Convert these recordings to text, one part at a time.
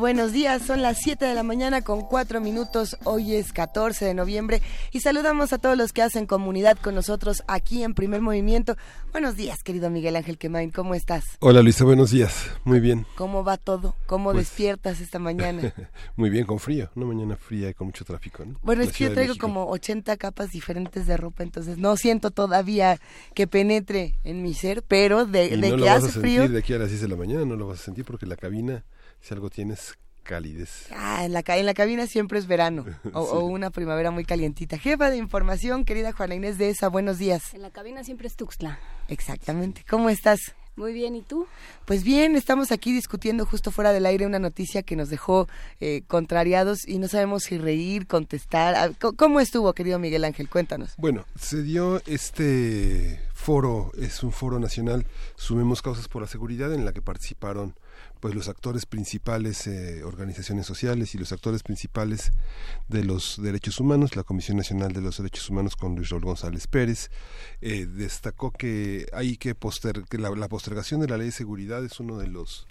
Buenos días, son las 7 de la mañana con 4 minutos, hoy es 14 de noviembre y saludamos a todos los que hacen comunidad con nosotros aquí en Primer Movimiento. Buenos días, querido Miguel Ángel Quemain, ¿cómo estás? Hola Luisa, buenos días, muy bien. ¿Cómo va todo? ¿Cómo Pues- despiertas esta mañana? muy bien, con frío, una mañana fría y con mucho tráfico. ¿no? Bueno, La es que yo traigo como 80 capas diferentes de ropa, entonces no siento todavía que penetre en mi ser, pero de, Y de no lo que vas a hace sentir frío... de aquí a las 10 de la mañana, no lo vas a sentir porque la cabina, si algo tienes, calidez. Ah, en la, ca- en la cabina siempre es verano o, Sí. o una primavera muy calientita. Jefa de información, querida Juana Inés de esa, buenos días. En la cabina siempre es Tuxtla. Exactamente. ¿Cómo estás? Muy bien, ¿y tú? Pues bien, estamos aquí discutiendo justo fuera del aire una noticia que nos dejó eh, contrariados y no sabemos si reír, contestar. Ah, ¿Cómo estuvo, querido Miguel Ángel? Cuéntanos. Bueno, se dio este foro, es un foro nacional, Sumemos Causas por la Seguridad, en la que participaron pues los actores principales, eh, organizaciones sociales y los actores principales de los derechos humanos, la Comisión Nacional de los Derechos Humanos con Luis Raúl González Pérez, eh, destacó que hay que poster, que la, postergación de la ley de seguridad es uno de los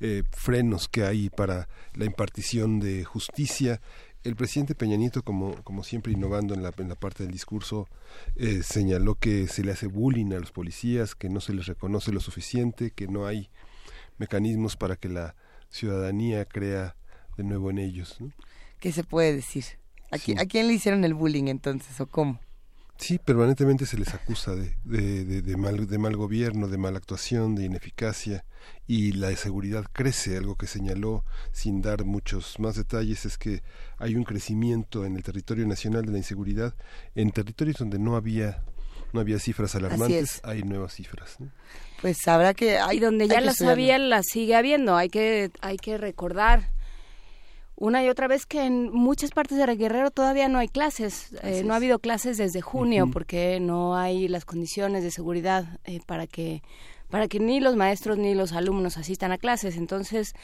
eh, frenos que hay para la impartición de justicia. El presidente Peña Nieto, como, como siempre innovando en la, en la parte del discurso, eh, señaló que se le hace bullying a los policías, que no se les reconoce lo suficiente, que no hay mecanismos para que la ciudadanía crea de nuevo en ellos. ¿no? ¿Qué se puede decir? ¿A, qui- Sí. a quién le hicieron el bullying entonces o cómo? Sí, permanentemente se les acusa de, de, de, de mal, de mal gobierno, de mala actuación, de ineficacia y la inseguridad crece. Algo que señaló sin dar muchos más detalles es que hay un crecimiento en el territorio nacional de la inseguridad. En territorios donde no había no había cifras alarmantes, es. hay nuevas cifras. ¿no? Pues habrá que... hay- Y donde ya las había, las sigue habiendo. Hay que, hay que recordar una y otra vez que en muchas partes de Guerrero todavía no hay clases. Eh, no ha habido clases desde junio porque no hay las condiciones de seguridad eh, para que para que ni los maestros ni los alumnos asistan a clases. Entonces,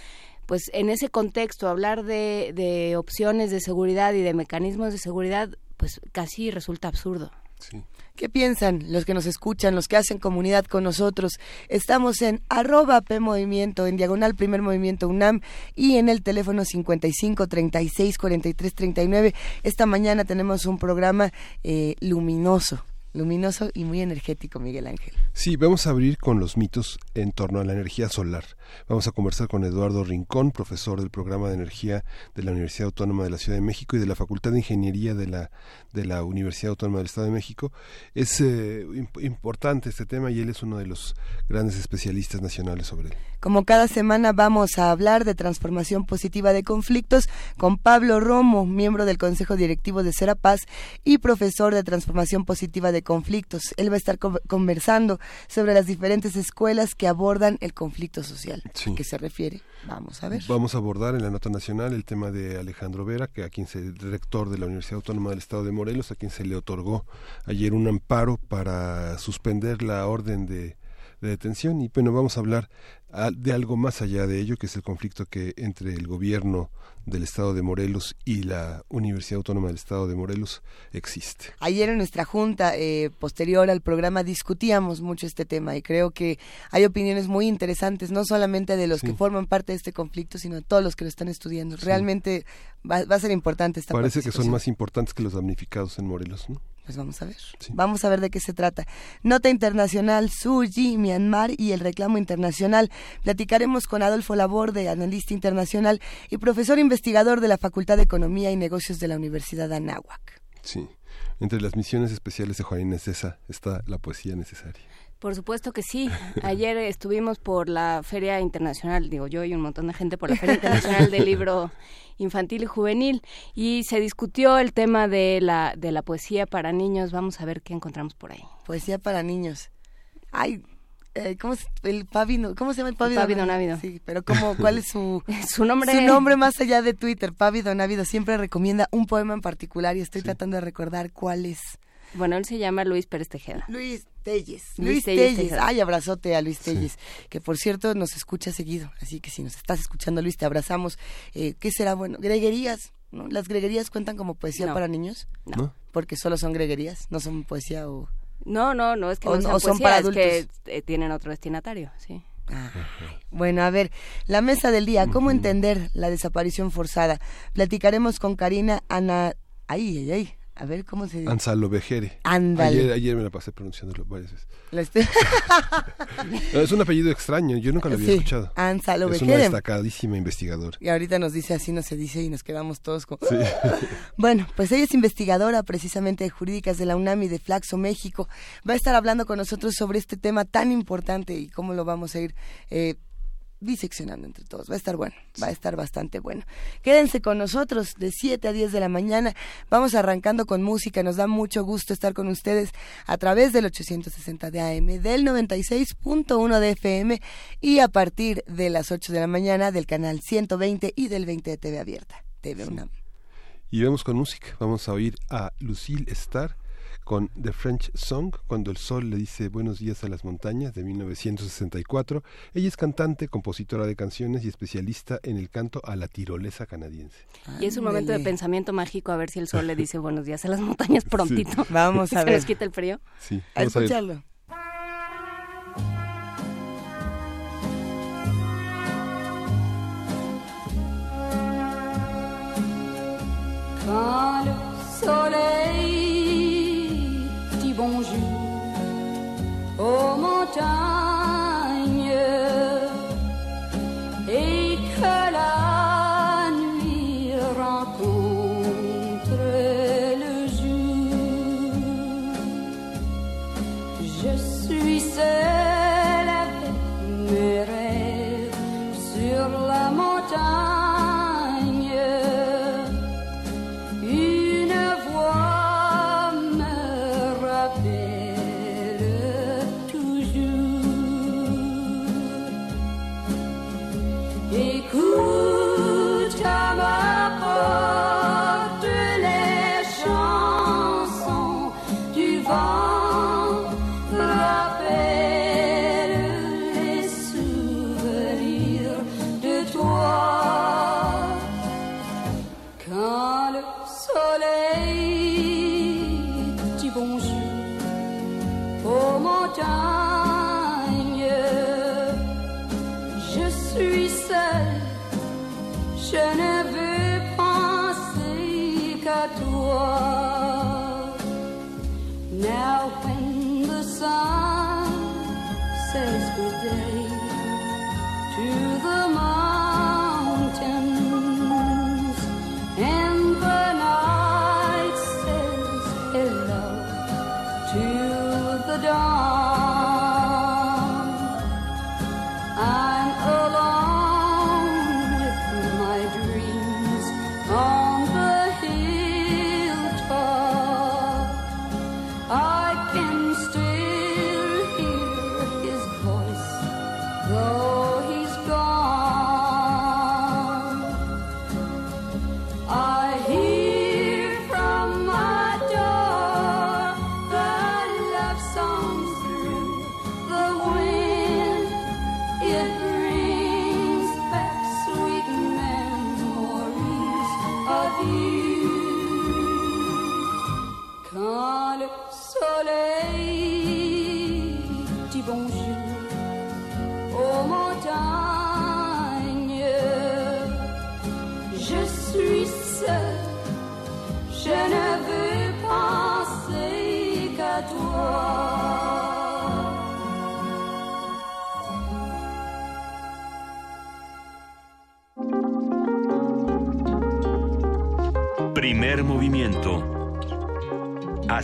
pues en ese contexto, hablar de, de opciones de seguridad y de mecanismos de seguridad, pues casi resulta absurdo. Sí. ¿Qué piensan los que nos escuchan, los que hacen comunidad con nosotros? Estamos en arroba P Movimiento, en diagonal Primer Movimiento UNAM y en el teléfono 55 36 43 39. Esta mañana tenemos un programa eh, luminoso, luminoso y muy energético, Miguel Ángel. Sí, vamos a abrir con los mitos en torno a la energía solar. Vamos a conversar con Eduardo Rincón, profesor del programa de energía de la Universidad Autónoma de la Ciudad de México y de la Facultad de Ingeniería de la, de la Universidad Autónoma del Estado de México. Es eh, imp- importante este tema y él es uno de los grandes especialistas nacionales sobre él. Como cada semana vamos a hablar de transformación positiva de conflictos con Pablo Romo, miembro del Consejo Directivo de Serapaz y profesor de transformación positiva de conflictos. Él va a estar co- conversando sobre las diferentes escuelas que abordan el conflicto social. Sí. ¿A qué se refiere? Vamos a ver. Vamos a abordar en la nota nacional el tema de Alejandro Vera, que a quien se rector de la Universidad Autónoma del Estado de Morelos, a quien se le otorgó ayer un amparo para suspender la orden de, de detención. Y bueno, vamos a hablar de algo más allá de ello, que es el conflicto que entre el gobierno del Estado de Morelos y la Universidad Autónoma del Estado de Morelos existe. Ayer en nuestra junta eh, posterior al programa discutíamos mucho este tema y creo que hay opiniones muy interesantes, no solamente de los Sí. que forman parte de este conflicto, sino de todos los que lo están estudiando. Realmente va, va a ser importante esta Parece que son más importantes que los damnificados en Morelos, ¿no? Pues vamos a ver. Sí. Vamos a ver de qué se trata. Nota internacional, Suji, Myanmar y el reclamo internacional. Platicaremos con Adolfo Laborde, analista internacional y profesor investigador de la Facultad de Economía y Negocios de la Universidad Anáhuac. Sí. entre las misiones especiales de Juan Inés César está la poesía necesaria. Por supuesto que sí. Ayer estuvimos por la Feria Internacional, digo yo y un montón de gente por la Feria Internacional del Libro Infantil y Juvenil y se discutió el tema de la de la poesía para niños. Vamos a ver qué encontramos por ahí. Poesía para niños. Ay, eh, ¿cómo, se, el Pavino, ¿Cómo se llama el Pávido? Pávido Návido. Sí, pero ¿cómo, ¿cuál es su, su nombre? Su nombre más allá de Twitter. Pávido Návido siempre recomienda un poema en particular y estoy tratando de recordar cuál es. Bueno, él se llama Luis Pérez Tejeda. Luis Telles. Luis, Telles. Ay, abrazote a Luis Telles, que por cierto nos escucha seguido. Así que si nos estás escuchando, Luis, te abrazamos. Eh, ¿Qué será bueno? Greguerías. ¿no? ¿Las greguerías cuentan como poesía para niños? No. Porque solo son greguerías, no son poesía o... No, no, no, es que no, son poesía, para adultos. es que eh, tienen otro destinatario, sí. bueno, a ver, la mesa del día, ¿cómo entender la desaparición forzada? Platicaremos con Karina Ana... Ay, ay, ay, a ver cómo se dice. Ansalo Vejere. Ándale. Ayer, me la pasé pronunciándolo varias veces. es un apellido extraño, yo nunca lo había escuchado. Ansalo Vejere. Es una destacadísima investigadora. Y ahorita nos dice así no se dice y nos quedamos todos con... Sí. bueno, pues ella es investigadora precisamente de jurídicas de la UNAM y de Flaxo México. Va a estar hablando con nosotros sobre este tema tan importante y cómo lo vamos a ir eh, diseccionando entre todos. Va a estar bueno, va a estar bastante bueno. Quédense con nosotros de 7 a 10 de la mañana. Vamos arrancando con música. Nos da mucho gusto estar con ustedes a través del 860 de AM, del 96.1 de FM y a partir de las 8 de la mañana del canal 120 y del 20 de TV Abierta, TV UNAM. Y vamos con música. Vamos a oír a Lucille Starr con The French Song, cuando el sol le dice buenos días a las montañas, de 1964. Ella es cantante, compositora de canciones y especialista en el canto a la tirolesa canadiense. Y es un momento de pensamiento mágico a ver si el sol le dice buenos días a las montañas prontito. Vamos a ver. ¿Se nos quita el frío? Sí, a escucharlo.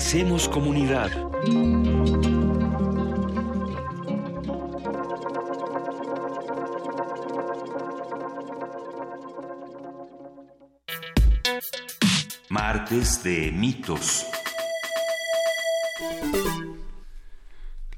Hacemos comunidad. Martes de mitos.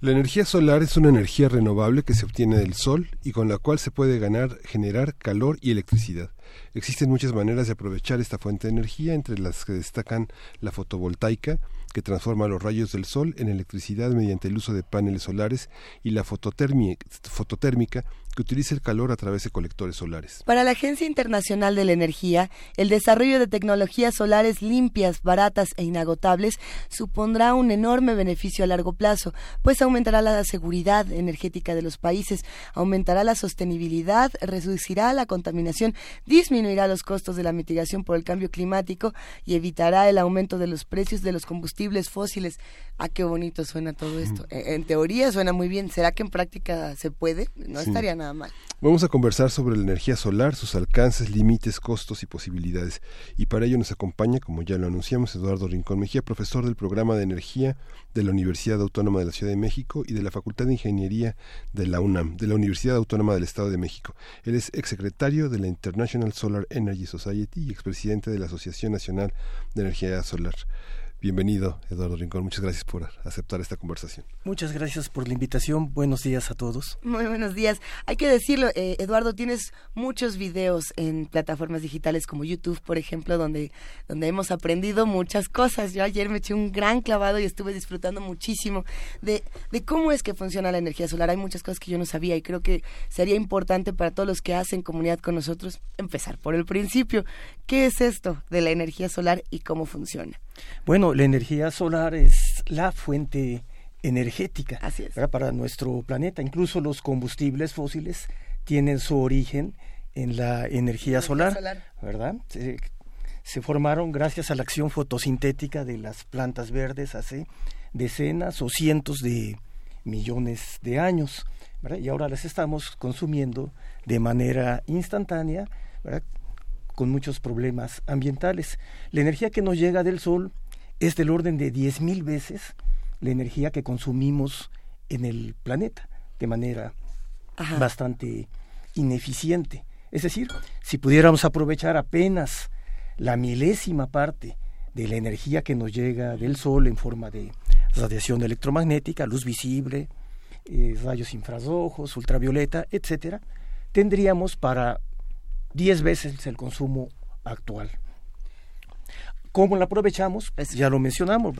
La energía solar es una energía renovable que se obtiene del sol y con la cual se puede ganar, generar calor y electricidad. Existen muchas maneras de aprovechar esta fuente de energía, entre las que destacan la fotovoltaica, que transforma los rayos del sol en electricidad mediante el uso de paneles solares, y la fototérmica, que utiliza el calor a través de colectores solares. Para la Agencia Internacional de la Energía, el desarrollo de tecnologías solares limpias, baratas e inagotables supondrá un enorme beneficio a largo plazo, pues aumentará la seguridad energética de los países, aumentará la sostenibilidad, reducirá la contaminación, disminuirá los costos de la mitigación por el cambio climático y evitará el aumento de los precios de los combustibles fósiles. Ah, qué bonito suena todo esto. En teoría suena muy bien. ¿Será que en práctica se puede? No estaría nada Vamos a conversar sobre la energía solar, sus alcances, límites, costos y posibilidades. Y para ello nos acompaña, como ya lo anunciamos, Eduardo Rincón Mejía, profesor del programa de energía de la Universidad Autónoma de la Ciudad de México y de la Facultad de Ingeniería de la UNAM, de la Universidad Autónoma del Estado de México. Él es exsecretario de la International Solar Energy Society y expresidente de la Asociación Nacional de Energía Solar. Bienvenido, Eduardo Rincón. Muchas gracias por aceptar esta conversación. Muchas gracias por la invitación. Buenos días a todos. Muy buenos días. Hay que decirlo, eh, Eduardo, tienes muchos videos en plataformas digitales como YouTube, por ejemplo, donde, donde hemos aprendido muchas cosas. Yo ayer me eché un gran clavado y estuve disfrutando muchísimo de, de cómo es que funciona la energía solar. Hay muchas cosas que yo no sabía y creo que sería importante para todos los que hacen comunidad con nosotros empezar por el principio. ¿Qué es esto de la energía solar y cómo funciona? Bueno, la energía solar es la fuente energética Así es. ¿verdad? para nuestro planeta. Incluso los combustibles fósiles tienen su origen en la energía, solar, solar. ¿verdad? Se, se formaron gracias a la acción fotosintética de las plantas verdes hace decenas o cientos de millones de años, ¿verdad? Y ahora las estamos consumiendo de manera instantánea, ¿verdad? con muchos problemas ambientales. La energía que nos llega del sol es del orden de 10.000 veces la energía que consumimos en el planeta de manera Ajá. bastante ineficiente. Es decir, si pudiéramos aprovechar apenas la milésima parte de la energía que nos llega del Sol en forma de radiación electromagnética, luz visible, eh, rayos infrarrojos, ultravioleta, etcétera, tendríamos para 10 veces el consumo actual. ¿Cómo la aprovechamos? Pues ya lo mencionamos.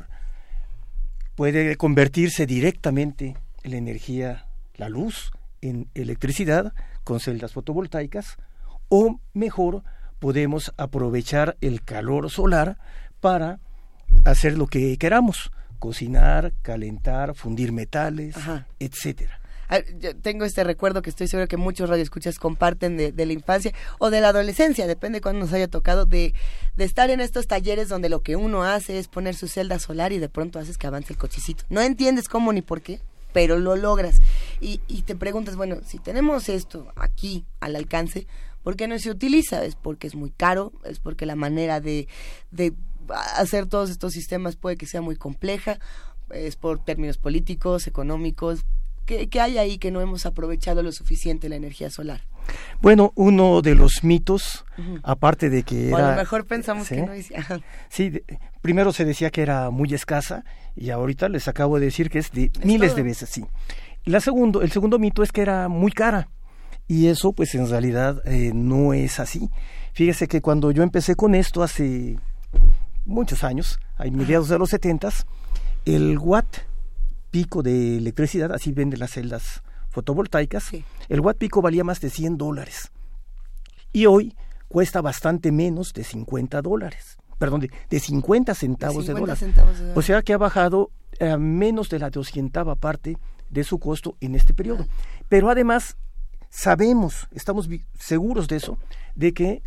Puede convertirse directamente la energía, la luz, en electricidad con celdas fotovoltaicas o mejor podemos aprovechar el calor solar para hacer lo que queramos, cocinar, calentar, fundir metales, Ajá. etcétera. Yo tengo este recuerdo que estoy seguro que muchos radioescuchas comparten de, de la infancia o de la adolescencia, depende cuándo nos haya tocado, de, de estar en estos talleres donde lo que uno hace es poner su celda solar y de pronto haces que avance el cochecito. No entiendes cómo ni por qué, pero lo logras. Y, y te preguntas, bueno, si tenemos esto aquí al alcance, ¿por qué no se utiliza? Es porque es muy caro, es porque la manera de, de hacer todos estos sistemas puede que sea muy compleja, es por términos políticos, económicos, ¿Qué, ¿Qué, hay ahí que no hemos aprovechado lo suficiente la energía solar? Bueno, uno de los mitos, uh -huh. aparte de que o era... a lo mejor pensamos ¿sí? que no decía... Sí, de, primero se decía que era muy escasa y ahorita les acabo de decir que es de ¿Es miles todo? de veces, sí. La segundo, el segundo mito es que era muy cara y eso pues en realidad eh, no es así. Fíjese que cuando yo empecé con esto hace muchos años, a mediados de los setentas, el watt pico de electricidad, así venden las celdas fotovoltaicas, Sí. el watt pico valía más de 100 dólares. Y hoy cuesta bastante menos de 50 dólares. Perdón, de, de 50 centavos de, 50 dólar. centavos de dólar. O sea que ha bajado a menos de la doscientava parte de su costo en este periodo. Pero además sabemos, estamos seguros de eso, de que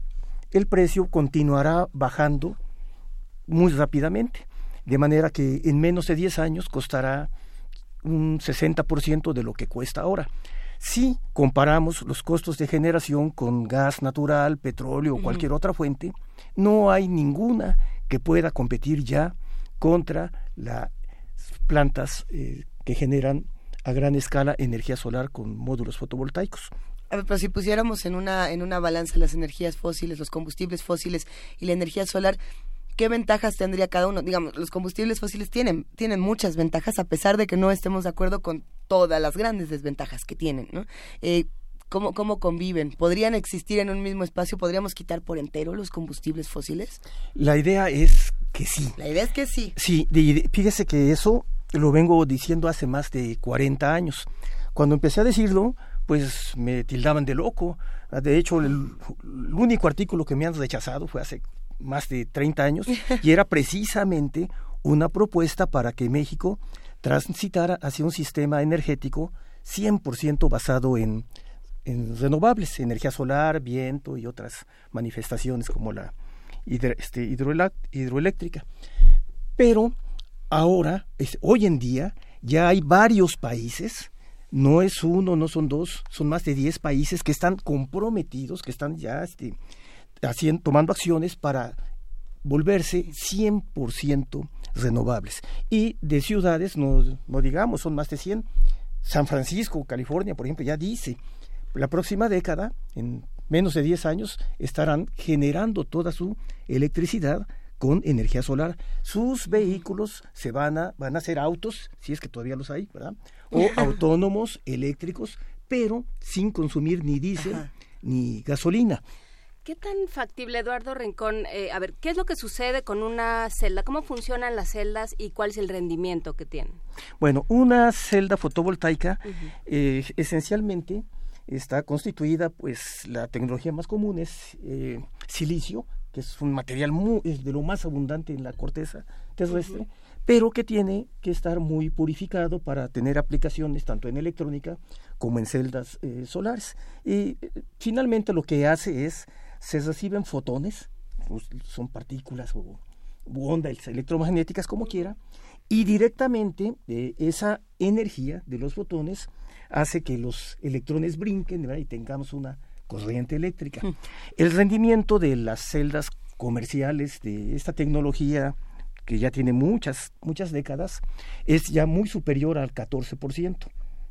el precio continuará bajando muy rápidamente, de manera que en menos de 10 años costará un 60% de lo que cuesta ahora. Si comparamos los costos de generación con gas natural, petróleo o cualquier otra fuente, no hay ninguna que pueda competir ya contra las plantas eh, que generan a gran escala energía solar con módulos fotovoltaicos. Pero si pusiéramos en una, en una balanza las energías fósiles, los combustibles fósiles y la energía solar, ¿qué ventajas tendría cada uno? Digamos, los combustibles fósiles tienen, tienen muchas ventajas, a pesar de que no estemos de acuerdo con todas las grandes desventajas que tienen, ¿no? Eh, ¿cómo, ¿Cómo conviven? ¿Podrían existir en un mismo espacio? ¿Podríamos quitar por entero los combustibles fósiles? La idea es que sí. La idea es que sí. Sí, de- fíjese que eso lo vengo diciendo hace más de 40 años. Cuando empecé a decirlo, pues me tildaban de loco. De hecho, el, el único artículo que me han rechazado fue hace más de 30 años y era precisamente una propuesta para que México transitara hacia un sistema energético 100% basado en, en renovables, energía solar, viento y otras manifestaciones como la hidro- este, hidroeléctrica. Pero ahora, es- hoy en día, ya hay varios países, no es uno, no son dos, son más de 10 países que están comprometidos, que están ya este, haciendo, tomando acciones para volverse 100% renovables. Y de ciudades, no, no digamos, son más de 100. San Francisco, California, por ejemplo, ya dice, la próxima década, en menos de 10 años, estarán generando toda su electricidad con energía solar. Sus vehículos se van a, van a ser autos, si es que todavía los hay, ¿verdad? O autónomos, eléctricos, pero sin consumir ni diésel Ajá. ni gasolina. ¿Qué tan factible, Eduardo Rincón? eh, a ver, ¿qué es lo que sucede con una celda? ¿Cómo funcionan las celdas y cuál es el rendimiento que tienen? Bueno, una celda fotovoltaica eh, esencialmente está constituida, pues la tecnología más común es eh, silicio, que es un material muy, es de lo más abundante en la corteza terrestre, pero que tiene que estar muy purificado para tener aplicaciones tanto en electrónica como en celdas eh, solares. Y finalmente lo que hace es, se reciben fotones, pues, son partículas o ondas electromagnéticas, como quiera, y directamente eh, esa energía de los fotones hace que los electrones brinquen ¿verdad? y tengamos una corriente eléctrica. El rendimiento de las celdas comerciales de esta tecnología que ya tiene muchas muchas décadas es ya muy superior al 14%,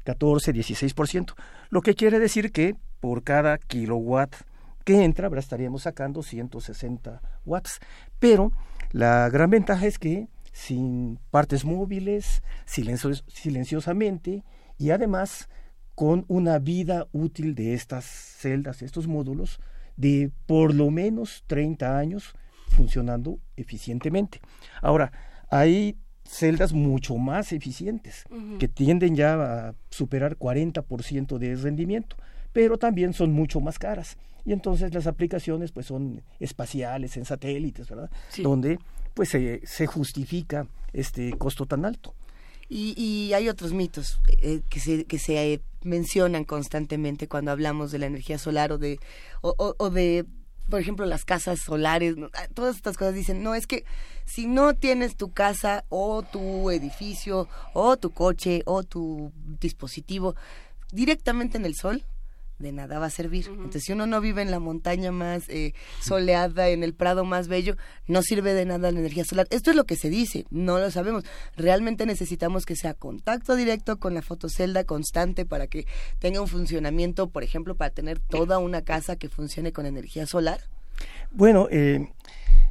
14, 16%, lo que quiere decir que por cada kilowatt que entra, ¿verdad? estaríamos sacando 160 watts, pero la gran ventaja es que sin partes móviles, silencios- silenciosamente y además con una vida útil de estas celdas, estos módulos, de por lo menos 30 años funcionando eficientemente. Ahora, hay celdas mucho más eficientes que tienden ya a superar 40% de rendimiento, pero también son mucho más caras. Y entonces las aplicaciones pues son espaciales, en satélites, ¿verdad? Sí. Donde pues se, se justifica este costo tan alto. Y, y hay otros mitos eh, que se, que se eh, mencionan constantemente cuando hablamos de la energía solar o de, o, o- o de, por ejemplo, las casas solares. ¿no? Ah, Todas estas cosas dicen, no, es que si no tienes tu casa o tu edificio o tu coche o tu dispositivo directamente en el sol, de nada va a servir. Entonces, si uno no vive en la montaña más eh, soleada, en el prado más bello, no sirve de nada la energía solar. Esto es lo que se dice, no lo sabemos. Realmente necesitamos que sea contacto directo con la fotocelda constante para que tenga un funcionamiento, por ejemplo, para tener toda una casa que funcione con energía solar. Bueno, eh,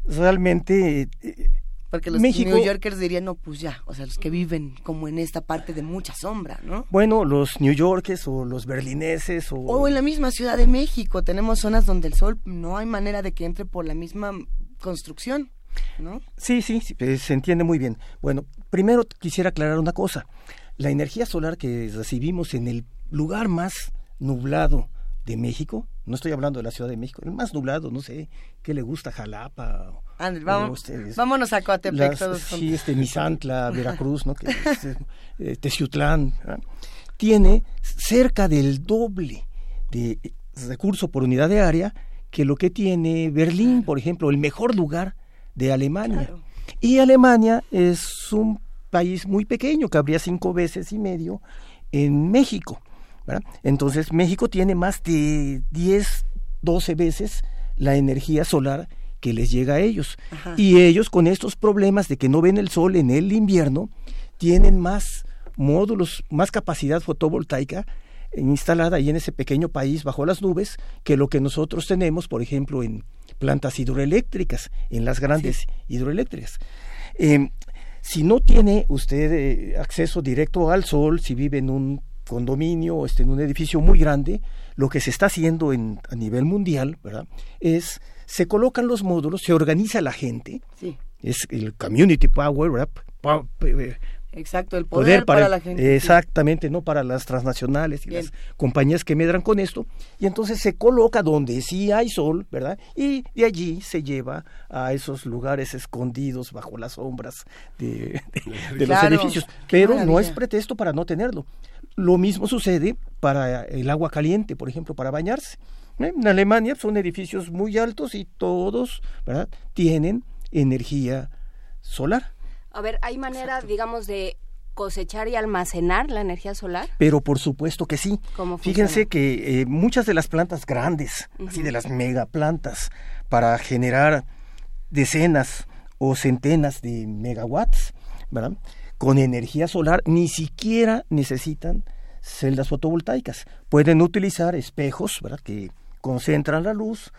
realmente eh, Porque los México- New Yorkers dirían, no, pues ya, o sea, los que viven como en esta parte de mucha sombra, ¿no? Bueno, los New Yorkers o los berlineses o... O en la misma Ciudad de México tenemos zonas donde el sol no hay manera de que entre por la misma construcción, ¿no? Sí, sí, sí, eh, se entiende muy bien. Bueno, primero quisiera aclarar una cosa. La energía solar que recibimos en el lugar más nublado de México, no estoy hablando de la Ciudad de México, el más nublado, no sé, ¿qué le gusta? Jalapa. o vamos, ustedes. vámonos a Coatepec Las- todos sí, este, Misantla, Veracruz, ¿no? Que, este, eh, Teciutlán, ¿verdad? tiene cerca del doble de eh, recurso por unidad de área que lo que tiene Berlín, por ejemplo, el mejor lugar de Alemania. Claro. Y Alemania es un país muy pequeño, que habría cinco veces y medio en México. ¿Verdad? Entonces México tiene más de 10, 12 veces la energía solar que les llega a ellos. Y ellos con estos problemas de que no ven el sol en el invierno, tienen más módulos, más capacidad fotovoltaica instalada ahí en ese pequeño país bajo las nubes que lo que nosotros tenemos, por ejemplo, en plantas hidroeléctricas, en las grandes hidroeléctricas. Em, si no tiene usted eh, acceso directo al sol, si vive en un condominio este, en un edificio muy grande, lo que se está haciendo en, a nivel mundial, ¿verdad? Es se colocan los módulos, se organiza la gente, es el community power, ¿verdad? Exacto, el poder, para, la gente. Exactamente, ¿no? Para las transnacionales y las compañías que medran con esto. Y entonces se coloca donde sí hay sol, ¿verdad? Y de allí se lleva a esos lugares escondidos bajo las sombras de, los edificios. Pero no es pretexto para no tenerlo. Lo mismo sucede para el agua caliente, por ejemplo, para bañarse. ¿Eh? En Alemania son edificios muy altos y todos, ¿verdad? Tienen energía solar. A ver, ¿hay manera, digamos, de cosechar y almacenar la energía solar? Pero por supuesto que sí. Fíjense que eh, muchas de las plantas grandes, así de las megaplantas, para generar decenas o centenas de megawatts, ¿verdad? Con energía solar ni siquiera necesitan celdas fotovoltaicas. Pueden utilizar espejos, ¿verdad? Que concentran la luz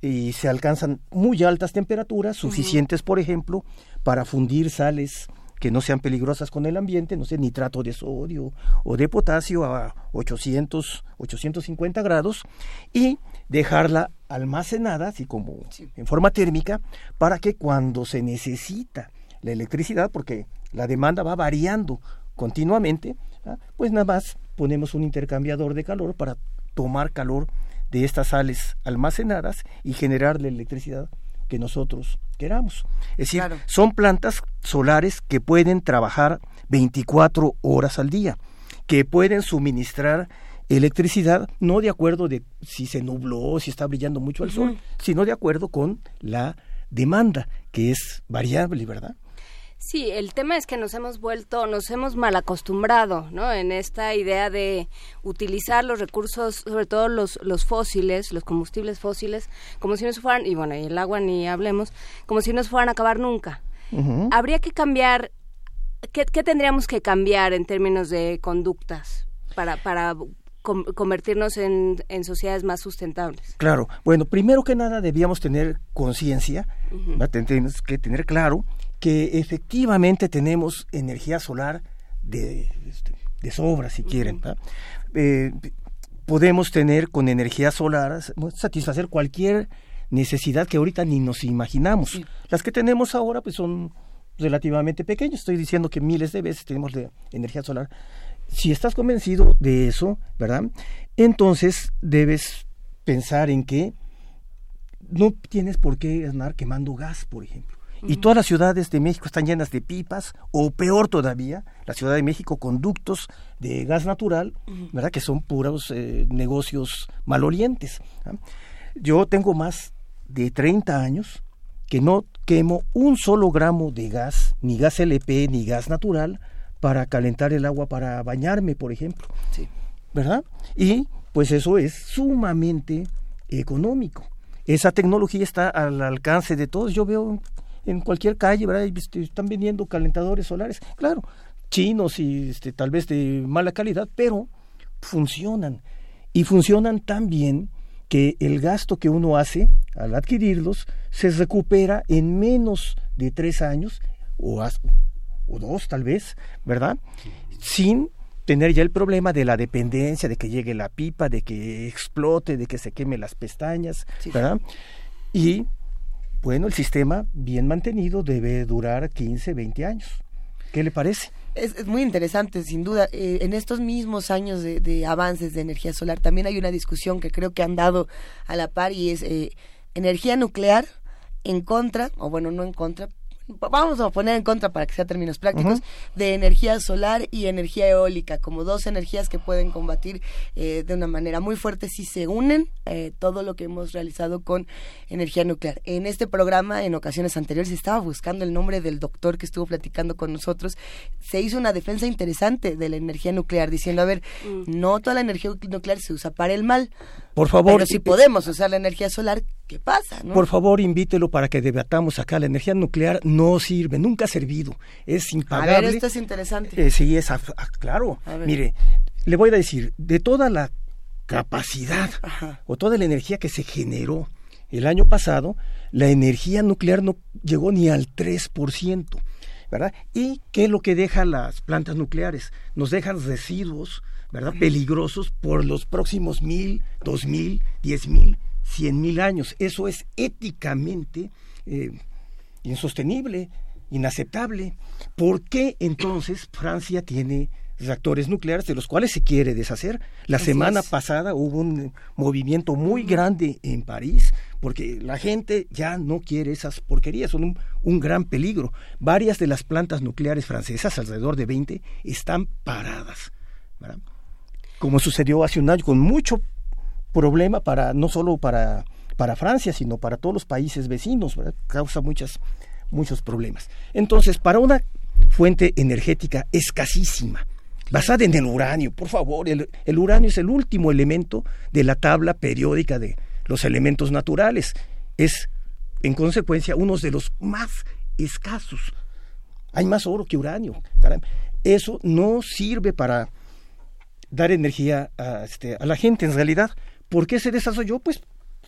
y se alcanzan muy altas temperaturas, suficientes, por ejemplo, para fundir sales que no sean peligrosas con el ambiente, no sé, nitrato de sodio o de potasio a 800, 850 grados y dejarla almacenada, así como en forma térmica, para que cuando se necesita la electricidad, porque la demanda va variando continuamente, ¿ah? pues nada más ponemos un intercambiador de calor para tomar calor de estas sales almacenadas y generar la electricidad que nosotros queramos. Es decir, son plantas solares que pueden trabajar 24 horas al día, que pueden suministrar electricidad no de acuerdo de si se nubló, si está brillando mucho el sol, sino de acuerdo con la demanda, que es variable, ¿verdad? Sí, el tema es que nos hemos vuelto, nos hemos mal acostumbrado, ¿no? En esta idea de utilizar los recursos, sobre todo los, los fósiles, los combustibles fósiles, como si no se fueran, y bueno, y el agua ni hablemos, como si no se fueran a acabar nunca. Habría que cambiar, ¿qué, tendríamos que cambiar en términos de conductas para, para convertirnos en, en, sociedades más sustentables? Claro, bueno, primero que nada debíamos tener conciencia, tenemos que tener claro que efectivamente tenemos energía solar de, este, de sobra, si quieren. Eh, podemos tener con energía solar, satisfacer cualquier necesidad que ahorita ni nos imaginamos. Las que tenemos ahora pues son relativamente pequeñas. Estoy diciendo que miles de veces tenemos de energía solar. Si estás convencido de eso, ¿verdad? Entonces debes pensar en que no tienes por qué andar quemando gas, por ejemplo. Y todas las ciudades de México están llenas de pipas, o peor todavía, la Ciudad de México conductos de gas natural, ¿verdad? Que son puros eh, negocios malorientes. Yo tengo más de 30 años que no quemo un solo gramo de gas, ni gas LP, ni gas natural, para calentar el agua para bañarme, por ejemplo. Sí. ¿Verdad? Y pues eso es sumamente económico. Esa tecnología está al alcance de todos. Yo veo en cualquier calle, ¿verdad? Este, están vendiendo calentadores solares, claro, chinos y este, tal vez de mala calidad, pero funcionan. Y funcionan tan bien que el gasto que uno hace al adquirirlos se recupera en menos de tres años o, o dos tal vez, ¿verdad? Sin tener ya el problema de la dependencia, de que llegue la pipa, de que explote, de que se queme las pestañas, ¿verdad? Y bueno, el sistema bien mantenido debe durar 15, 20 años. ¿Qué le parece? Es, muy interesante, sin duda. Eh, en estos mismos años de, avances de energía solar, también hay una discusión que creo que han dado a la par y es eh, energía nuclear en contra, o bueno, no en contra, vamos a poner en contra para que sea términos prácticos, de energía solar y energía eólica, como dos energías que pueden combatir eh, de una manera muy fuerte si se unen eh, todo lo que hemos realizado con energía nuclear. En este programa, en ocasiones anteriores, estaba buscando el nombre del doctor que estuvo platicando con nosotros. Se hizo una defensa interesante de la energía nuclear, diciendo, a ver, mm. no toda la energía nuclear se usa para el mal. Por favor. Pero si podemos usar la energía solar, ¿qué pasa? Por favor, invítelo para que debatamos acá. La energía nuclear no sirve, nunca ha servido. Es impagable. A ver, esto es interesante. Eh, sí, es, claro. Mire, le voy a decir, de toda la capacidad o toda la energía que se generó el año pasado, la energía nuclear no llegó ni al 3%. ¿verdad? ¿Y qué es lo que deja las plantas nucleares? Nos dejan residuos, ¿verdad? Peligrosos por los próximos mil, dos mil, diez mil, cien mil años. Eso es éticamente eh, insostenible, inaceptable. ¿Por qué entonces Francia tiene reactores nucleares de los cuales se quiere deshacer. La semana pasada hubo un movimiento muy grande en París porque la gente ya no quiere esas porquerías, son un, gran peligro. Varias de las plantas nucleares francesas, alrededor de 20, están paradas. Como sucedió hace un año, con mucho problema para no solo para, para Francia, sino para todos los países vecinos, causa muchas, muchos problemas. Entonces, para una fuente energética escasísima, basada en el uranio, por favor, el uranio es el último elemento de la tabla periódica de, los elementos naturales. Es, en consecuencia, uno de los más escasos. Hay más oro que uranio. Eso no sirve para dar energía a, este, a la gente en realidad. ¿Por qué se desarrolló? Pues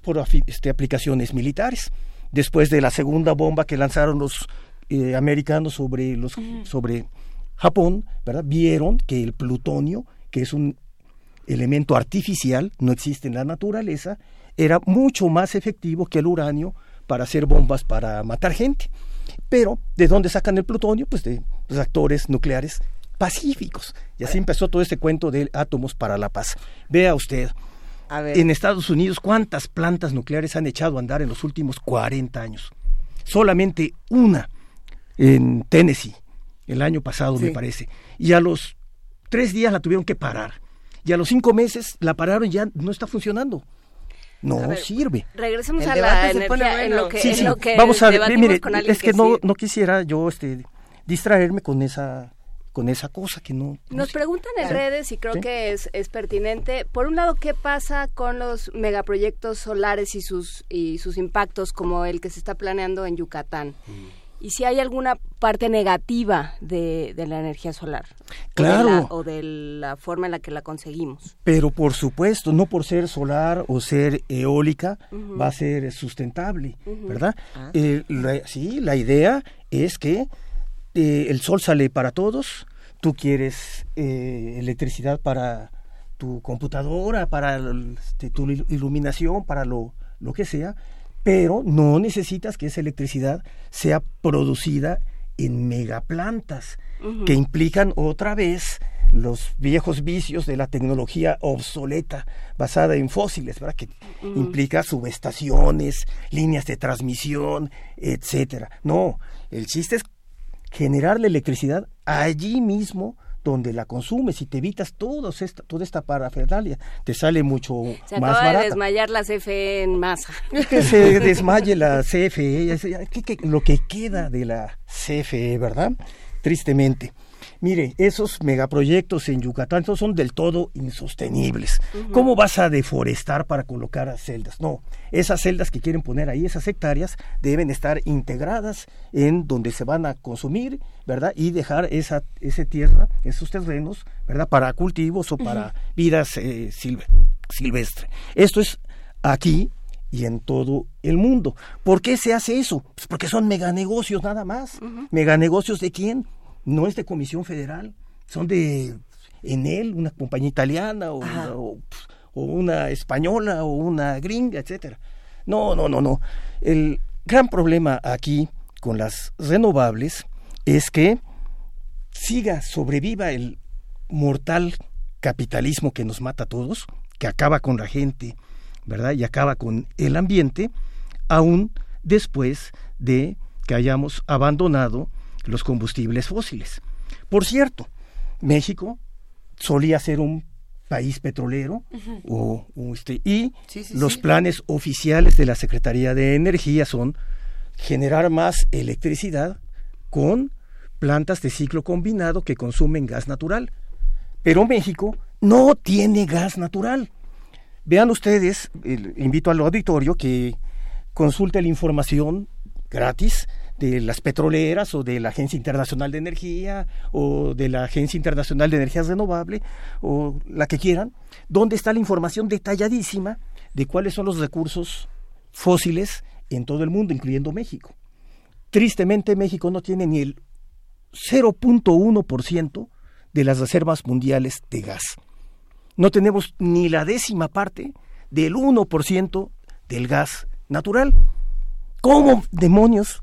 por este, aplicaciones militares. Después de la segunda bomba que lanzaron los eh, americanos sobre, los, sobre Japón, ¿verdad? vieron que el plutonio, que es un elemento artificial, no existe en la naturaleza, era mucho más efectivo que el uranio para hacer bombas para matar gente. Pero, ¿de dónde sacan el plutonio? Pues de reactores nucleares pacíficos. Y así empezó todo este cuento de átomos para la paz. Vea usted, en Estados Unidos, ¿cuántas plantas nucleares han echado a andar en los últimos 40 años? Solamente una en Tennessee, el año pasado, me parece. Y a los tres días la tuvieron que parar. Y a los cinco meses la pararon y ya no está funcionando no sirve. Regresemos a la energía en lo que, sí, sí. Vamos a ver, mire, es que, no, no quisiera yo este distraerme con esa con esa cosa que no... Nos preguntan en redes y creo que es, es pertinente. Por un lado, ¿qué pasa con los megaproyectos solares y sus, y sus impactos como el que se está planeando en Yucatán? Mm y si hay alguna parte negativa de, la energía solar. Claro. O de, la, forma en la que la conseguimos. Pero por supuesto, no por ser solar o ser eólica va a ser sustentable, ¿verdad? Ah. Eh, sí, la idea es que eh, el sol sale para todos, tú quieres eh, electricidad para tu computadora, para este, tu iluminación, para lo, lo que sea, pero no necesitas que esa electricidad sea producida en megaplantas, que implican otra vez los viejos vicios de la tecnología obsoleta basada en fósiles, ¿verdad? Que implica subestaciones, líneas de transmisión, etcétera. No, el chiste es generar la electricidad allí mismo donde la consumes y te evitas todos esta, toda esta parafernalia, te sale mucho se más acaba de desmayar la CFE en masa. Que se desmaye la CFE, lo que queda de la CFE, ¿verdad? Tristemente. Mire, esos megaproyectos en Yucatán son del todo insostenibles. ¿Cómo vas a deforestar para colocar celdas? No, esas celdas que quieren poner ahí, esas hectáreas, deben estar integradas en donde se van a consumir, ¿verdad? Y dejar esa, esa tierra, esos terrenos, ¿verdad? Para cultivos o para vidas eh, silvestres. Esto es aquí y en todo el mundo. ¿Por qué se hace eso? Pues porque son meganegocios nada más. ¿Meganegocios de quién? No es de Comisión Federal, son de Enel, una compañía italiana o, una española o una gringa, etcétera. No, no, no, no. El gran problema aquí con las renovables es que siga, sobreviva el mortal capitalismo que nos mata a todos, que acaba con la gente, ¿verdad? Y acaba con el ambiente, aún después de que hayamos abandonado los combustibles fósiles. Por cierto, México solía ser un país petrolero o, este, y los planes oficiales de la Secretaría de Energía son generar más electricidad con plantas de ciclo combinado que consumen gas natural. Pero México no tiene gas natural. Vean ustedes, invito al auditorio que consulte la información gratis de las petroleras o de la Agencia Internacional de Energía o de la Agencia Internacional de Energías Renovables o la que quieran, donde está la información detalladísima de cuáles son los recursos fósiles en todo el mundo, incluyendo México. Tristemente México no tiene ni el 0.1% de las reservas mundiales de gas. No tenemos ni la décima parte del 1% del gas natural. ¿Cómo demonios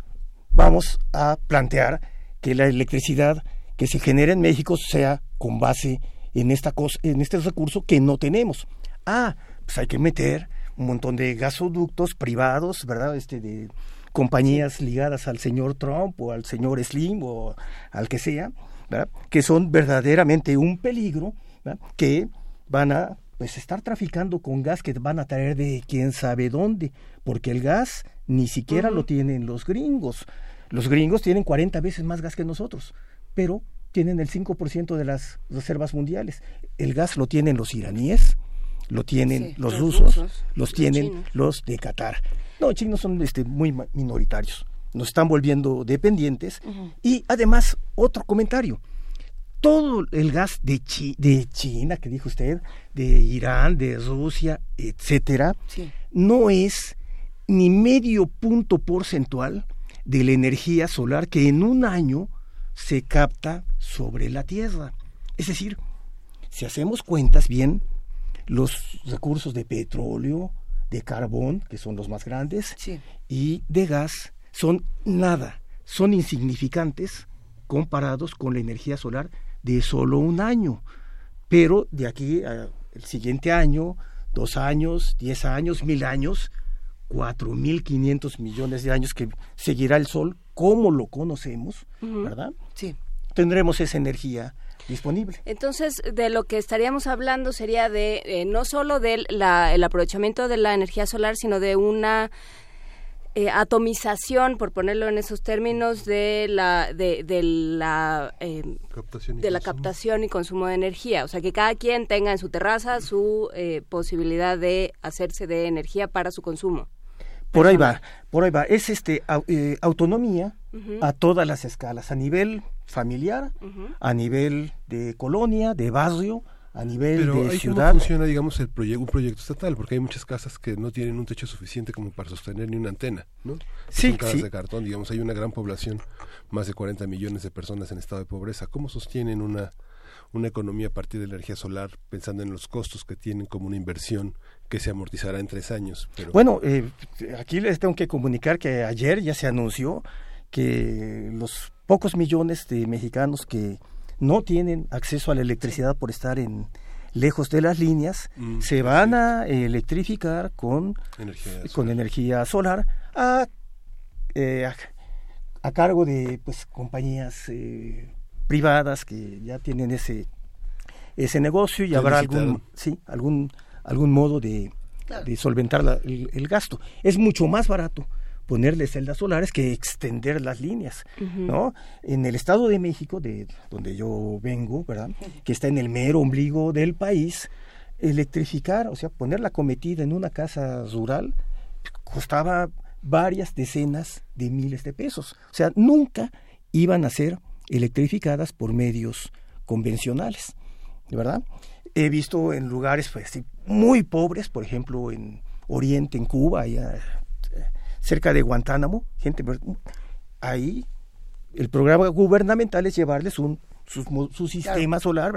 vamos a plantear que la electricidad que se genera en México sea con base en esta cosa, en este recurso que no tenemos? Ah, pues hay que meter un montón de gasoductos privados, ¿verdad? Este de compañías ligadas al señor Trump o al señor Slim o al que sea, que son verdaderamente un peligro, que van a pues estar traficando con gas que van a traer de quién sabe dónde, porque el gas ni siquiera lo tienen los gringos. Los gringos tienen 40 veces más gas que nosotros, pero tienen el 5% de las reservas mundiales. El gas lo tienen los iraníes, lo tienen los, rusos, los tienen los de Qatar. No, chinos son este, muy minoritarios. Nos están volviendo dependientes. Y además, otro comentario. Todo el gas de, de China, que dijo usted, de Irán, de Rusia, etcétera, no es ni medio punto porcentual de la energía solar que en un año se capta sobre la Tierra. Es decir, si hacemos cuentas bien, los recursos de petróleo, de carbón, que son los más grandes, y de gas son nada, son insignificantes comparados con la energía solar de solo un año. Pero de aquí al siguiente año, dos años, diez años, mil años, cuatro mil quinientos millones de años que seguirá el Sol como lo conocemos, ¿verdad? Sí. Tendremos esa energía disponible. Entonces, de lo que estaríamos hablando sería de eh, no solo del el aprovechamiento de la energía solar, sino de una eh, atomización, por ponerlo en esos términos, de la de, la eh, de la captación y consumo de energía. O sea, que cada quien tenga en su terraza su posibilidad de hacerse de energía para su consumo. Por ahí va, por ahí va. Es este autonomía a todas las escalas, a nivel familiar, a nivel de colonia, de barrio, a nivel de ciudad. ¿Cómo funciona, digamos, el proyecto, un proyecto estatal? Porque hay muchas casas que no tienen un techo suficiente como para sostener ni una antena, ¿no? Sí, Son casas de cartón, digamos, hay una gran población, más de 40 millones de personas en estado de pobreza. ¿Cómo sostienen una, una economía a partir de la energía solar, pensando en los costos que tienen como una inversión que se amortizará en tres años? Pero... Bueno, eh, aquí les tengo que comunicar que ayer ya se anunció que los pocos millones de mexicanos que no tienen acceso a la electricidad por estar en lejos de las líneas, mm, se van a electrificar con energía, con energía solar eh, a, a, cargo de pues compañías eh, privadas que ya tienen ese ese negocio y habrá algún sí algún algún modo de, de solventar el, gasto es mucho más barato ponerle celdas solares que extender las líneas, ¿no? En el Estado de México, de donde yo vengo, ¿verdad? Que está en el mero ombligo del país, electrificar, o sea, poner la cometida en una casa rural costaba varias decenas de miles de pesos. O sea, nunca iban a ser electrificadas por medios convencionales, ¿verdad? He visto en lugares pues, muy pobres, por ejemplo, en Oriente, en Cuba, allá cerca de Guantánamo, gente, ahí el programa gubernamental es llevarles un su, sistema solar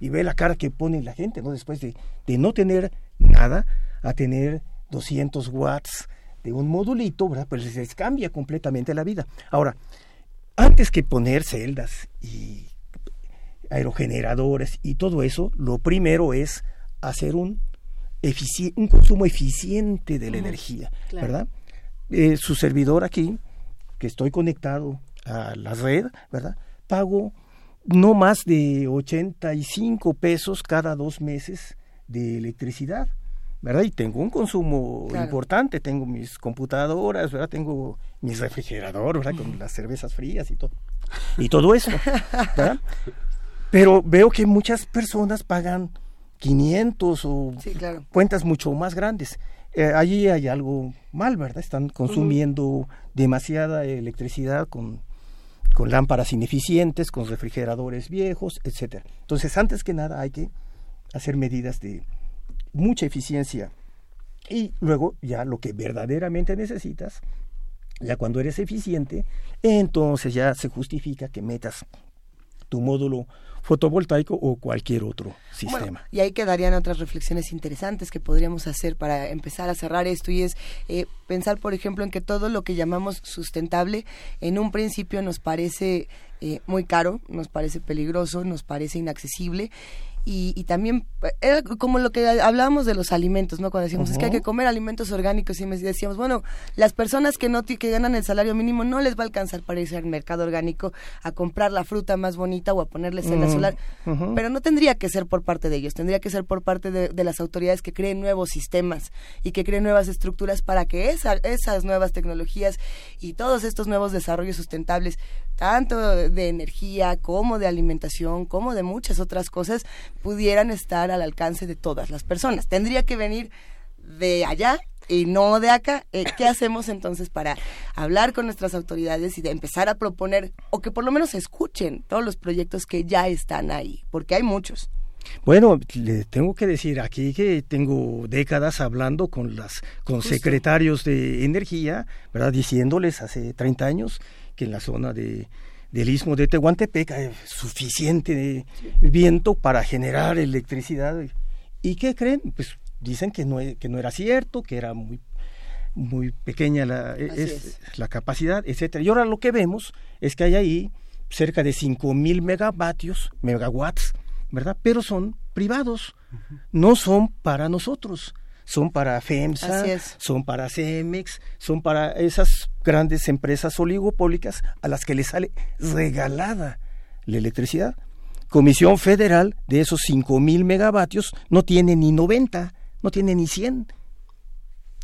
y, ve la cara que pone la gente, ¿no? Después de, de no tener nada a tener 200 watts de un modulito, ¿verdad? Pues les cambia completamente la vida. Ahora, antes que poner celdas y aerogeneradores y todo eso, lo primero es hacer un, un consumo eficiente de la energía, ¿verdad? Eh, su servidor aquí que estoy conectado a la red, ¿verdad? Pago no más de 85 pesos cada dos meses de electricidad, ¿verdad? Y tengo un consumo importante, tengo mis computadoras, ¿verdad? Tengo mis refrigeradores, ¿verdad? Con las cervezas frías y todo. Y todo eso, ¿verdad? Pero veo que muchas personas pagan 500 o cuentas mucho más grandes. Eh, allí hay algo mal, ¿verdad? Están consumiendo demasiada electricidad con, con lámparas ineficientes, con refrigeradores viejos, etcétera. Entonces, antes que nada hay que hacer medidas de mucha eficiencia y luego ya lo que verdaderamente necesitas, ya cuando eres eficiente, entonces ya se justifica que metas tu módulo fotovoltaico o cualquier otro sistema. y ahí quedarían otras reflexiones interesantes que podríamos hacer para empezar a cerrar esto y es eh, pensar, por ejemplo, en que todo lo que llamamos sustentable en un principio nos parece eh, muy caro, nos parece peligroso, nos parece inaccesible y, también era como lo que hablábamos de los alimentos, ¿no? Cuando decíamos es que hay que comer alimentos orgánicos y decíamos, bueno, las personas que no que ganan el salario mínimo no les va a alcanzar para irse al mercado orgánico a comprar la fruta más bonita o a ponerles en la solar, pero no tendría que ser por parte de ellos, tendría que ser por parte de, las autoridades que creen nuevos sistemas y que creen nuevas estructuras para que esas nuevas tecnologías y todos estos nuevos desarrollos sustentables tanto de energía como de alimentación, como de muchas otras cosas, pudieran estar al alcance de todas las personas. Tendría que venir de allá y no de acá. Eh, ¿Qué hacemos entonces para hablar con nuestras autoridades y de empezar a proponer, o que por lo menos escuchen todos los proyectos que ya están ahí? Porque hay muchos. Bueno, le tengo que decir aquí que tengo décadas hablando con las con secretarios de energía, ¿verdad? Diciéndoles hace 30 años que en la zona de del istmo de Tehuantepec hay suficiente viento para generar electricidad. ¿Y qué creen? Pues dicen que no, que no era cierto, que era muy muy pequeña la, es, la capacidad, etcétera. Y ahora lo que vemos es que hay ahí cerca de 5000 megavatios, megawatts, ¿verdad? Pero son privados, no son para nosotros son para FEMSA, son para CEMEX, son para esas grandes empresas oligopólicas a las que les sale regalada la electricidad. Comisión Federal de esos 5.000 megavatios no tiene ni 90, no tiene ni 100.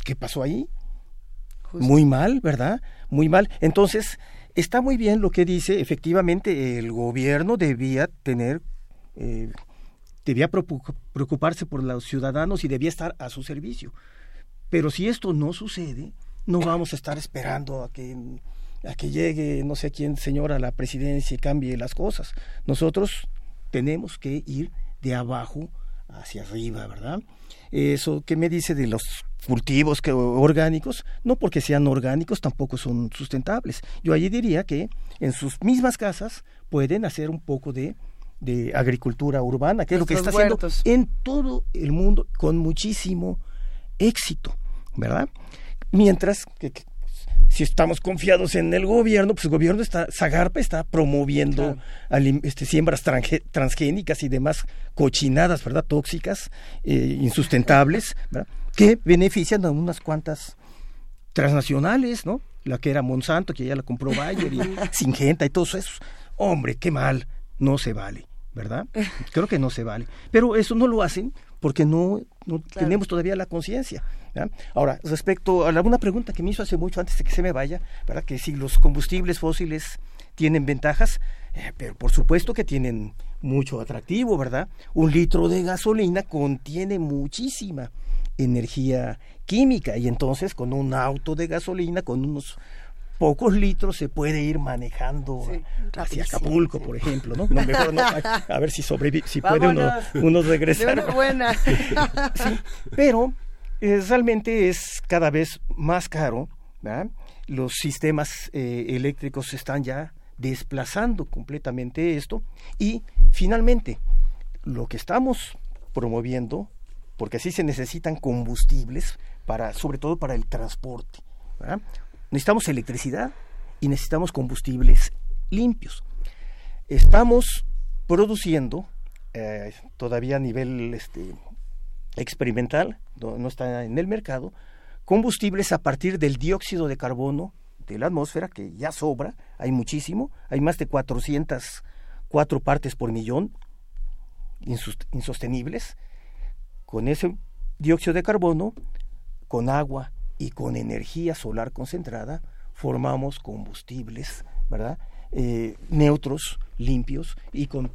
¿Qué pasó ahí? Muy mal, ¿verdad? Muy mal. Entonces, está muy bien lo que dice, efectivamente, el gobierno debía tener eh, debía preocuparse por los ciudadanos y debía estar a su servicio. Pero si esto no sucede, no vamos a estar esperando a que, a que llegue no sé quién señora a la presidencia y cambie las cosas. Nosotros tenemos que ir de abajo hacia arriba, ¿verdad? Eso que me dice de los cultivos que, orgánicos, no porque sean orgánicos tampoco son sustentables. Yo allí diría que en sus mismas casas pueden hacer un poco de de agricultura urbana, que es lo que está haciendo en todo el mundo con muchísimo éxito, ¿verdad? Mientras que, si estamos confiados en el gobierno, pues el gobierno está, Zagarpa está promoviendo este, siembras transgénicas y demás cochinadas, ¿verdad? Tóxicas, eh, insustentables, ¿verdad? Que benefician a unas cuantas transnacionales, ¿no? La que era Monsanto, que ya la compró Bayer y Singenta y todos esos. Hombre, qué mal, no se vale. ¿Verdad? Creo que no se vale. Pero eso no lo hacen porque no, no tenemos todavía la conciencia. Ahora, respecto a alguna pregunta que me hizo hace mucho antes de que se me vaya, ¿verdad? Que si los combustibles fósiles tienen ventajas, eh, pero por supuesto que tienen mucho atractivo, ¿verdad? Un litro de gasolina contiene muchísima energía química y entonces con un auto de gasolina, con unos pocos litros se puede ir manejando hacia Acapulco, por ejemplo, ¿no? mejor no, a ver si sobrevive, si puede uno, regresar. buena. pero eh, realmente es cada vez más caro, Los sistemas eh, eléctricos están ya desplazando completamente esto y finalmente lo que estamos promoviendo, porque así se necesitan combustibles para, sobre todo para el transporte. ¿verdad? Necesitamos electricidad y necesitamos combustibles limpios. Estamos produciendo eh, todavía a nivel este, experimental, no, está en el mercado, combustibles a partir del dióxido de carbono de la atmósfera, que ya sobra, hay muchísimo, hay más de 404 partes por millón insostenibles, con ese dióxido de carbono, con agua y con energía solar concentrada, formamos combustibles, ¿verdad? Eh, neutros, limpios y con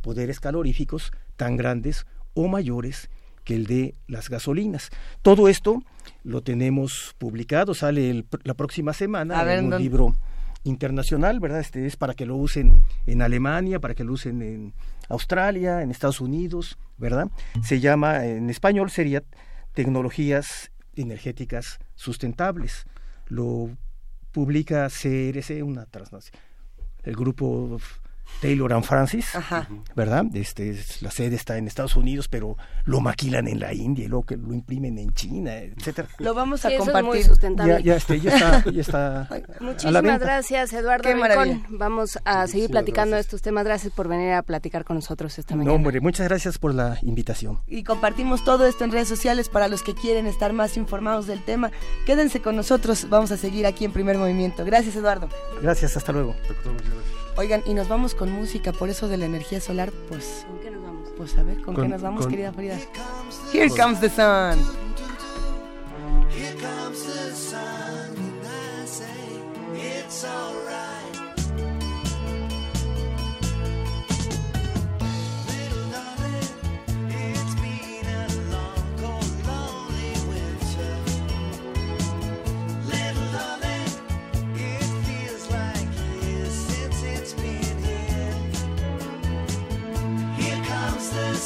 poderes caloríficos tan grandes o mayores que el de las gasolinas. Todo esto lo tenemos publicado, sale la próxima semana en un libro internacional, ¿verdad? Este es para que lo usen en Alemania, para que lo usen en Australia, en Estados Unidos, ¿verdad? Se llama, en español sería Tecnologías Energéticas Sustentables. Lo publica CRC, una transnacional. El grupo Taylor and Francis, ¿verdad? Este, la sede está en Estados Unidos, pero lo maquilan en la India y luego que lo imprimen en China, etcétera. Lo vamos a compartir. Ya, ya, este, ya está, ya está Muchísimas gracias, Eduardo Qué Vamos a seguir platicando estos temas. Gracias por venir a platicar con nosotros esta mañana. No, hombre, muchas gracias por la invitación. Y compartimos todo esto en redes sociales para los que quieren estar más informados del tema. Quédense con nosotros, vamos a seguir aquí en Primer Movimiento. Gracias, Eduardo. Gracias, hasta luego. Oigan, y nos vamos con música, por eso de la energía solar, pues... ¿Con qué nos vamos? Pues a ver, ¿con, qué nos vamos, querida Frida? Here comes the sun. Here comes the sun, and I say it's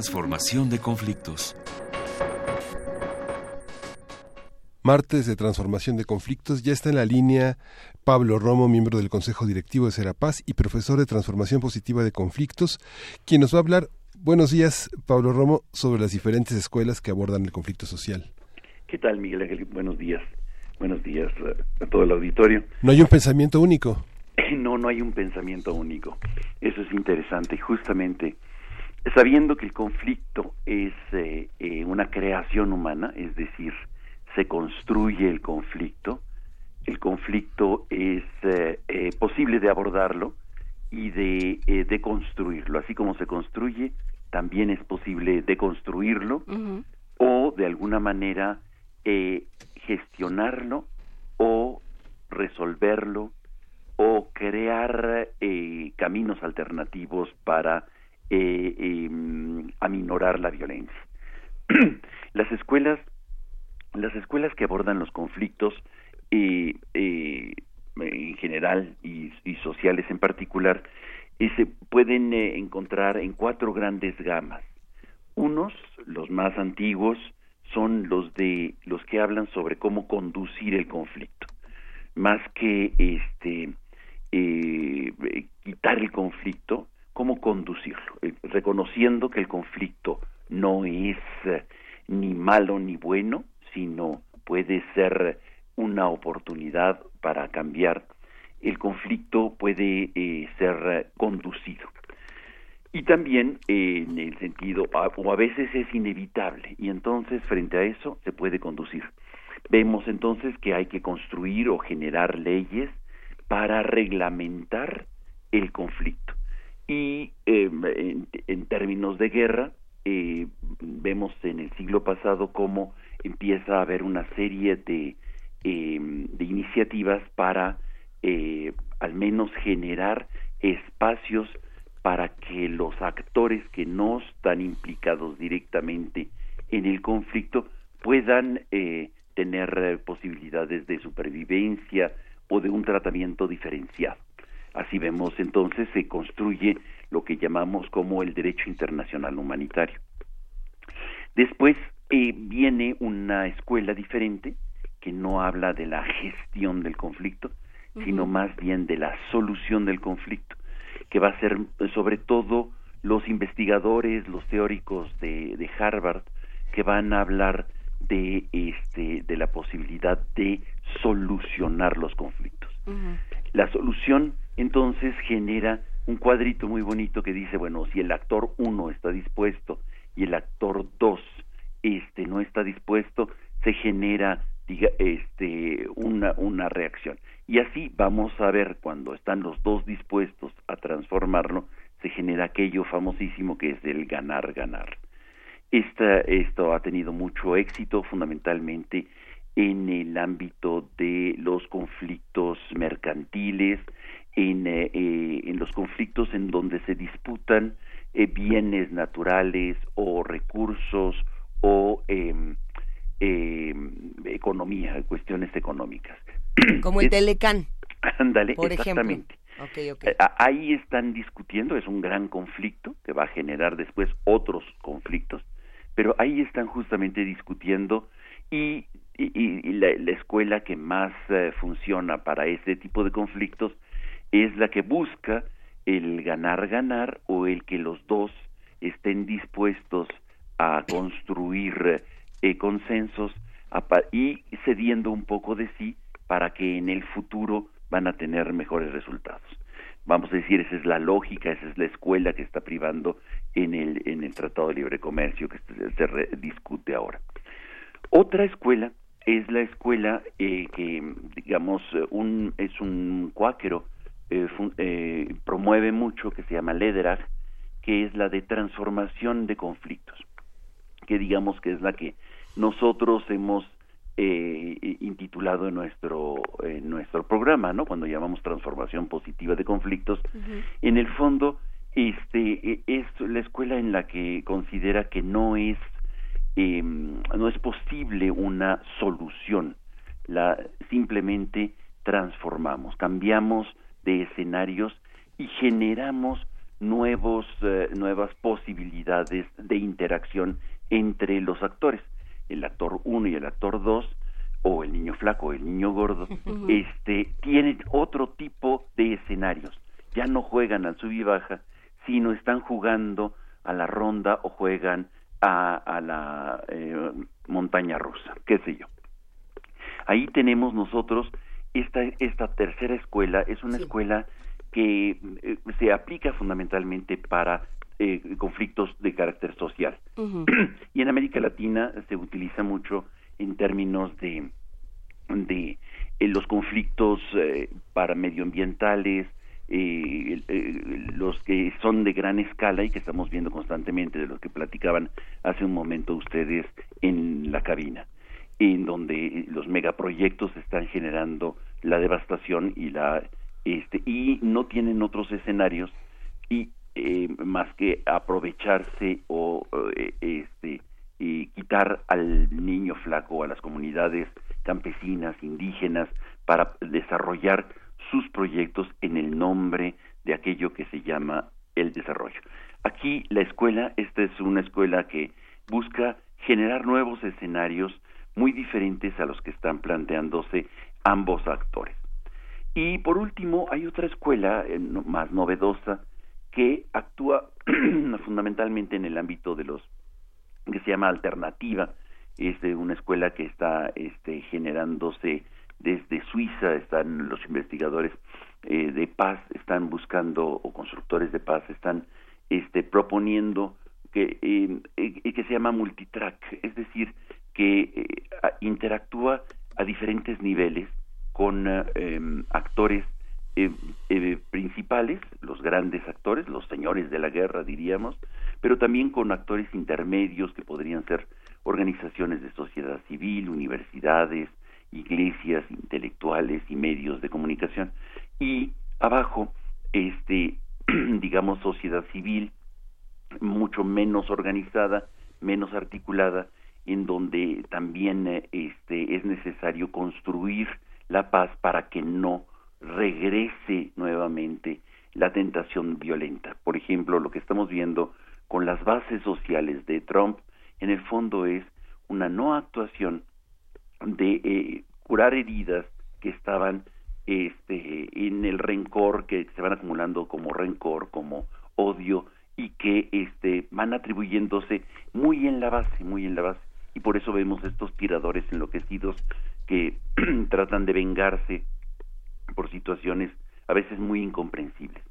Transformación de conflictos. Martes de Transformación de Conflictos. Ya está en la línea Pablo Romo, miembro del Consejo Directivo de Serapaz y profesor de Transformación Positiva de Conflictos, quien nos va a hablar, buenos días, Pablo Romo, sobre las diferentes escuelas que abordan el conflicto social. ¿Qué tal, Miguel Ángel? Buenos días. Buenos días a, todo el auditorio. ¿No hay un pensamiento único? No, no hay un pensamiento único. Eso es interesante. Justamente, sabiendo que el conflicto es eh, eh, una creación humana, es decir, se construye el conflicto, el conflicto es eh, posible de abordarlo y de, de construirlo. Así como se construye, también es posible deconstruirlo o de alguna manera eh, gestionarlo o resolverlo o crear eh, caminos alternativos para eh, em, aminorar la violencia. las escuelas, las escuelas que abordan los conflictos en general y, sociales en particular, se pueden encontrar en cuatro grandes gamas. Unos, los más antiguos, son los de los que hablan sobre cómo conducir el conflicto, más que este eh, quitar el conflicto, cómo conducirlo, eh, reconociendo que el conflicto no es eh, ni malo ni bueno, sino puede ser una oportunidad para cambiar. El conflicto puede eh, ser conducido. Y también en el sentido, o a veces es inevitable, y entonces frente a eso se puede conducir. Vemos entonces que hay que construir o generar leyes para reglamentar el conflicto. Y em, en, términos de guerra, eh, vemos en el siglo pasado cómo empieza a haber una serie de, em, de iniciativas para eh, al menos generar espacios para que los actores que no están implicados directamente en el conflicto puedan eh, tener posibilidades de supervivencia o de un tratamiento diferenciado. Así vemos entonces se construye lo que llamamos como el derecho internacional humanitario. Después eh, viene una escuela diferente que no habla de la gestión del conflicto, sino más bien de la solución del conflicto, que va a ser sobre todo los investigadores, los teóricos de, de Harvard, que van a hablar de este de la posibilidad de solucionar los conflictos. La solución entonces genera un cuadrito muy bonito que dice, bueno, si el actor 1 está dispuesto y el actor 2 este no está dispuesto, se genera diga, este una una reacción. Y así vamos a ver cuando están los dos dispuestos a transformarlo, se genera aquello famosísimo que es el ganar ganar. Esta, esto ha tenido mucho éxito fundamentalmente en el ámbito de los conflictos mercantiles, en, eh, eh, en los conflictos en donde se disputan eh, bienes naturales o recursos o em, em, economía, cuestiones económicas. Como el Telecán. Ándale, exactamente. Ahí están discutiendo, es un gran conflicto que va a generar después otros conflictos, pero ahí están justamente discutiendo y, y, la, escuela que más funciona para ese tipo de conflictos es la que busca el ganar-ganar o el que los dos estén dispuestos a construir eh, consensos y cediendo un poco de sí para que en el futuro van a tener mejores resultados. Vamos a decir, esa es la lógica, esa es la escuela que está privando en el, en el Tratado de Libre Comercio que se, discute ahora. Otra escuela es la escuela eh, que, digamos, un, es un cuáquero eh, eh, promueve mucho, que se llama Lederach, que es la de transformación de conflictos, que digamos que es la que nosotros hemos eh, intitulado en nuestro en nuestro programa, ¿no? Cuando llamamos transformación positiva de conflictos, en el fondo este e, es la escuela en la que considera que no es em, no es posible una solución, la simplemente transformamos, cambiamos de escenarios y generamos nuevos, eh, nuevas posibilidades de interacción entre los actores. El actor 1 y el actor 2 o el niño flaco o el niño gordo, este, tienen otro tipo de escenarios. Ya no juegan al sub y baja, sino están jugando a la ronda o juegan a, a la eh, montaña rusa, qué sé yo. Ahí tenemos nosotros esta, esta tercera escuela es una escuela que eh, se aplica fundamentalmente para eh, conflictos de carácter social. y en América Latina se utiliza mucho en términos de, de eh, los conflictos para medioambientales, los que son de gran escala y que estamos viendo constantemente, de los que platicaban hace un momento ustedes en la cabina en donde los megaproyectos están generando la devastación y la este y no tienen otros escenarios y eh, más que aprovecharse o eh, este quitar al niño flaco a las comunidades campesinas indígenas para desarrollar sus proyectos en el nombre de aquello que se llama el desarrollo. Aquí la escuela, esta es una escuela que busca generar nuevos escenarios muy diferentes a los que están planteándose ambos actores. Y por último, hay otra escuela eh, más novedosa que actúa fundamentalmente en el ámbito de los que se llama alternativa, es una escuela que está este, generándose desde Suiza, están los investigadores eh, de paz, están buscando, o constructores de paz, están este, proponiendo que, eh, que se llama multitrack, es decir, que interactúa a diferentes niveles con em, actores principales, los grandes actores, los señores de la guerra, diríamos, pero también con actores intermedios que podrían ser organizaciones de sociedad civil, universidades, iglesias, intelectuales y medios de comunicación. Y abajo, este, digamos, sociedad civil, mucho menos organizada, menos articulada, en donde también este, es necesario construir la paz para que no regrese nuevamente la tentación violenta. Por ejemplo, lo que estamos viendo con las bases sociales de Trump, en el fondo es una no actuación de eh, curar heridas que estaban este, en el rencor, que se van acumulando como rencor, como odio, y que este, van atribuyéndose muy en la base, muy en la base. Y por eso vemos estos tiradores enloquecidos que tratan de vengarse por situaciones a veces muy incomprensibles.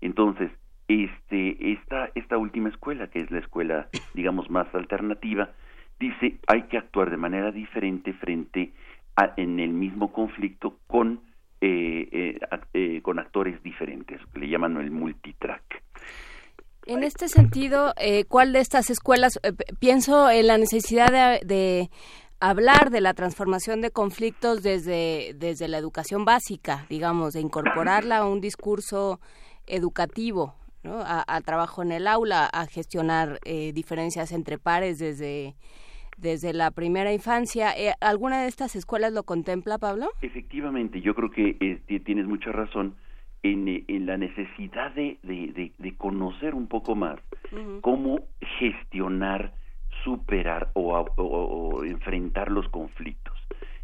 Entonces, este, esta, esta última escuela, que es la escuela, digamos, más alternativa, dice hay que actuar de manera diferente frente a, en el mismo conflicto con, eh, eh, eh, con actores diferentes, que le llaman el multitrack. En este sentido, ¿cuál de estas escuelas, pienso en la necesidad de, de, hablar de la transformación de conflictos desde, desde la educación básica, digamos, de incorporarla a un discurso educativo, a, trabajo en el aula, a gestionar eh, diferencias entre pares desde, desde la primera infancia. Eh, ¿Alguna de estas escuelas lo contempla, Pablo? Efectivamente, yo creo que eh, tienes mucha razón en, en la necesidad de, de, de, conocer un poco más cómo gestionar, superar o, o enfrentar los conflictos.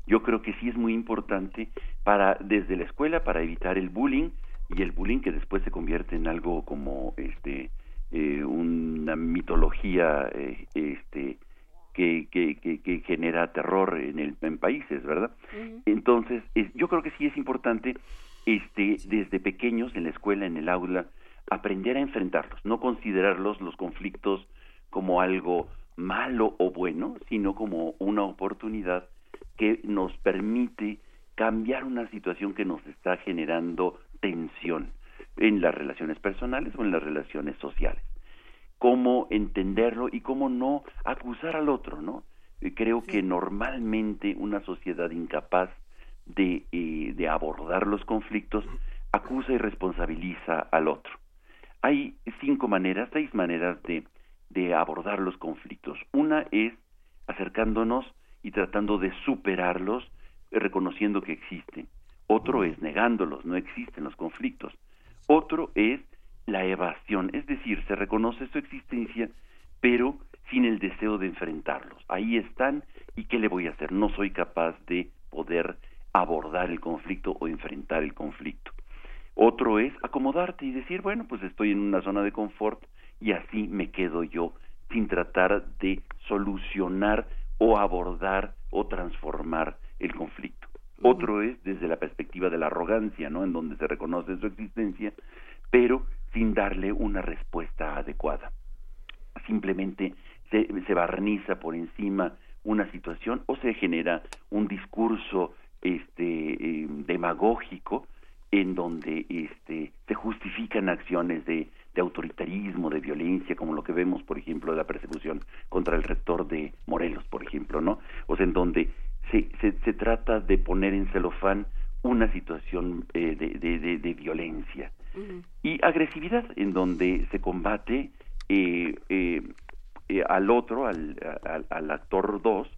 Yo creo que sí es muy importante para desde la escuela para evitar el bullying, y el bullying que después se convierte en algo como este eh, una mitología eh, este que, que, que, genera terror en el en países verdad entonces yo creo que sí es importante este desde pequeños en la escuela en el aula aprender a enfrentarlos no considerarlos los conflictos como algo malo o bueno sino como una oportunidad que nos permite cambiar una situación que nos está generando tensión en las relaciones personales o en las relaciones sociales. Cómo entenderlo y cómo no acusar al otro, ¿no? Creo que normalmente una sociedad incapaz de, eh, de abordar los conflictos acusa y responsabiliza al otro. Hay cinco maneras, seis maneras de, de abordar los conflictos. Una es acercándonos y tratando de superarlos, reconociendo que existen. Otro es negándolos, no existen los conflictos. Otro es la evasión, es decir, se reconoce su existencia, pero sin el deseo de enfrentarlos. Ahí están y ¿qué le voy a hacer? No soy capaz de poder abordar el conflicto o enfrentar el conflicto. Otro es acomodarte y decir, bueno, pues estoy en una zona de confort y así me quedo yo sin tratar de solucionar o abordar o transformar el conflicto. Otro es desde la perspectiva de la arrogancia, ¿no? En donde se reconoce su existencia, pero sin darle una respuesta adecuada. Simplemente se, se barniza por encima una situación o se genera un discurso este eh, demagógico en donde este se justifican acciones de, de, autoritarismo, de violencia, como lo que vemos, por ejemplo, de la persecución contra el rector de Morelos, por ejemplo, ¿no? O sea, en donde se, se, trata de poner en celofán una situación eh, de, de, violencia y agresividad en donde se combate eh, eh, al otro, al, al, actor 2,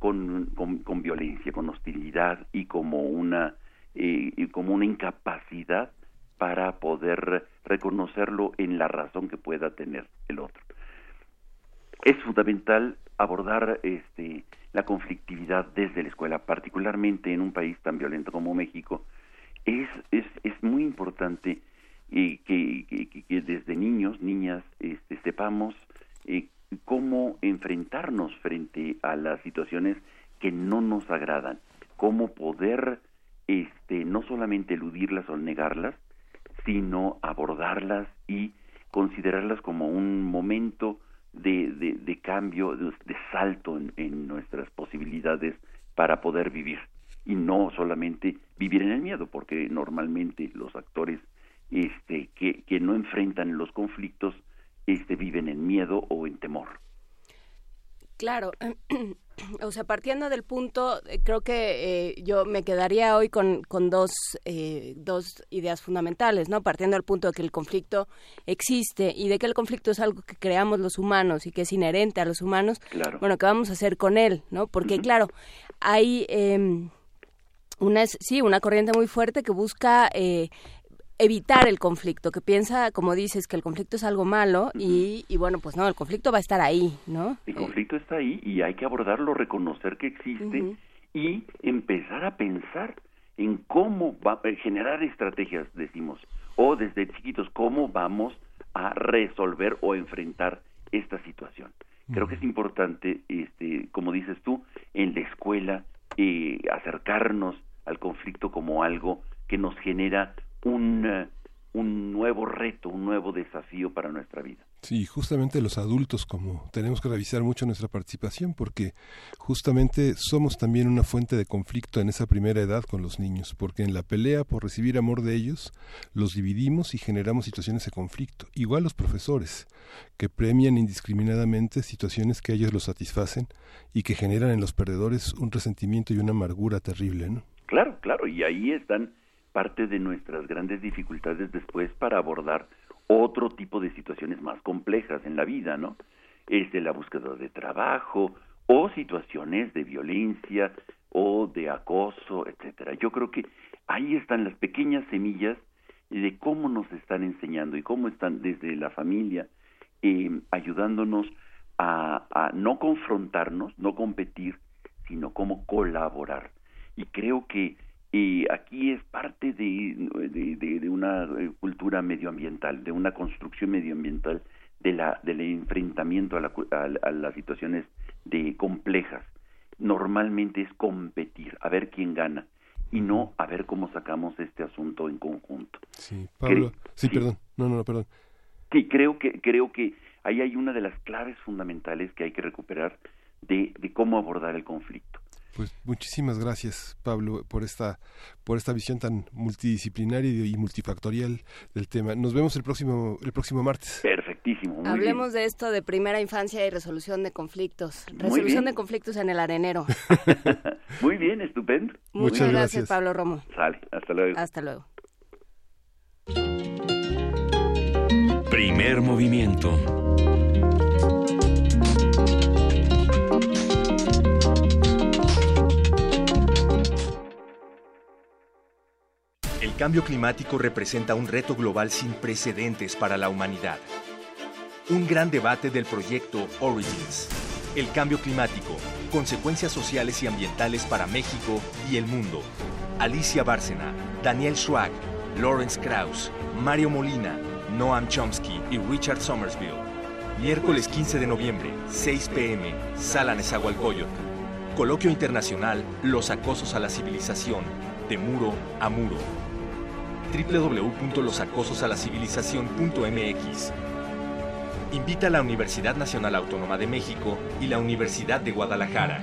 con, con, violencia, con hostilidad y como una, como una incapacidad para poder reconocerlo en la razón que pueda tener el otro. es fundamental abordar este, la conflictividad desde la escuela, particularmente en un país tan violento como México. Es, es, es muy importante eh, que, que, que, desde niños, niñas, este, sepamos eh, cómo enfrentarnos frente a las situaciones que no nos agradan, cómo poder este, no solamente eludirlas o negarlas, sino abordarlas y considerarlas como un momento de, de, cambio, de, salto en, nuestras posibilidades para poder vivir. Y no solamente vivir en el miedo, porque normalmente los actores este, que, que no enfrentan los conflictos este, viven en miedo o en temor. Claro, o sea, partiendo del punto, eh, creo que eh, yo me quedaría hoy con, con dos, eh, dos ideas fundamentales, ¿no? Partiendo del punto de que el conflicto existe y de que el conflicto es algo que creamos los humanos y que es inherente a los humanos. Bueno, ¿qué vamos a hacer con él, no? Porque, claro, hay em, una, sí, una corriente muy fuerte que busca evitar el conflicto, que piensa, como dices, que el conflicto es algo malo y, bueno, pues no, el conflicto va a estar ahí, ¿no? El conflicto está ahí y hay que abordarlo, reconocer que existe y empezar a pensar en cómo va a eh, generar estrategias, decimos, o desde chiquitos, cómo vamos a resolver o enfrentar esta situación. Creo que es importante, este, como dices tú, en la escuela eh, acercarnos al conflicto como algo que nos genera un, eh, un nuevo reto, un nuevo desafío para nuestra vida. Sí, justamente los adultos como tenemos que revisar mucho nuestra participación porque justamente somos también una fuente de conflicto en esa primera edad con los niños, porque en la pelea por recibir amor de ellos los dividimos y generamos situaciones de conflicto. Igual los profesores que premian indiscriminadamente situaciones que ellos los satisfacen y que generan en los perdedores un resentimiento y una amargura terrible, ¿no? Claro, claro, y ahí están parte de nuestras grandes dificultades después para abordar otro tipo de situaciones más complejas en la vida, ¿no? Es de la búsqueda de trabajo o situaciones de violencia o de acoso, etcétera. Yo creo que ahí están las pequeñas semillas de cómo nos están enseñando y cómo están desde la familia eh, ayudándonos a no confrontarnos, no competir, sino cómo colaborar. Y creo que y aquí es parte de, de, una eh, cultura medioambiental, de una construcción medioambiental de la, del enfrentamiento a, la, a, las situaciones de complejas. Normalmente es competir, a ver quién gana y no a ver cómo sacamos este asunto en conjunto. Sí, Pablo, sí, perdón, no, no, perdón. Sí, creo que, creo que ahí hay una de las claves fundamentales que hay que recuperar de, de cómo abordar el conflicto. Pues muchísimas gracias, Pablo, por esta, por esta visión tan multidisciplinaria y multifactorial del tema. Nos vemos el próximo, el próximo martes. Perfectísimo. Hablemos de esto de primera infancia y resolución de conflictos. Resolución de conflictos en el arenero. muy bien, estupendo. Muchas, gracias, Pablo Romo. Sale, hasta luego. Hasta luego. Primer movimiento. Cambio climático representa un reto global sin precedentes para la humanidad. Un gran debate del proyecto Origins. El cambio climático, consecuencias sociales y ambientales para México y el mundo. Alicia Bárcena, Daniel Schwag, Lawrence Krauss, Mario Molina, Noam Chomsky y Richard Somersville. Miércoles 15 de noviembre, 6 pm, Sala Nezahualcóyotl. Coloquio Internacional Los Acosos a la Civilización, de muro a muro www.losacososalacivilizacion.mx. Invita a la Universidad Nacional Autónoma de México y la Universidad de Guadalajara.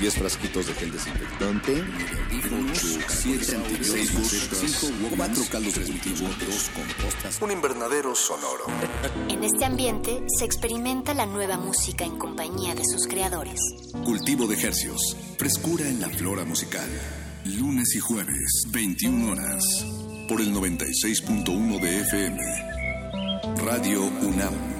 10 frasquitos de gel desinfectante, 8, 7 5 4 caldos de cultivo, 2 compostas, un invernadero sonoro. En este ambiente se experimenta la nueva música en compañía de sus creadores. Cultivo de ejercios, frescura en la flora musical. Lunes y jueves, 21 horas, por el 96.1 de FM. Radio UNAM.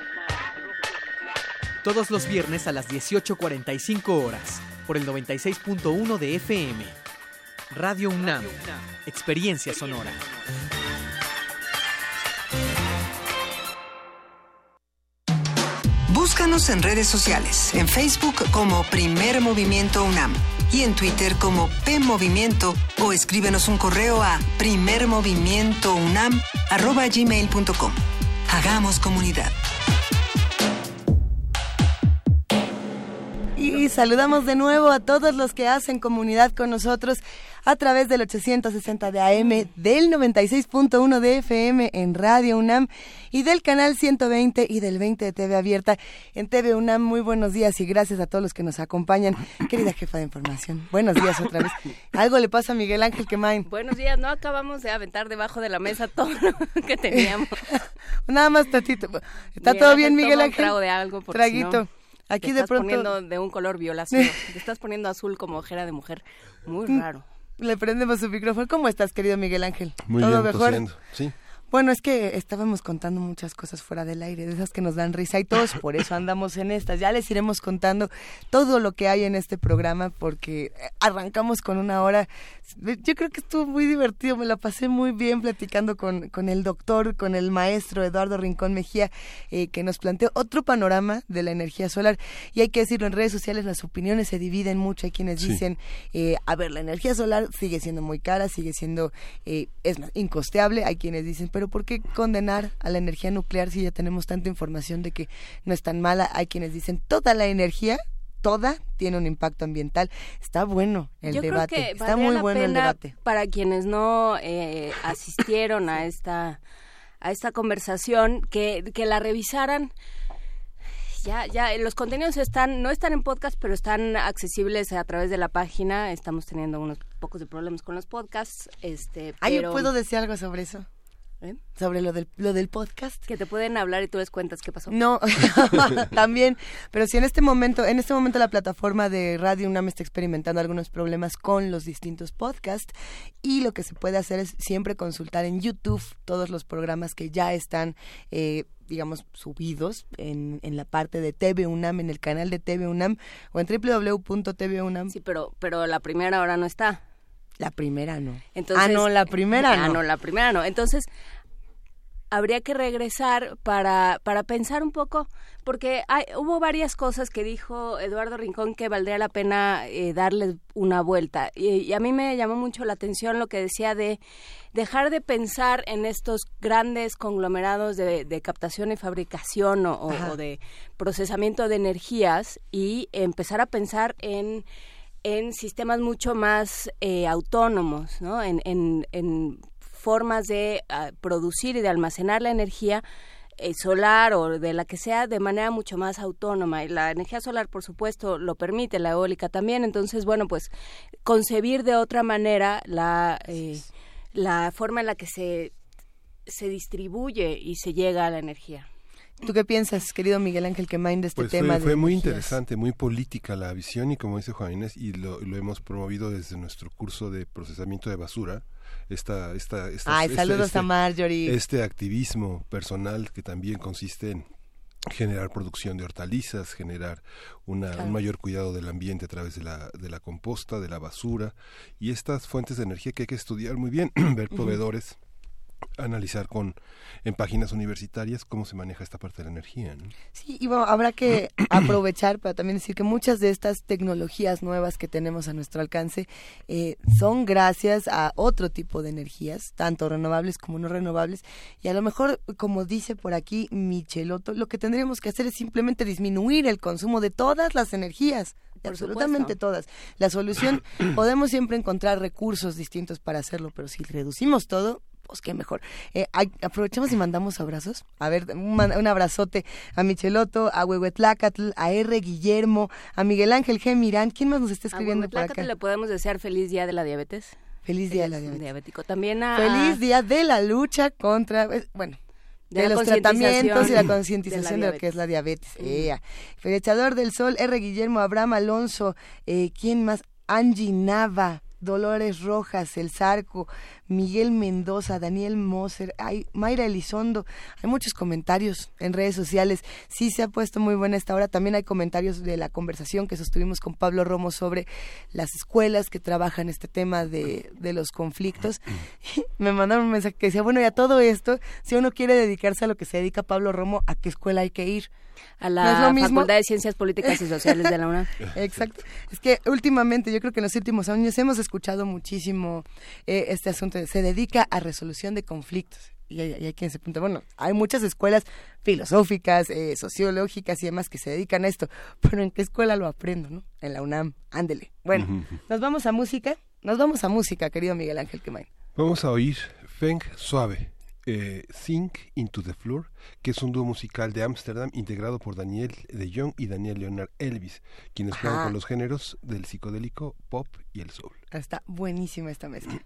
Todos los viernes a las 18.45 horas, por el 96.1 de FM. Radio UNAM, Experiencia Sonora. Búscanos en redes sociales, en Facebook como Primer Movimiento UNAM y en Twitter como P Movimiento o escríbenos un correo a primermovimientounam@gmail.com. Hagamos comunidad. Y saludamos de nuevo a todos los que hacen comunidad con nosotros a través del 860 de AM, del 96.1 de FM en Radio UNAM y del canal 120 y del 20 de TV Abierta en TV UNAM. Muy buenos días y gracias a todos los que nos acompañan. Querida jefa de información, buenos días otra vez. Algo le pasa a Miguel Ángel Quemain. Buenos días, no acabamos de aventar debajo de la mesa todo lo que teníamos. Nada más tatito. ¿Está todo bien, Miguel Ángel? Un trago de algo porque Traguito. si no, Aquí te de estás pronto poniendo de un color violáceo. te estás poniendo azul como ojera de mujer. Muy raro. le prendemos su micrófono. ¿Cómo estás, querido Miguel Ángel? Muy ¿Todo bien, mejor? tosiendo, Sí. Bueno, es que estábamos contando muchas cosas fuera del aire, de esas que nos dan risa y todos por eso andamos en estas. Ya les iremos contando todo lo que hay en este programa porque eh, arrancamos con una hora. Yo creo que estuvo muy divertido, me la pasé muy bien platicando con, con el doctor, con el maestro Eduardo Rincón Mejía, eh, que nos planteó otro panorama de la energía solar. Y hay que decirlo, en redes sociales las opiniones se dividen mucho. Hay quienes Sí. dicen, eh, a ver, la energía solar sigue siendo muy cara, sigue siendo, eh, es más, incosteable. Hay quienes dicen, pero ¿por qué condenar a la energía nuclear si ya tenemos tanta información de que no es tan mala? Hay quienes dicen, toda la energía, toda, tiene un impacto ambiental. Está bueno el Yo debate, creo que está muy la bueno el debate. Para quienes no eh, asistieron a esta a esta conversación, que, que la revisaran. Ya, ya, los contenidos están, no están en podcast, pero están accesibles a través de la página. Estamos teniendo unos pocos de problemas con los podcasts. Este, Ah, yo pero- puedo decir algo sobre eso. ¿Eh? Sobre lo del, lo del podcast. Que te pueden hablar y tú les cuentas qué pasó. No, también, pero si en este momento, en este momento la plataforma de Radio UNAM está experimentando algunos problemas con los distintos podcasts y lo que se puede hacer es siempre consultar en YouTube todos los programas que ya están, eh, digamos, subidos en, en la parte de TV UNAM, en el canal de TV UNAM o en www.tvunam. Sí, pero, pero la primera hora no está. La primera no. Entonces, ah, no, la primera Ah, no. no, la primera no. Entonces, habría que regresar para, para pensar un poco, porque hay, hubo varias cosas que dijo Eduardo Rincón que valdría la pena eh, darles una vuelta. Y, y a mí me llamó mucho la atención lo que decía de dejar de pensar en estos grandes conglomerados de, de captación y fabricación o, o- Ajá. o de procesamiento de energías y empezar a pensar en en sistemas mucho más eh, autónomos, ¿no? En, en, en formas de ah, producir y de almacenar la energía eh, solar o de la que sea de manera mucho más autónoma. Y la energía solar, por supuesto, lo permite, la eólica también. Entonces, bueno, pues concebir de otra manera la, eh, la forma en la que se, se distribuye y se llega a la energía. ¿Tú qué piensas, querido Miguel Ángel Quemain, de este Pues tema? fue, de fue muy energías? interesante, muy política la visión y como dice Juan Inés, y lo, lo hemos promovido desde nuestro curso de procesamiento de basura, esta, esta, esta- Ay, este- saludos este- a Marjorie. Este activismo personal que también consiste en generar producción de hortalizas, generar una, Claro. un mayor cuidado del ambiente a través de la, de la composta, de la basura y estas fuentes de energía que hay que estudiar muy bien, ver proveedores analizar con en páginas universitarias cómo se maneja esta parte de la energía. ¿no? Sí, y bueno, habrá que aprovechar para también decir que muchas de estas tecnologías nuevas que tenemos a nuestro alcance eh, son gracias a otro tipo de energías, tanto renovables como no renovables, y a lo mejor, como dice por aquí Micheloto, lo que tendríamos que hacer es simplemente disminuir el consumo de todas las energías, de absolutamente todas. La solución, podemos siempre encontrar recursos distintos para hacerlo, pero si reducimos todo, pues qué mejor. Eh, aprovechamos y mandamos abrazos. A ver, un, abrazote a Micheloto, a Huehuetlacatl, a R. Guillermo, a Miguel Ángel G. Mirán. ¿Quién más nos está escribiendo por Huehuetlacatl acá? le podemos desear feliz día de la diabetes. Feliz día de la diabetes. diabético. También a... Feliz día de la lucha contra, eh, bueno, De los tratamientos y la concientización de lo que es la diabetes. Mm. Ea. Flechador del Sol, R. Guillermo, Abraham Alonso, eh, ¿quién más? Angie Nava, Dolores Rojas, El Zarco, Miguel Mendoza, Daniel Moser, hay Mayra Elizondo. Hay muchos comentarios en redes sociales. Sí se ha puesto muy buena esta hora. También hay comentarios de la conversación que sostuvimos con Pablo Romo sobre las escuelas que trabajan este tema de, de los conflictos. Me mandaron un mensaje que decía, bueno, y a todo esto, si uno quiere dedicarse a lo que se dedica Pablo Romo, ¿a qué escuela hay que ir? A ¿No la es lo mismo? Facultad de Ciencias Políticas y Sociales de la UNAM. Exacto. Es que últimamente, yo creo que en los últimos años hemos escuchado muchísimo eh, este asunto. de- se dedica a resolución de conflictos. Y hay, y hay quien se pregunta, bueno, hay muchas escuelas filosóficas, eh, sociológicas y demás que se dedican a esto, pero ¿en qué escuela lo aprendo, no? En la UNAM, ándele. Bueno, nos vamos a música, nos vamos a música, querido Miguel Ángel Quemain. Vamos a oír Feng Suave, eh, Sink Into the Floor, que es un dúo musical de Ámsterdam integrado por Daniel de Jong y Daniel Leonard Elvis, quienes juegan con los géneros del psicodélico, pop y el soul. Está buenísima esta mezcla.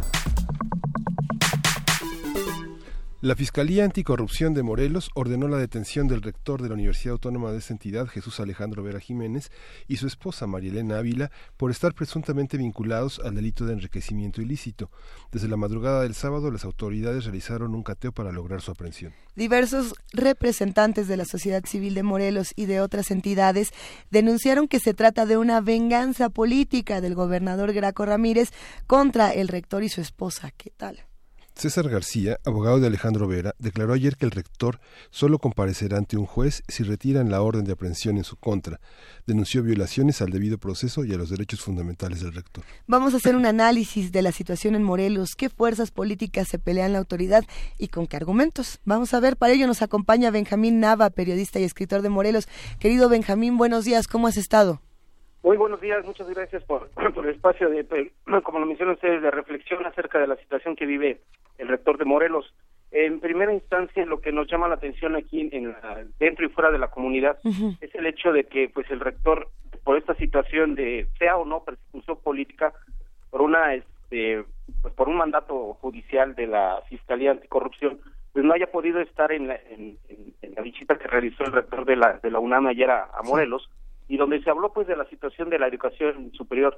La Fiscalía Anticorrupción de Morelos ordenó la detención del rector de la Universidad Autónoma de esa entidad, Jesús Alejandro Vera Jiménez, y su esposa Marielena Ávila, por estar presuntamente vinculados al delito de enriquecimiento ilícito. Desde la madrugada del sábado, las autoridades realizaron un cateo para lograr su aprehensión. Diversos representantes de la sociedad civil de Morelos y de otras entidades denunciaron que se trata de una venganza política del gobernador Graco Ramírez contra el rector y su esposa. ¿Qué tal? César García, abogado de Alejandro Vera, declaró ayer que el rector solo comparecerá ante un juez si retiran la orden de aprehensión en su contra. Denunció violaciones al debido proceso y a los derechos fundamentales del rector. Vamos a hacer un análisis de la situación en Morelos, qué fuerzas políticas se pelean la autoridad y con qué argumentos. Vamos a ver, para ello nos acompaña Benjamín Nava, periodista y escritor de Morelos. Querido Benjamín, buenos días, ¿cómo has estado? Muy buenos días, muchas gracias por, por el espacio de, como lo mencionan ustedes, de reflexión acerca de la situación que vive el rector de Morelos. En primera instancia, lo que nos llama la atención aquí en la- dentro y fuera de la comunidad es el hecho de que, pues, el rector, por esta situación de sea o no persecución política, por una, este, pues, por un mandato judicial de la Fiscalía Anticorrupción, pues no haya podido estar en la, en, en- en la visita que realizó el rector de la, de la UNAM ayer a, a Morelos y donde se habló pues de la situación de la educación superior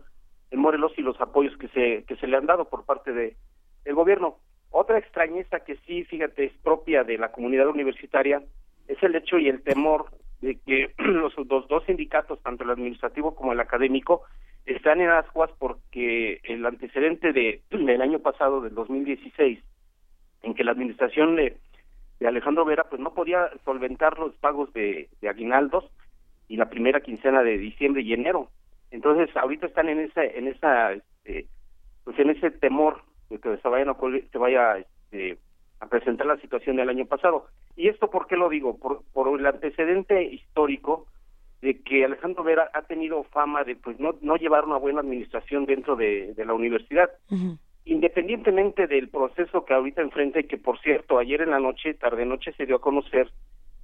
en Morelos y los apoyos que se que se le han dado por parte de del gobierno. Otra extrañeza que sí, fíjate, es propia de la comunidad universitaria es el hecho y el temor de que los, dos sindicatos, tanto el administrativo como el académico, están en ascuas porque el antecedente de del año pasado, del 2016, en que la administración de, de Alejandro Vera pues no podía solventar los pagos de, aguinaldos y la primera quincena de diciembre y enero. Entonces, ahorita están en esa en esa este, pues en ese temor de que se vayan a se vaya este, a presentar la situación del año pasado. ¿Y esto por qué lo digo? Por, por el antecedente histórico de que Alejandro Vera ha tenido fama de pues no, no llevar una buena administración dentro de, de la universidad. Independientemente del proceso que ahorita enfrenta y que por cierto ayer en la noche, tarde noche se dio a conocer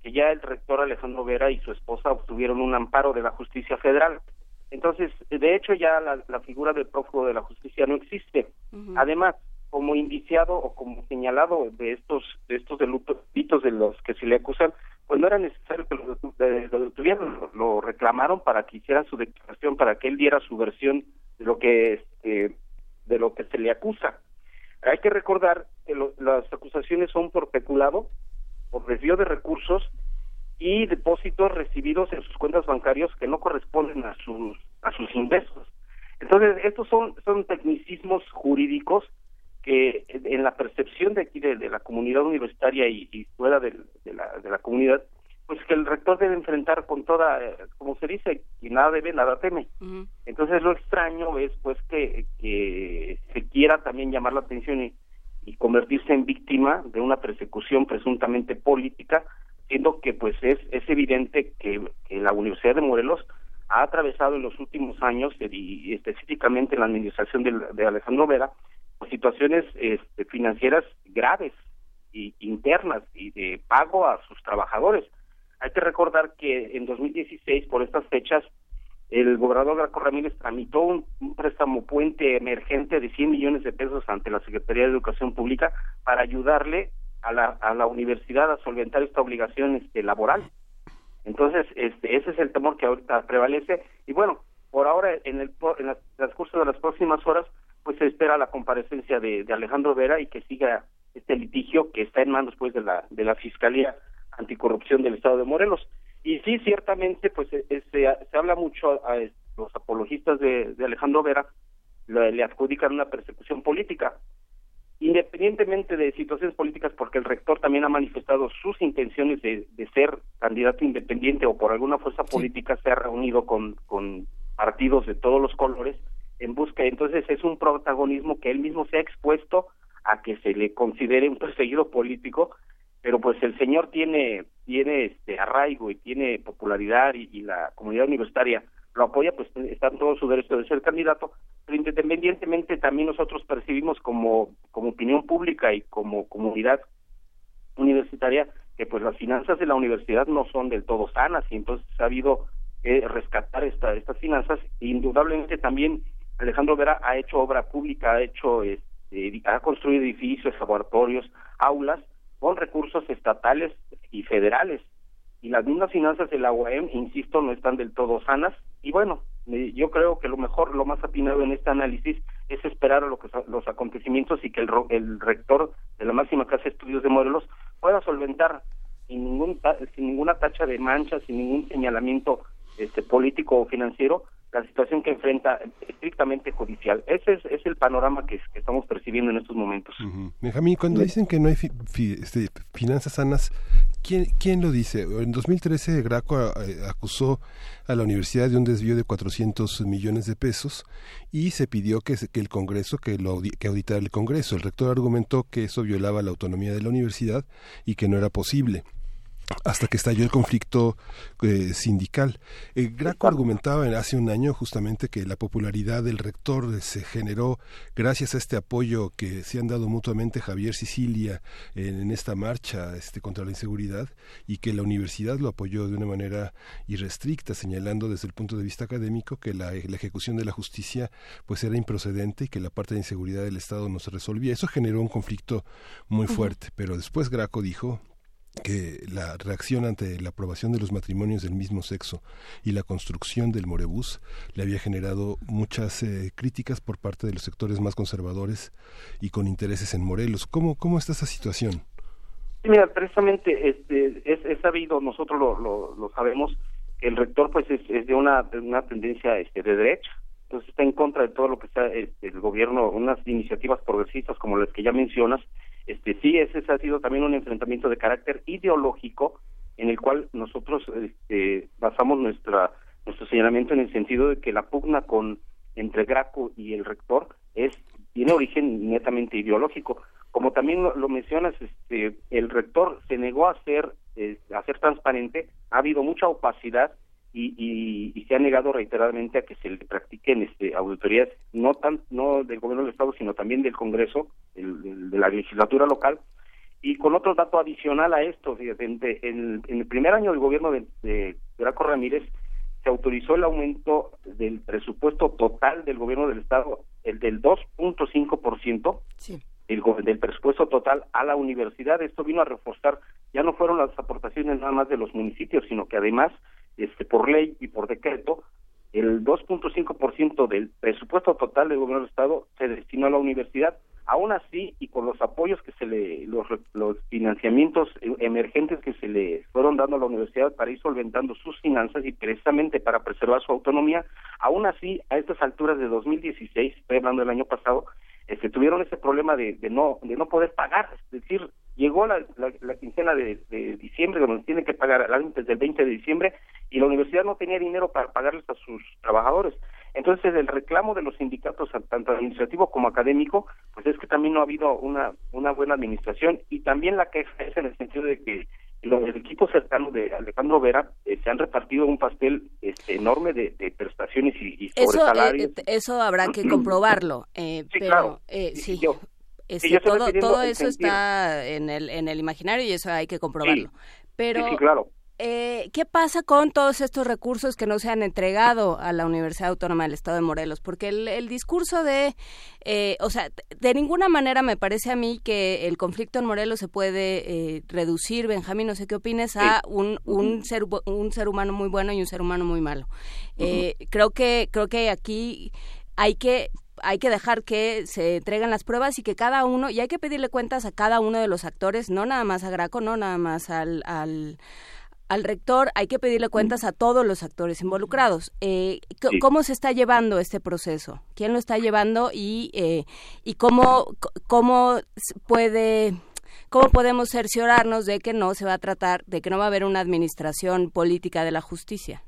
que ya el rector Alejandro Vera y su esposa obtuvieron un amparo de la justicia federal. Entonces, de hecho ya la, la figura del prófugo de la justicia no existe. Además, como indiciado o como señalado de estos de estos delitos de los que se le acusan, pues no era necesario que lo, de- lo detuvieran, lo, lo reclamaron para que hiciera su declaración, para que él diera su versión de lo que este, de lo que se le acusa. Hay que recordar que lo- las acusaciones son por peculado, por desvío de recursos y depósitos recibidos en sus cuentas bancarias que no corresponden a sus a sus ingresos. Entonces, estos son son tecnicismos jurídicos que en la percepción de aquí de, de la comunidad universitaria y, y fuera de, la, de la comunidad, pues que el rector debe enfrentar con toda, eh, como se dice, y nada debe, nada teme. Entonces lo extraño es pues que, que se quiera también llamar la atención y, y convertirse en víctima de una persecución presuntamente política, siendo que pues es, es evidente que, la Universidad de Morelos ha atravesado en los últimos años eh, y, específicamente en la administración de, Alejandro Vera pues, situaciones este, financieras graves y internas y de pago a sus trabajadores. Hay que recordar que en 2016, por estas fechas, el gobernador Graco Ramírez tramitó un, un préstamo puente emergente de 100 millones de pesos ante la Secretaría de Educación Pública para ayudarle a la, a la universidad a solventar esta obligación este, laboral. Entonces, este, ese es el temor que ahorita prevalece. Y bueno, por ahora, en el, en el transcurso de las próximas horas, pues se espera la comparecencia de, Alejandro Vera y que siga este litigio que está en manos pues de la de la Fiscalía Anticorrupción del Estado de Morelos. Y sí, ciertamente, pues eh, eh, se, se habla mucho a, los apologistas de, de Alejandro Vera, le adjudican una persecución política. Independientemente de situaciones políticas, porque el rector también ha manifestado sus intenciones de, de ser candidato independiente o por alguna fuerza política se ha reunido con, con partidos de todos los colores en busca. Entonces es un protagonismo que él mismo se ha expuesto a que se le considere un perseguido político, pero pues el señor tiene tiene este arraigo y tiene popularidad y, y la comunidad universitaria lo apoya, pues está en todo su derecho de ser candidato, pero independientemente también nosotros percibimos como, como opinión pública y como comunidad universitaria que pues las finanzas de la universidad no son del todo sanas y entonces ha habido que rescatar esta, estas finanzas. Indudablemente también Alejandro Vera ha hecho obra pública ha hecho este, ha construido edificios laboratorios aulas con recursos estatales y federales. Y las mismas finanzas de la UAM insisto no están del todo sanas y bueno eh, yo creo que lo mejor lo más atinado en este análisis es esperar a lo que los acontecimientos y que el, el rector de la máxima casa de estudios de Morelos pueda solventar sin ningún sin ninguna tacha de mancha sin ningún señalamiento este político o financiero la situación que enfrenta estrictamente judicial. Ese es, es el panorama que, que estamos percibiendo en estos momentos. Benjamín, cuando dicen que no hay fi- fi- este, finanzas sanas, ¿quién, ¿quién lo dice? En 2013 Graco eh, acusó a la universidad de un desvío de 400 millones de pesos y se pidió que, que el Congreso, que, lo, que auditara el Congreso. El rector argumentó que eso violaba la autonomía de la universidad y que no era posible hasta que estalló el conflicto eh, sindical. Eh, Graco argumentaba en- hace un año justamente que la popularidad del rector eh, se generó gracias a este apoyo que se han dado mutuamente Javier Sicilia en, en esta marcha este, contra la inseguridad y que la universidad lo apoyó de una manera irrestricta, señalando desde el punto de vista académico que la, la ejecución de la justicia pues era improcedente y que la parte de inseguridad del Estado no se resolvía. Eso generó un conflicto muy fuerte, pero después Graco dijo que la reacción ante la aprobación de los matrimonios del mismo sexo y la construcción del Morebús le había generado muchas eh, críticas por parte de los sectores más conservadores y con intereses en Morelos. ¿Cómo, cómo está esa situación? Mira, precisamente este, es, es sabido, nosotros lo, lo, lo sabemos, el rector pues es, de una, una tendencia este, de derecha, entonces está en contra de todo lo que está este, el gobierno, unas iniciativas progresistas como las que ya mencionas. Este, sí, ese ha sido también un enfrentamiento de carácter ideológico en el cual nosotros este, basamos nuestra nuestro señalamiento en el sentido de que la pugna con entre Graco y el rector es tiene origen netamente ideológico. Como también lo, mencionas, este, el rector se negó a ser eh, a ser transparente. Ha habido mucha opacidad y, y, y se ha negado reiteradamente a que se le practiquen este, auditorías no tan no del gobierno del estado sino también del Congreso, el- el- de la legislatura local. Y con otro dato adicional a esto, fíjate, en, en- en el primer año del gobierno de, de Graco Ramírez se autorizó el aumento del presupuesto total del gobierno del estado, el del 2.5% del, go- del presupuesto total a la universidad. Esto vino a reforzar, ya no fueron las aportaciones nada más de los municipios, sino que además, este, por ley y por decreto, el 2.5% del presupuesto total del gobierno del estado se destinó a la universidad. Aún así, y con los apoyos que se le, los, los financiamientos eh, emergentes que se le fueron dando a la universidad para ir solventando sus finanzas y precisamente para preservar su autonomía, aún así, a estas alturas de 2016, estoy hablando del año pasado, este, tuvieron ese problema de, de no de no poder pagar, es decir, llegó la, la, la quincena de, de diciembre, donde tienen que pagar antes del 20 de diciembre, y la universidad no tenía dinero para pagarles a sus trabajadores. Entonces, el reclamo de los sindicatos, tanto administrativo como académico, pues es que también no ha habido una, una buena administración, y también la queja es en el sentido de que los el equipo cercano de Alejandro Vera eh, se han repartido un pastel este, enorme de, de prestaciones y, y sobre Eso, eh, salarios. eh, eso habrá que comprobarlo. eh, Sí, pero, claro. eh, sí. Yo- Este, todo eso está en el, en el imaginario y eso hay que comprobarlo. Pero, sí, sí, claro. eh, ¿qué pasa con todos estos recursos que no se han entregado a la Universidad Autónoma del Estado de Morelos? Porque el, el discurso de, eh, o sea, de- ninguna manera me parece a mí que el conflicto en Morelos se puede eh, reducir, Benjamín, no sé qué opines, a un, un, ser, un ser humano muy bueno y un ser humano muy malo. Eh, Creo que creo que aquí hay que hay que dejar que se entreguen las pruebas y que cada uno, y hay que pedirle cuentas a cada uno de los actores, no nada más a Graco, no nada más al, al, al rector, hay que pedirle cuentas a todos los actores involucrados. Eh, Sí. ¿Cómo se está llevando este proceso? ¿Quién lo está llevando y, eh, y cómo, cómo puede... ¿Cómo podemos cerciorarnos de que no se va a tratar, de que no va a haber una administración política de la justicia?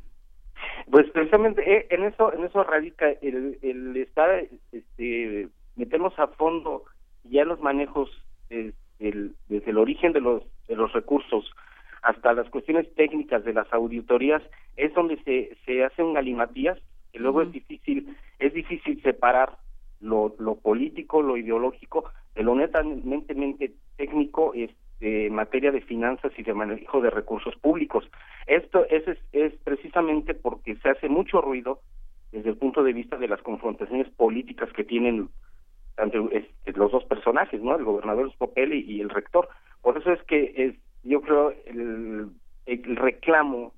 Pues precisamente eh, en eso en eso radica el, el estar este, meternos a fondo ya en los manejos eh, el- desde el origen de los de los recursos hasta las cuestiones técnicas de las auditorías es donde se se hace un galimatías que luego es difícil es difícil separar lo, lo político, lo ideológico, de lo netamente técnico este, en materia de finanzas y de manejo de recursos públicos. Esto es, es, es precisamente porque se hace mucho ruido desde el punto de vista de las confrontaciones políticas que tienen tanto este, los dos personajes, ¿no? El gobernador Scopelli y el rector. Por eso es que es, yo creo el, el reclamo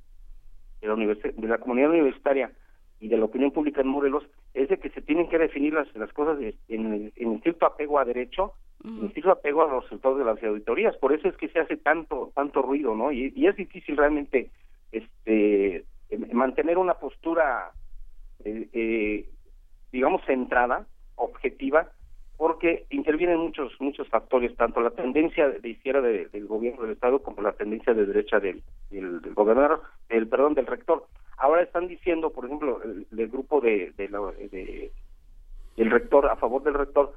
de la, de la comunidad universitaria y de la opinión pública en Morelos es de que se tienen que definir las, las cosas de- en, en estricto apego a derecho, en estricto apego a los resultados de las auditorías. Por eso es que se hace tanto tanto ruido, ¿no? Y, es difícil realmente este mantener una postura eh, eh, digamos centrada, objetiva, porque intervienen muchos muchos factores, tanto la tendencia de izquierda de- del gobierno del estado como la tendencia de derecha del, del, del gobernador, del perdón del rector. Ahora están diciendo, por ejemplo, el, del grupo de, de, la- de- del rector a favor del rector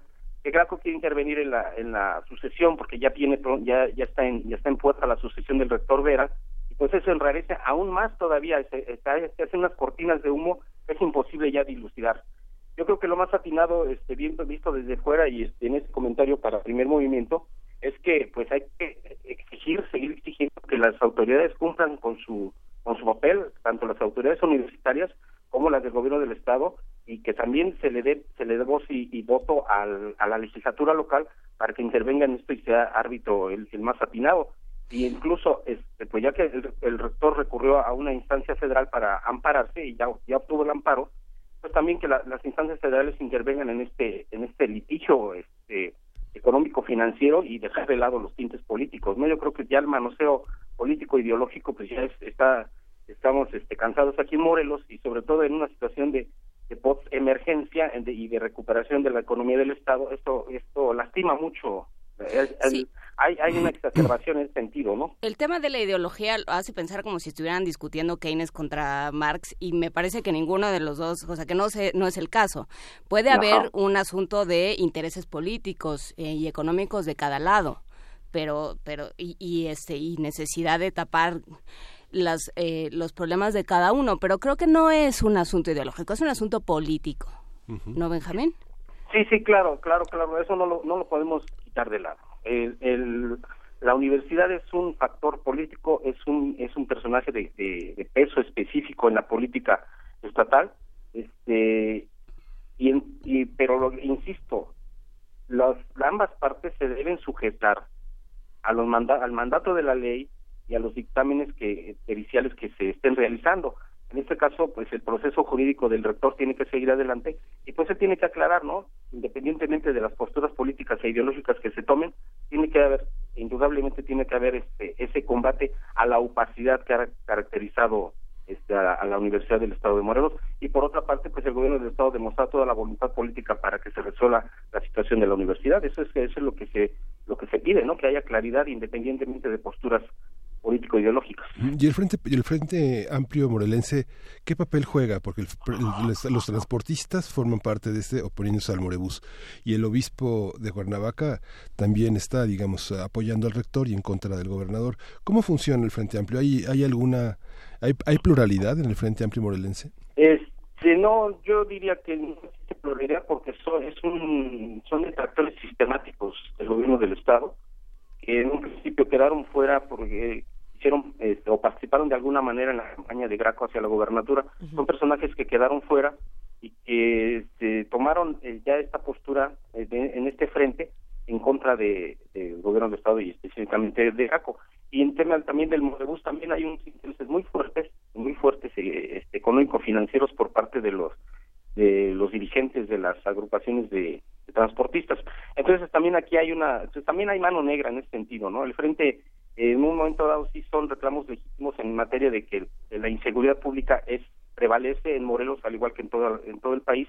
que Graco quiere intervenir en la en la sucesión porque ya tiene ya ya está en ya está en puerta la sucesión del rector Vera y pues eso enrarece aún más todavía se, está, se hacen unas cortinas de humo que es imposible ya dilucidar. Yo creo que lo más atinado este viendo visto desde fuera y este, en ese comentario para primer movimiento es que pues hay que exigir seguir exigiendo que las autoridades cumplan con su con su papel tanto las autoridades universitarias como las del gobierno del estado y que también se le dé se le dé voz y, voto al- a la legislatura local para que intervenga en esto y sea árbitro el, más atinado. Y incluso este, pues ya que el, rector recurrió a una instancia federal para ampararse y ya ya obtuvo el amparo pues también que la- las instancias federales intervengan en este en este litigio este económico financiero y dejar de lado los tintes políticos no yo creo que ya el manoseo político ideológico pues ya es- está estamos este cansados aquí en Morelos y sobre todo en una situación de de post emergencia en de- y de recuperación de la economía del estado esto esto lastima mucho el- hay hay una exacerbación en ese sentido no El tema de la ideología lo hace pensar como si estuvieran discutiendo Keynes contra Marx y me parece que ninguno de los dos, o sea, que no se, no es el caso. Puede Ajá. haber un asunto de intereses políticos eh, y económicos de cada lado, pero pero y, y, este y necesidad de tapar las eh, los problemas de cada uno, pero creo que no es un asunto ideológico, es un asunto político. ¿No, Benjamín? Sí, sí, claro, claro, claro, eso no lo, no lo podemos quitar de lado. El, el- la universidad es un factor político, es un es un personaje de, de- de peso específico en la política estatal, este y, en- y pero lo- insisto, las ambas partes se deben sujetar a los manda- al mandato de la ley y a los dictámenes que periciales que se estén realizando. En este caso, pues el proceso jurídico del rector tiene que seguir adelante y pues se tiene que aclarar, ¿no? Independientemente de las posturas políticas e ideológicas que se tomen, tiene que haber, indudablemente tiene que haber este ese combate a la opacidad que ha caracterizado este, a, la Universidad del Estado de Morelos y por otra parte, pues el gobierno del Estado demostró toda la voluntad política para que se resuelva la situación de la universidad. Eso es eso es lo que se lo que se pide, ¿no? Que haya claridad independientemente de posturas político-ideológicas. ¿Y el Frente, y el frente Amplio Morelense qué papel juega? Porque el- el- los, los transportistas forman parte de este oponiéndose al Morebús y el obispo de Cuernavaca también está, digamos, apoyando al rector y en contra del gobernador. ¿Cómo funciona el Frente Amplio? ¿Hay, hay alguna, hay, hay pluralidad en el Frente Amplio Morelense? Este, no, yo diría que no existe pluralidad porque son, es un, son detractores sistemáticos del gobierno del Estado que en un principio quedaron fuera porque hicieron este, o participaron de alguna manera en la campaña de Graco hacia la gobernatura. Son personajes que quedaron fuera y que este, tomaron eh, ya esta postura eh, de- en este frente en contra de- del gobierno del Estado y específicamente de Graco. Y en tema también del Modebus también hay unos intereses muy fuertes, muy fuertes eh, este, económico-financieros por parte de los de los dirigentes de las agrupaciones de, de transportistas. Entonces también aquí hay una, entonces, también hay mano negra en ese sentido, ¿no? El frente en un momento dado sí son reclamos legítimos en materia de que la inseguridad pública es prevalece en Morelos al igual que en todo en todo el país,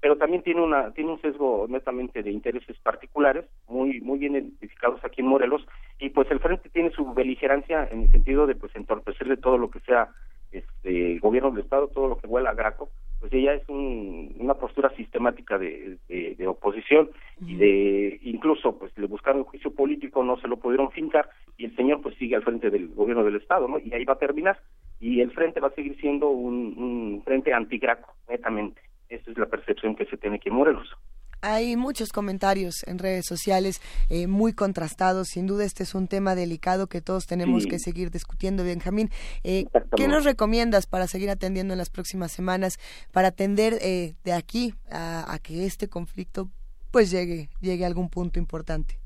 pero también tiene una tiene un sesgo netamente de intereses particulares muy muy bien identificados aquí en Morelos y pues el frente tiene su beligerancia en el sentido de pues entorpecerle todo lo que sea este gobierno del estado todo lo que huela a Graco pues ella es un- una postura sistemática de, de- de oposición y de incluso pues le buscaron juicio político no se lo pudieron fincar y el señor pues sigue al frente del gobierno del estado no y ahí va a terminar. Y el frente va a seguir siendo un, un frente antigraco netamente. Esa es la percepción que se tiene aquí en Morelos. Hay muchos comentarios en redes sociales eh, muy contrastados. Sin duda este es un tema delicado que todos tenemos Sí. que seguir discutiendo. Benjamín, eh, ¿qué nos recomiendas para seguir atendiendo en las próximas semanas, para atender eh, de aquí a, a que este conflicto pues llegue, llegue a algún punto importante?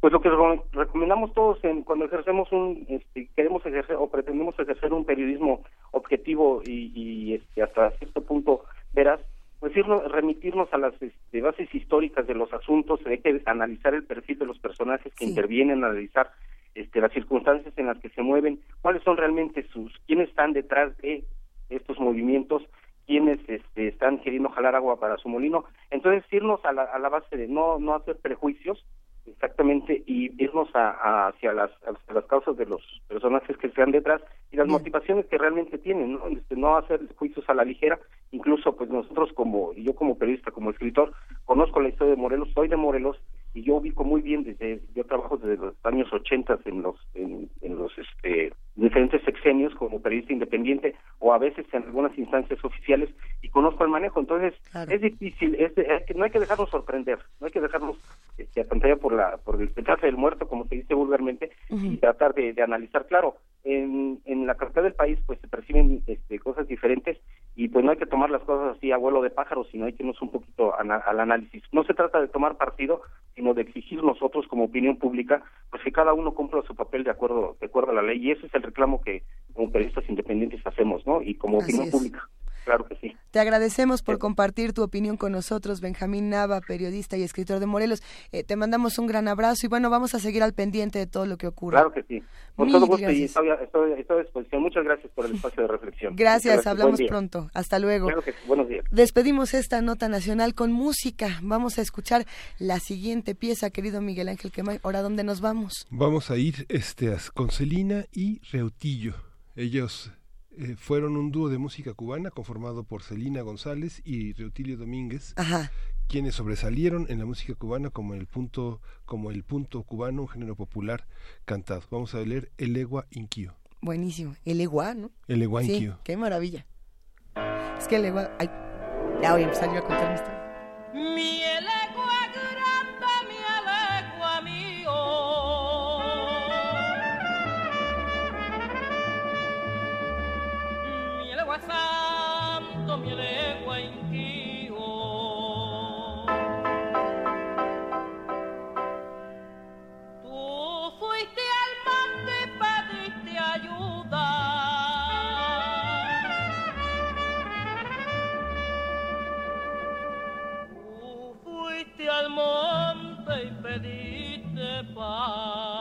Pues lo que re- recomendamos todos en, cuando ejercemos un, este, queremos ejercer o pretendemos ejercer un periodismo objetivo y, y, este, hasta cierto punto veraz, pues irnos, remitirnos a las este, bases históricas de los asuntos, hay que analizar el perfil de los personajes que Sí. intervienen, analizar este, las circunstancias en las que se mueven, cuáles son realmente sus, quiénes están detrás de estos movimientos, quiénes este, están queriendo jalar agua para su molino. Entonces, irnos a la, a la base de no, no hacer prejuicios, exactamente, y irnos a, a- hacia las, hacia las causas de los personajes que están detrás y las motivaciones que realmente tienen, ¿no? Este, no hacer juicios a la ligera, incluso pues nosotros como, yo como periodista, como escritor, conozco la historia de Morelos, soy de Morelos, y yo ubico muy bien desde, yo trabajo desde los años 80 en los, en, en los este, diferentes sexenios como periodista independiente, o a veces en algunas instancias oficiales, y conozco el manejo, entonces es difícil, es, es que no hay que dejarnos sorprender, no hay que dejarnos este, pantalla por la por el petarse del muerto, como se dice vulgarmente, y tratar de, de analizar, claro, en, en la capital del país pues se perciben este, cosas diferentes y pues no hay que tomar las cosas así a vuelo de pájaro, sino hay que irnos un poquito ana- al análisis. No se trata de tomar partido, sino de exigir nosotros como opinión pública, pues que cada uno cumpla su papel de acuerdo de acuerdo a la ley y ese es el reclamo que como periodistas independientes hacemos, ¿no? Y como Así opinión es. pública, claro que sí. Te agradecemos por compartir tu opinión con nosotros, Benjamín Nava, periodista y escritor de Morelos. Eh, te mandamos un gran abrazo y bueno, vamos a seguir al pendiente de todo lo que ocurra. Claro que sí. Con Mil todo gusto y estoy, a- estoy- estoy a disposición. Muchas gracias por el espacio de reflexión. Gracias, hablamos pronto. Hasta luego. Claro que sí. Buenos días. Despedimos esta nota nacional con música. Vamos a escuchar la siguiente pieza, querido Miguel Ángel Quemay. Ahora, ¿dónde nos vamos? Vamos a ir este, a- con Celina y Reutillo. Ellos eh, fueron un dúo de música cubana conformado por Celina González y Reutilio Domínguez, quienes sobresalieron en la música cubana como el punto, como el punto cubano, un género popular cantado. Vamos a leer El Egua Inquio. Buenísimo. El Eguá, ¿no? El Egua Sí, Inquio. qué maravilla. Es que el Eguá... Ay, ya voy a empezar yo a contar mi historia. far.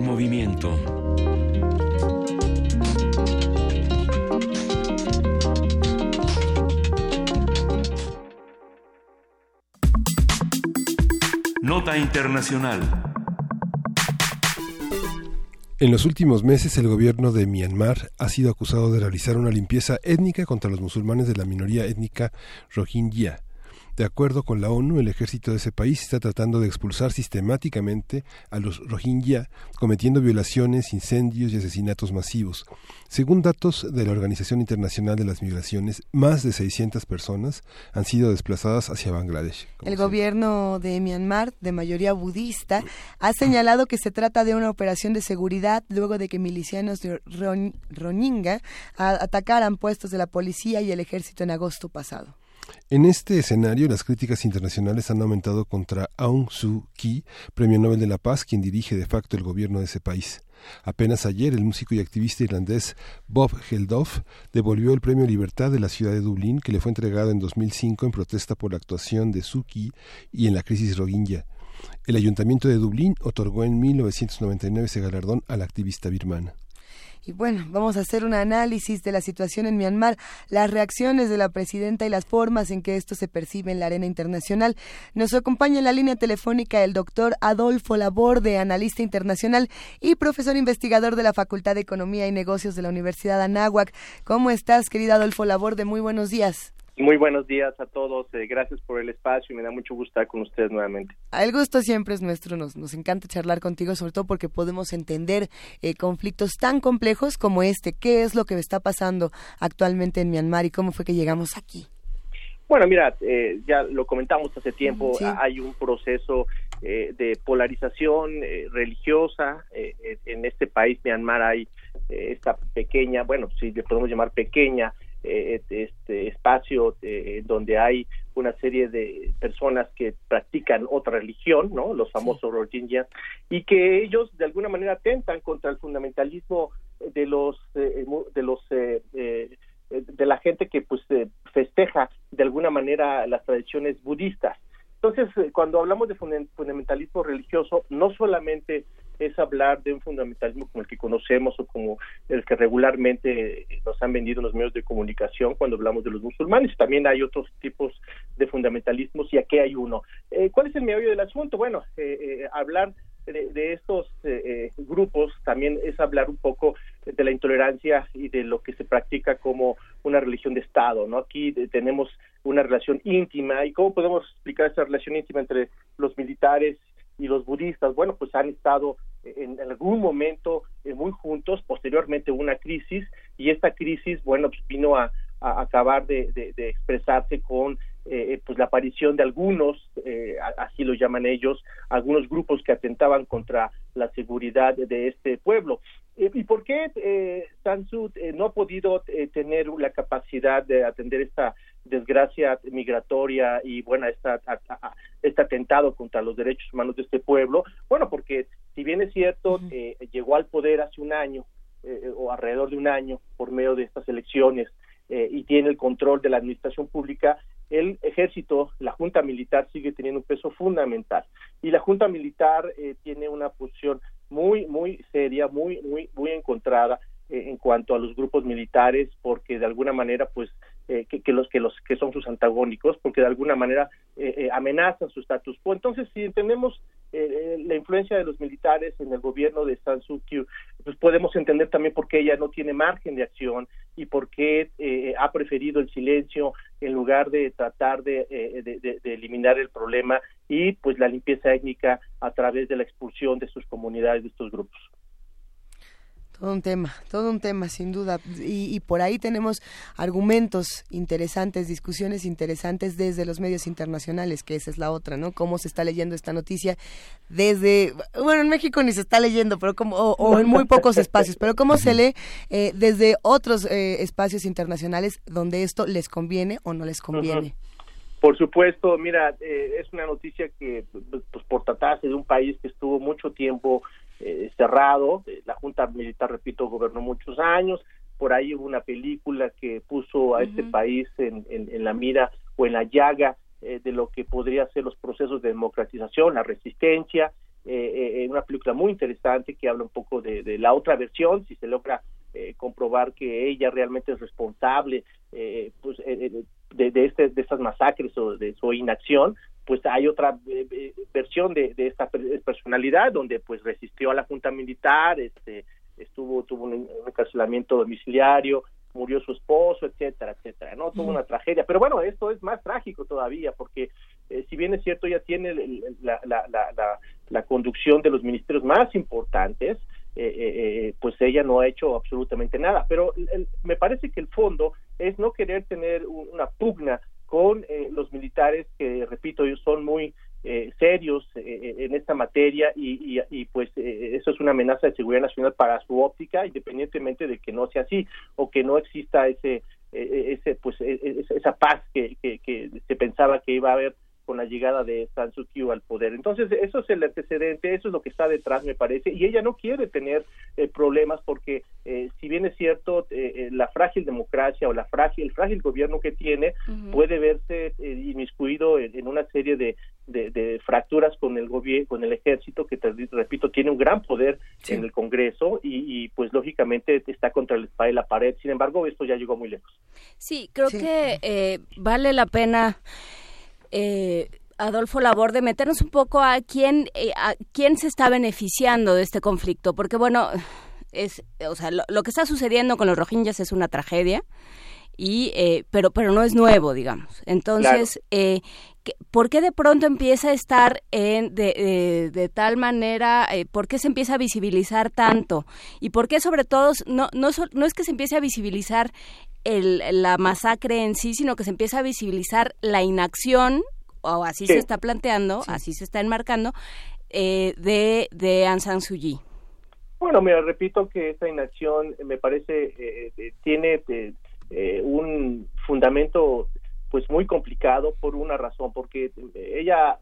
Movimiento. Nota Internacional. En los últimos meses, el gobierno de Myanmar ha sido acusado de realizar una limpieza étnica contra los musulmanes de la minoría étnica rohingya. De acuerdo con la ONU, el ejército de ese país está tratando de expulsar sistemáticamente a los rohingya, cometiendo violaciones, incendios y asesinatos masivos. Según datos de la Organización Internacional de las Migraciones, más de 600 personas han sido desplazadas hacia Bangladesh. El gobierno de Myanmar, de mayoría budista, ha señalado que se trata de una operación de seguridad luego de que milicianos de Rohingya atacaran puestos de la policía y el ejército en agosto pasado. En este escenario, las críticas internacionales han aumentado contra Aung Suu Kyi, Premio Nobel de la Paz, quien dirige de facto el gobierno de ese país. Apenas ayer, el músico y activista irlandés Bob Geldof devolvió el Premio Libertad de la ciudad de Dublín, que le fue entregado en 2005 en protesta por la actuación de Suu Kyi y en la crisis rohingya. El ayuntamiento de Dublín otorgó en 1999 ese galardón a la activista birmana. Y bueno, vamos a hacer un análisis de la situación en Myanmar, las reacciones de la presidenta y las formas en que esto se percibe en la arena internacional. Nos acompaña en la línea telefónica el doctor Adolfo Laborde, analista internacional y profesor investigador de la Facultad de Economía y Negocios de la Universidad Anáhuac. ¿Cómo estás, querido Adolfo Laborde? Muy buenos días. Muy buenos días a todos. eh, gracias por el espacio y me da mucho gusto estar con ustedes nuevamente. El gusto siempre es nuestro, nos, nos encanta charlar contigo, sobre todo porque podemos entender eh, conflictos tan complejos como este. ¿Qué es lo que está pasando actualmente en Myanmar y cómo fue que llegamos aquí? Bueno, mira, eh, ya lo comentamos hace tiempo, Sí. hay un proceso eh, de polarización eh, religiosa eh, eh, en este país, Myanmar, hay esta pequeña, bueno, si le podemos llamar pequeña, eh, este espacio eh, donde hay una serie de personas que practican otra religión, ¿no? Los famosos Rohingya, y que ellos de alguna manera atentan contra el fundamentalismo de los eh, de los eh, eh, de la gente que pues eh, festeja de alguna manera las tradiciones budistas. Entonces, eh, cuando hablamos de funda- fundamentalismo religioso, no solamente es hablar de un fundamentalismo como el que conocemos o como el que regularmente nos han vendido en los medios de comunicación cuando hablamos de los musulmanes, también hay otros tipos de fundamentalismos y aquí hay uno. Eh, ¿Cuál es el meollo del asunto? Bueno, eh, eh, hablar de, de estos eh, grupos también es hablar un poco de la intolerancia y de lo que se practica como una religión de Estado, ¿no? Aquí tenemos una relación íntima y cómo podemos explicar esa relación íntima entre los militares y los budistas, bueno, pues han estado en, algún momento eh, muy juntos, posteriormente una crisis y esta crisis, bueno, pues vino a, acabar de, de- expresarse con eh, pues la aparición de algunos, eh, así lo llaman ellos, algunos grupos que atentaban contra la seguridad de este pueblo. Eh, ¿Y por qué eh, Sansud no ha podido tener la capacidad de atender esta desgracia migratoria y bueno esta, a- a- este atentado contra los derechos humanos de este pueblo? Bueno, porque si bien es cierto, eh, llegó al poder hace un año eh, o alrededor de un año por medio de estas elecciones eh, y tiene el control de la administración pública, el ejército, la junta militar sigue teniendo un peso fundamental y la junta militar eh, tiene una posición muy muy seria, muy muy muy encontrada en cuanto a los grupos militares porque de alguna manera pues eh, que, que los que los que son sus antagónicos porque de alguna manera eh, eh, amenazan su status quo entonces si entendemos eh, eh, la influencia de los militares en el gobierno de San Suu Kyi pues podemos entender también por qué ella no tiene margen de acción y por qué eh, ha preferido el silencio en lugar de tratar de, de- de eliminar el problema y pues la limpieza étnica a través de la expulsión de sus comunidades de estos grupos. Todo un tema, todo un tema, sin duda. Y, y por ahí tenemos argumentos interesantes, discusiones interesantes desde los medios internacionales, que esa es la otra, ¿no? Cómo se está leyendo esta noticia desde, bueno, en México ni se está leyendo, pero como, o, o en muy pocos espacios, pero cómo se lee eh, desde otros eh, espacios internacionales donde esto les conviene o no les conviene. Por supuesto, mira, eh, es una noticia que, pues, por tratarse de un país que estuvo mucho tiempo eh, cerrado, eh, la Junta Militar, repito, gobernó muchos años, por ahí hubo una película que puso a este país en, en- en la mira o en la llaga eh, de lo que podría ser los procesos de democratización, la resistencia, eh, eh, una película muy interesante que habla un poco de, de la otra versión, si se logra eh, comprobar que ella realmente es responsable eh, pues, eh, eh, de, de, este, de estas masacres o de su inacción, pues hay otra eh, eh, versión de, de esta per- personalidad donde pues resistió a la junta militar, este estuvo tuvo un, encarcelamiento domiciliario, murió su esposo, etcétera, etcétera, no tuvo una tragedia, pero bueno, esto es más trágico todavía porque eh, si bien es cierto ella tiene el- el- la, la, la, la, la conducción de los ministerios más importantes, eh, eh, eh, pues ella no ha hecho absolutamente nada. Pero el- me parece que el fondo es no querer tener un- una pugna con eh, los militares que, repito, ellos son muy eh, serios eh, eh, en esta materia y, y- y, pues eh, eso es una amenaza de seguridad nacional para su óptica, independientemente de que no sea así o que no exista ese ese pues eh, esa esa paz que, que, que se pensaba que iba a haber con la llegada de San Suu Kyi al poder. Entonces, eso es el antecedente, eso es lo que está detrás, me parece, y ella no quiere tener eh, problemas porque, eh, si bien es cierto, eh, eh, la frágil democracia o la frágil, el frágil gobierno que tiene puede verse eh, inmiscuido en, en una serie de, de, de fracturas con el gobierno, con el ejército, que, te repito, tiene un gran poder en el Congreso y, y, pues, lógicamente, está contra el espada y la pared. Sin embargo, esto ya llegó muy lejos. Sí, creo que eh, vale la pena, eh, Adolfo Laborde, meternos un poco a quién, eh, a quién se está beneficiando de este conflicto, porque bueno, es, o sea, lo, lo que está sucediendo con los rohingyas es una tragedia. Y, eh, pero pero no es nuevo digamos. Entonces eh, ¿qué- ¿por qué de pronto empieza a estar en de, de- de tal manera eh, por qué se empieza a visibilizar tanto y por qué sobre todo no no so- no es que se empiece a visibilizar el, la masacre en sí sino que se empieza a visibilizar la inacción o así Sí. se está planteando así se está enmarcando eh, de de Aung San Suu Kyi. Bueno, me repito que esta inacción eh, me parece eh, eh, tiene eh, un fundamento pues muy complicado por una razón, porque eh, ella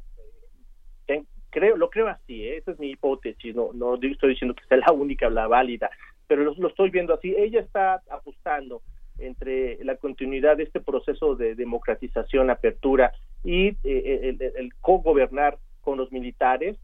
eh, creo lo creo así, ¿eh? esa es mi hipótesis, no no estoy diciendo que sea la única, la válida, pero lo, estoy viendo así. Ella está apostando entre la continuidad de este proceso de democratización, apertura y eh, el, el- el co-gobernar con los militares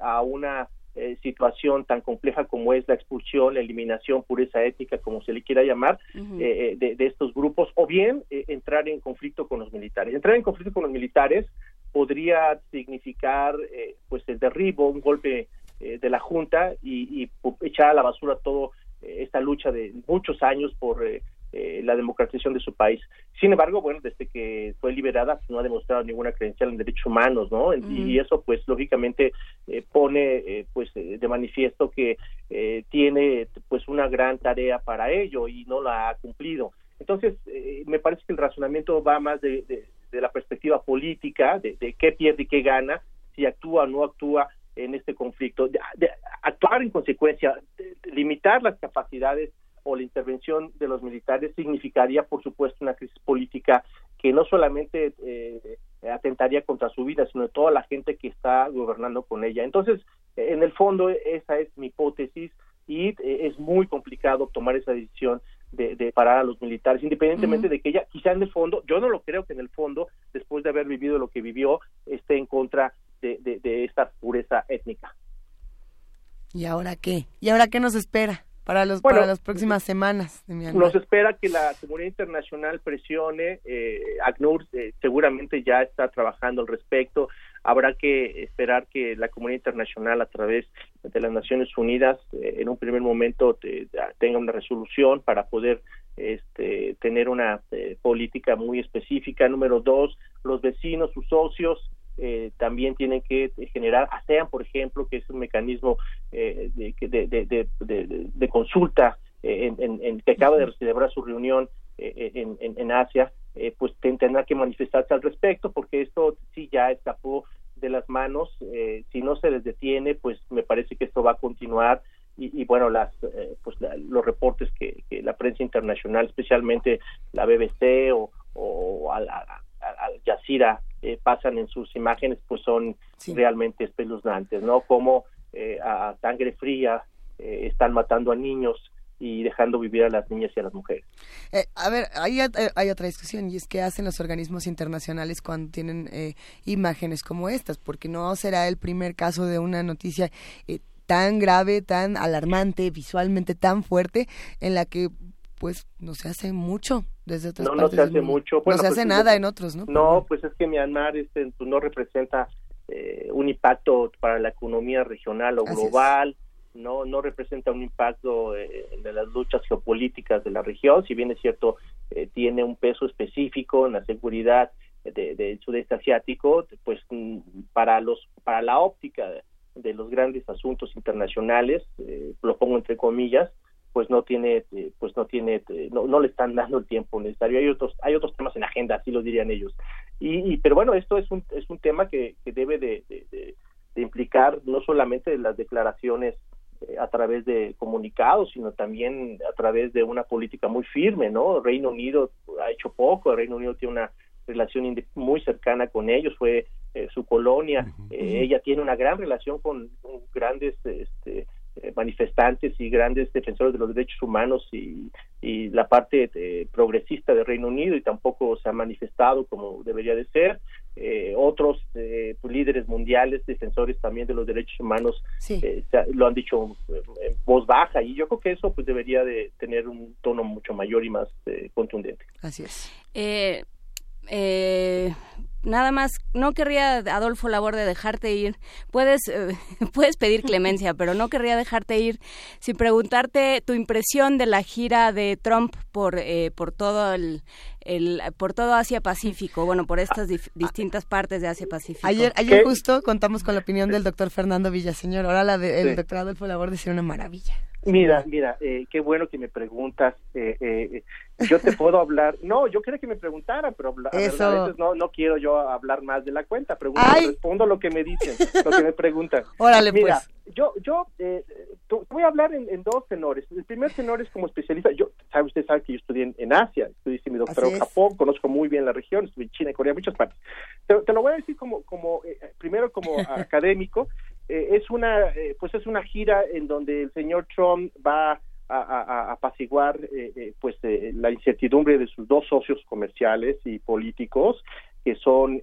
a una eh, situación tan compleja como es la expulsión, la eliminación, pureza ética, como se le quiera llamar, eh, eh, de, de estos grupos, o bien eh, entrar en conflicto con los militares. Entrar en conflicto con los militares podría significar eh, pues el derribo, un golpe eh, de la Junta y, y echar a la basura todo eh, esta lucha de muchos años por eh, la democratización de su país. Sin embargo, bueno, desde que fue liberada pues, no ha demostrado ninguna credencial en derechos humanos, ¿no? Y eso, pues, lógicamente eh, pone, eh, pues, eh, de manifiesto que eh, tiene, pues, una gran tarea para ello y no la ha cumplido. Entonces, eh, me parece que el razonamiento va más de, de- de la perspectiva política, de, de qué pierde y qué gana, si actúa o no actúa en este conflicto. De- de actuar en consecuencia, limitar las capacidades o la intervención de los militares significaría, por supuesto, una crisis política que no solamente eh, atentaría contra su vida, sino de toda la gente que está gobernando con ella. Entonces, en el fondo, esa es mi hipótesis y eh, es muy complicado tomar esa decisión de, de parar a los militares, independientemente de que ella, quizá en el fondo, yo no lo creo que en el fondo, después de haber vivido lo que vivió, esté en contra de, de- de esta pureza étnica. ¿Y ahora qué? ¿Y ahora qué nos espera para los Bueno, para las próximas semanas de Myanmar? Nos espera que la comunidad internacional presione, eh, ACNUR eh, seguramente ya está trabajando al respecto, habrá que esperar que la comunidad internacional a través de las Naciones Unidas eh, en un primer momento te- tenga una resolución para poder este, tener una eh, política muy específica. Número dos, los vecinos, sus socios, eh, también tienen que generar ASEAN, por ejemplo, que es un mecanismo eh, de, de, de, consulta eh, en, en- en- que acaba de celebrar su reunión eh, en, en, Asia, eh, pues ten- tendrá que manifestarse al respecto, porque esto sí ya escapó de las manos. eh, si no se les detiene, pues me parece que esto va a continuar. Y, y bueno, las, eh, pues la- los reportes que, que la prensa internacional, especialmente la BBC o, o al- al Jazeera, eh, pasan en sus imágenes, pues son realmente espeluznantes, ¿no? Como eh, a sangre fría eh, están matando a niños y dejando vivir a las niñas y a las mujeres. Eh, a ver, hay, eh, hay otra discusión y es que hacen los organismos internacionales cuando tienen eh, imágenes como estas, porque no será el primer caso de una noticia eh, tan grave, tan alarmante, visualmente tan fuerte, en la que pues no se hace mucho desde otras No, no se hace mucho. no Bueno, se pues, hace nada en otros, ¿no? No, pues es que Myanmar este, pues, no representa eh, un impacto para la economía regional o Así es. global, no no representa un impacto eh, de las luchas geopolíticas de la región, si bien es cierto, eh, tiene un peso específico en la seguridad de- del sudeste asiático, pues mm, para los para la óptica de, de los grandes asuntos internacionales, eh, lo pongo entre comillas, pues no tiene eh, pues no tiene eh, no, no le están dando el tiempo necesario. Hay otros hay otros temas en agenda así lo dirían ellos. Y, y- pero bueno esto es un es un tema que, que debe de, de- de- de implicar no solamente las declaraciones eh, a través de comunicados sino también a través de una política muy firme no Reino Unido ha hecho poco el Reino Unido tiene una relación muy cercana con ellos fue eh, su colonia Eh, ella tiene una gran relación con, grandes este, manifestantes y grandes defensores de los derechos humanos y, y la parte eh, progresista del Reino Unido y tampoco se ha manifestado como debería de ser. Eh, otros eh, pues, líderes mundiales, defensores también de los derechos humanos, eh, ha- lo han dicho eh, en voz baja y yo creo que eso pues debería de tener un tono mucho mayor y más eh, contundente. Así es. Eh, eh, nada más, no querría, Adolfo Laborde, dejarte ir. Puedes, eh, puedes pedir clemencia, pero no querría dejarte ir sin preguntarte tu impresión de la gira de Trump por, eh, por todo el, el- por todo Asia Pacífico, bueno, por estas dif- distintas partes de Asia Pacífico. Ayer, ayer justo contamos con la opinión del doctor Fernando Villaseñor. Ahora la del Sí. doctor Adolfo Laborde una maravilla. Mira, mira, eh, qué bueno que me preguntas. eh, eh, yo te puedo hablar. No, yo quería que me preguntara, pero Eso. a veces no, no quiero yo hablar más de la cuenta. Pregunto, respondo lo que me dicen, lo que me preguntan. Órale, Mira, pues. Yo, yo eh, voy a hablar en, en dos tenores. El primer tenor es como especialista. Yo, sabe usted sabe que yo estudié en, en Asia, estudié mi doctorado en. Japón, conozco muy bien la región, estuve en China, en Corea, muchas partes. Te, te lo voy a decir como, como eh, primero como académico. Eh, es una, eh, pues es una gira en donde el señor Trump va a, a- a apaciguar pues eh, la incertidumbre de sus dos socios comerciales y políticos que son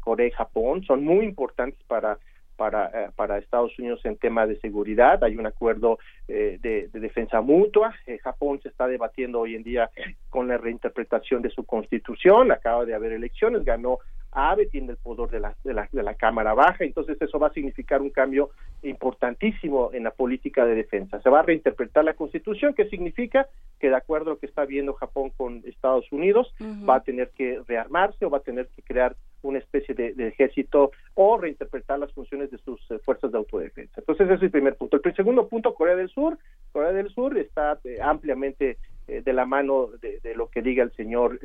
Corea y Japón son muy importantes para para, eh, para Estados Unidos en tema de seguridad. Hay un acuerdo eh, de, de defensa mutua. Eh, Japón se está debatiendo hoy en día con la reinterpretación de su constitución. Acaba de haber elecciones, ganó Abe, tiene el poder de la, de, la, de la Cámara Baja, entonces eso va a significar un cambio importantísimo en la política de defensa. Se va a reinterpretar la constitución, que significa que de acuerdo a lo que está viendo Japón con Estados Unidos, va a tener que rearmarse o va a tener que crear una especie de, de ejército o reinterpretar las funciones de sus eh, fuerzas de autodefensa. Entonces ese es el primer punto. El segundo punto, Corea del Sur. Corea del Sur está eh, ampliamente eh, de la mano de, de lo que diga el señor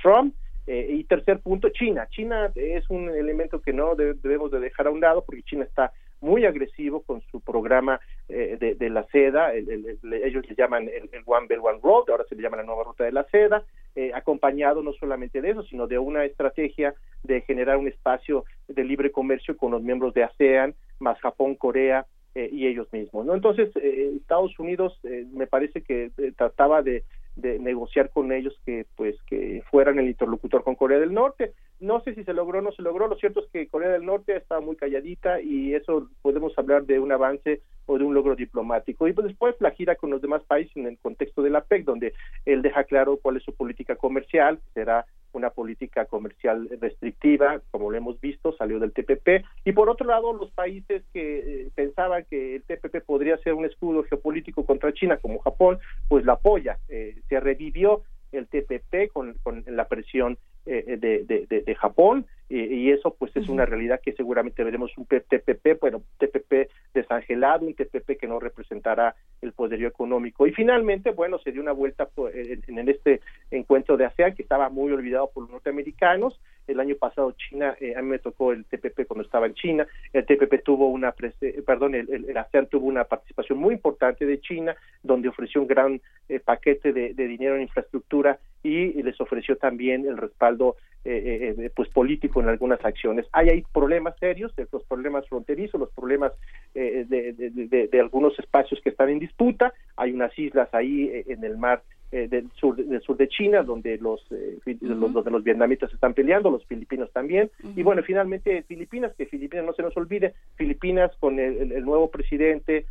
Trump. Eh, y tercer punto, China. China es un elemento que no de- debemos de dejar a un lado porque China está muy agresivo con su programa eh, de, la seda, el- el- el- ellos le llaman el, One Belt One Road, ahora se le llama la nueva ruta de la seda, eh, acompañado no solamente de eso, sino de una estrategia de generar un espacio de libre comercio con los miembros de ASEAN, más Japón, Corea eh, y ellos mismos. ¿no? Entonces, eh, Estados Unidos eh, me parece que trataba de, de negociar con ellos que pues que fueran el interlocutor con Corea del Norte. No sé si se logró o no se logró. Lo cierto es que Corea del Norte está muy calladita y eso podemos hablar de un avance o de un logro diplomático. Y pues después la gira con los demás países en el contexto de la PEC, donde él deja claro cuál es su política comercial, será una política comercial restrictiva, como lo hemos visto, salió del TPP. Y por otro lado, los países que eh, pensaban que el TPP podría ser un escudo geopolítico contra China, como Japón, pues la apoya. Eh, se revivió el TPP con, la presión eh, de Japón y, y eso pues es una realidad que seguramente veremos un TPP, bueno, TPP desangelado, un TPP que no representará el poderío económico. Y finalmente, bueno, se dio una vuelta en, en este encuentro de ASEAN que estaba muy olvidado por los norteamericanos. El año pasado China, eh, a mí me tocó el TPP cuando estaba en China, el TPP tuvo una, prese- perdón, el, el- el ASEAN tuvo una participación muy importante de China, donde ofreció un gran eh, paquete de, de dinero en infraestructura y les ofreció también el respaldo eh, eh, pues político en algunas acciones. Hay ahí problemas serios, eh, los problemas fronterizos, los problemas eh, de, de- de- de algunos espacios que están en disputa. hay unas islas ahí eh, en el mar eh, del sur del sur de China donde los, eh, fi- los donde los vietnamitas están peleando los filipinos también y bueno finalmente Filipinas que Filipinas no se nos olvide Filipinas con el, nuevo presidente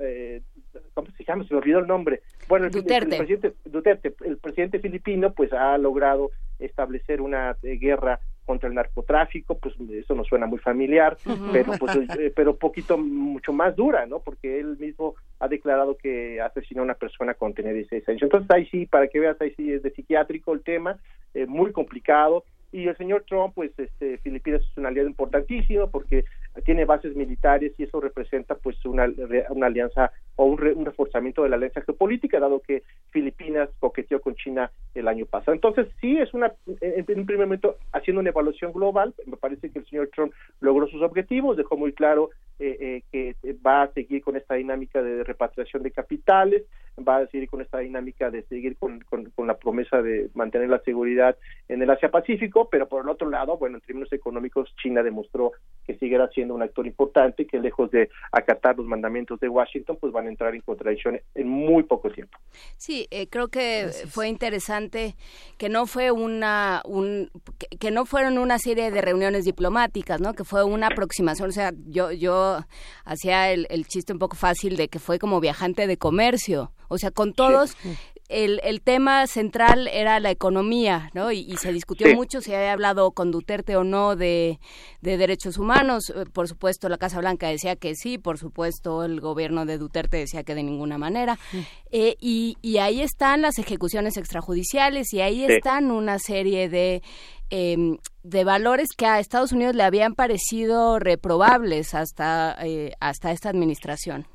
eh, ¿cómo se llama? se me olvidó el nombre bueno el, el- el Duterte. presidente Duterte el presidente filipino pues ha logrado establecer una eh, guerra contra el narcotráfico, pues eso nos suena muy familiar, pero pues eh, pero poquito mucho más dura, ¿no? Porque él mismo ha declarado que asesinó a una persona cuando tenía 16 años. Entonces ahí sí, para que veas, ahí sí es de psiquiátrico el tema, eh, muy complicado. Y el señor Trump, pues este, Filipinas es un aliado importantísimo porque tiene bases militares y eso representa pues una, una alianza o un, re- un reforzamiento de la alianza geopolítica, dado que Filipinas coqueteó con China el año pasado. Entonces, sí, es una, en, un primer momento, haciendo una evaluación global, me parece que el señor Trump logró sus objetivos, dejó muy claro eh, eh, que va a seguir con esta dinámica de repatriación de capitales, va a seguir con esta dinámica de seguir con, con- con la promesa de mantener la seguridad en el Asia-Pacífico, pero por el otro lado, bueno, en términos económicos, China demostró que seguirá siendo un actor importante, que lejos de acatar los mandamientos de Washington, pues van a entrar en contradicción en muy poco tiempo. Sí, eh, creo que fue interesante que no fue una un que, que no fueron una serie de reuniones diplomáticas, ¿no? Que fue una aproximación, o sea, yo yo hacía el, el chiste un poco fácil de que fue como viajante de comercio, o sea, con todos el, el tema central era la economía, ¿no? Y, y se discutió Sí. mucho si había hablado con Duterte o no de, de derechos humanos. Eh, Por supuesto, la Casa Blanca decía que sí, por supuesto, el gobierno de Duterte decía que de ninguna manera. Eh, y, y ahí están las ejecuciones extrajudiciales y ahí Sí. están una serie de... em, de valores que a Estados Unidos le habían parecido reprobables hasta, eh, hasta esta administración.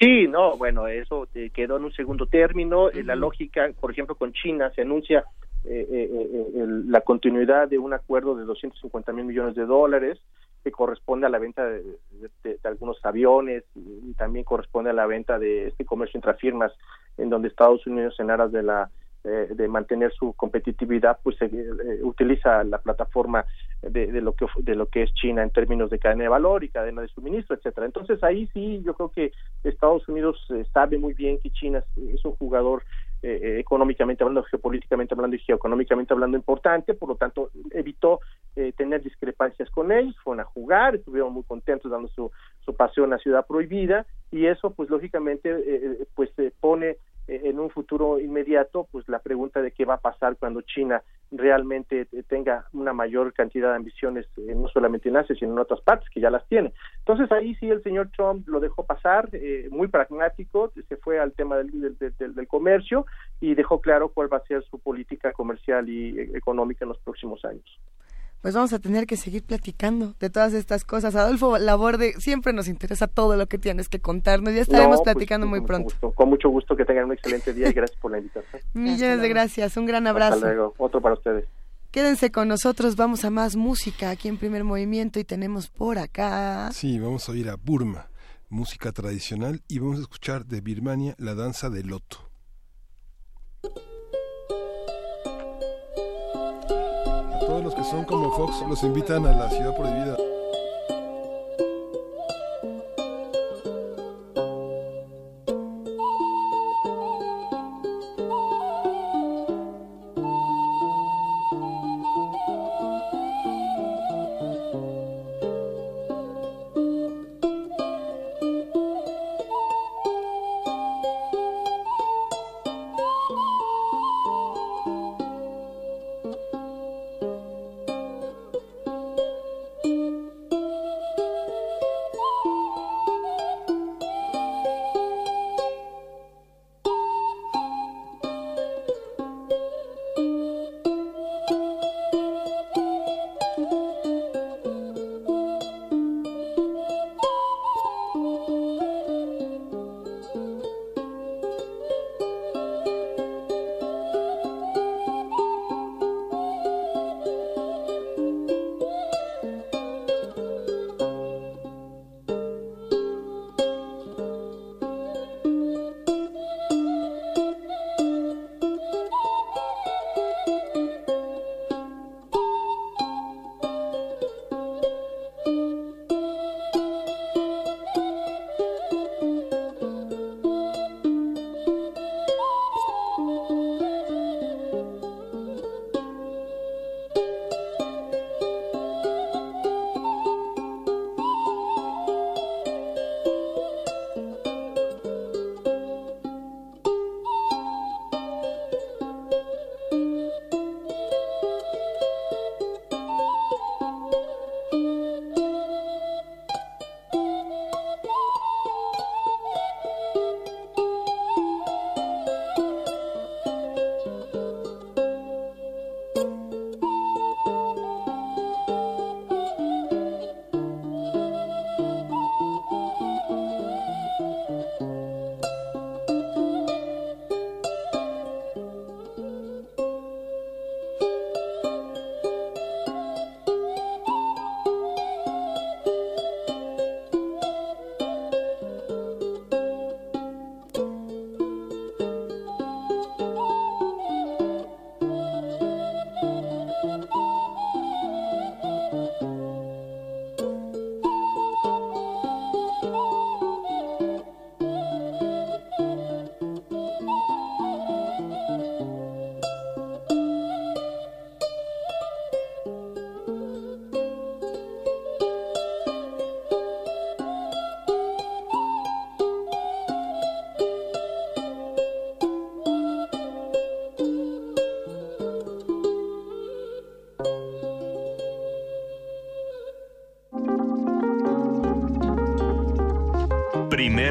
Sí, no, bueno, eso eh, quedó en un segundo término. Eh, La lógica, por ejemplo, con China se anuncia eh, eh, eh, el- la continuidad de un acuerdo de 250 mil millones de dólares que corresponde a la venta de, de- de algunos aviones y, y también corresponde a la venta de este comercio intrafirmas en donde Estados Unidos en aras de la eh, de mantener su competitividad pues eh, eh, utiliza la plataforma de, de lo que de lo que es China en términos de cadena de valor y cadena de suministro etcétera. Entonces ahí sí yo creo que Estados Unidos eh, sabe muy bien que China es, un jugador eh, eh, económicamente hablando, geopolíticamente hablando y geoeconómicamente hablando importante, por lo tanto evitó eh, tener discrepancias con ellos, fueron a jugar, estuvieron muy contentos dando su, su paseo en la ciudad prohibida y eso pues lógicamente eh, pues pone en un futuro inmediato pues la pregunta de qué va a pasar cuando China realmente eh, tenga una mayor cantidad de ambiciones eh, no solamente en Asia sino en otras partes que ya las tiene. Entonces ahí sí el señor Trump lo dejó pasar eh, muy pragmático se fue al tema del, del, del- del comercio y dejó claro cuál va a ser su política comercial y eh, económica en los próximos años Pues vamos a tener que seguir platicando de todas estas cosas. Adolfo Laborde, siempre nos interesa todo lo que tienes que contarnos. Ya estaremos No, pues, platicando con muy mucho pronto. gusto. con mucho gusto que tengan un excelente día y gracias por la invitación Millones de gracias, un gran hasta abrazo. luego otro para ustedes Quédense con nosotros, vamos a más música aquí en Primer Movimiento y tenemos por acá. Sí, vamos a oír a Burma, música tradicional, y vamos a escuchar de Birmania la danza del loto. Todos los que son como Fox los invitan a la ciudad prohibida.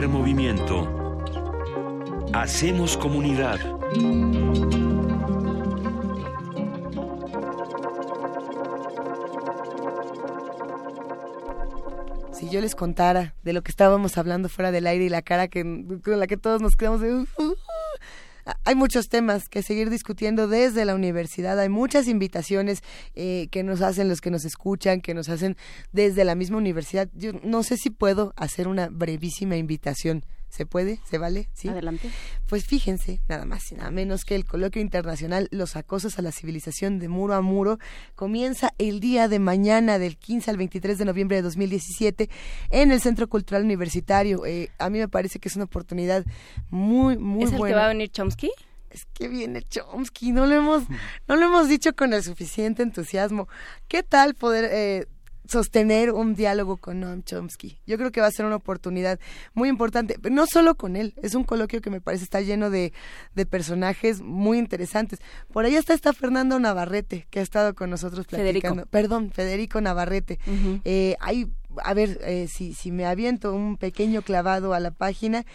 Movimiento. Hacemos comunidad. Si yo les contara de lo que estábamos hablando fuera del aire y la cara que, con la que todos nos quedamos de... "Uh, uh, uh". Hay muchos temas que seguir discutiendo desde la universidad. Hay muchas invitaciones eh, que nos hacen los que nos escuchan, que nos hacen desde la misma universidad. Yo no sé si puedo hacer una brevísima invitación. ¿Se puede? ¿Se vale? ¿Sí? Adelante. Pues fíjense, nada más y nada menos que el coloquio internacional Los acosos a la civilización de muro a muro comienza el día de mañana del 15 al 23 de noviembre de 2017 en el Centro Cultural Universitario. Eh, a mí me parece que es una oportunidad muy, muy ¿Es el buena. que va a venir Chomsky? Es que viene Chomsky, no lo hemos, no lo hemos dicho con el suficiente entusiasmo. ¿Qué tal poder eh, sostener un diálogo con Noam Chomsky? Yo creo que va a ser una oportunidad muy importante, pero no solo con él, es un coloquio que me parece está lleno de, de personajes muy interesantes. Por ahí está está Fernando Navarrete, que ha estado con nosotros Federico. platicando. Perdón, Federico Navarrete. Eh, hay, a ver, eh, si, si me aviento un pequeño clavado a la página,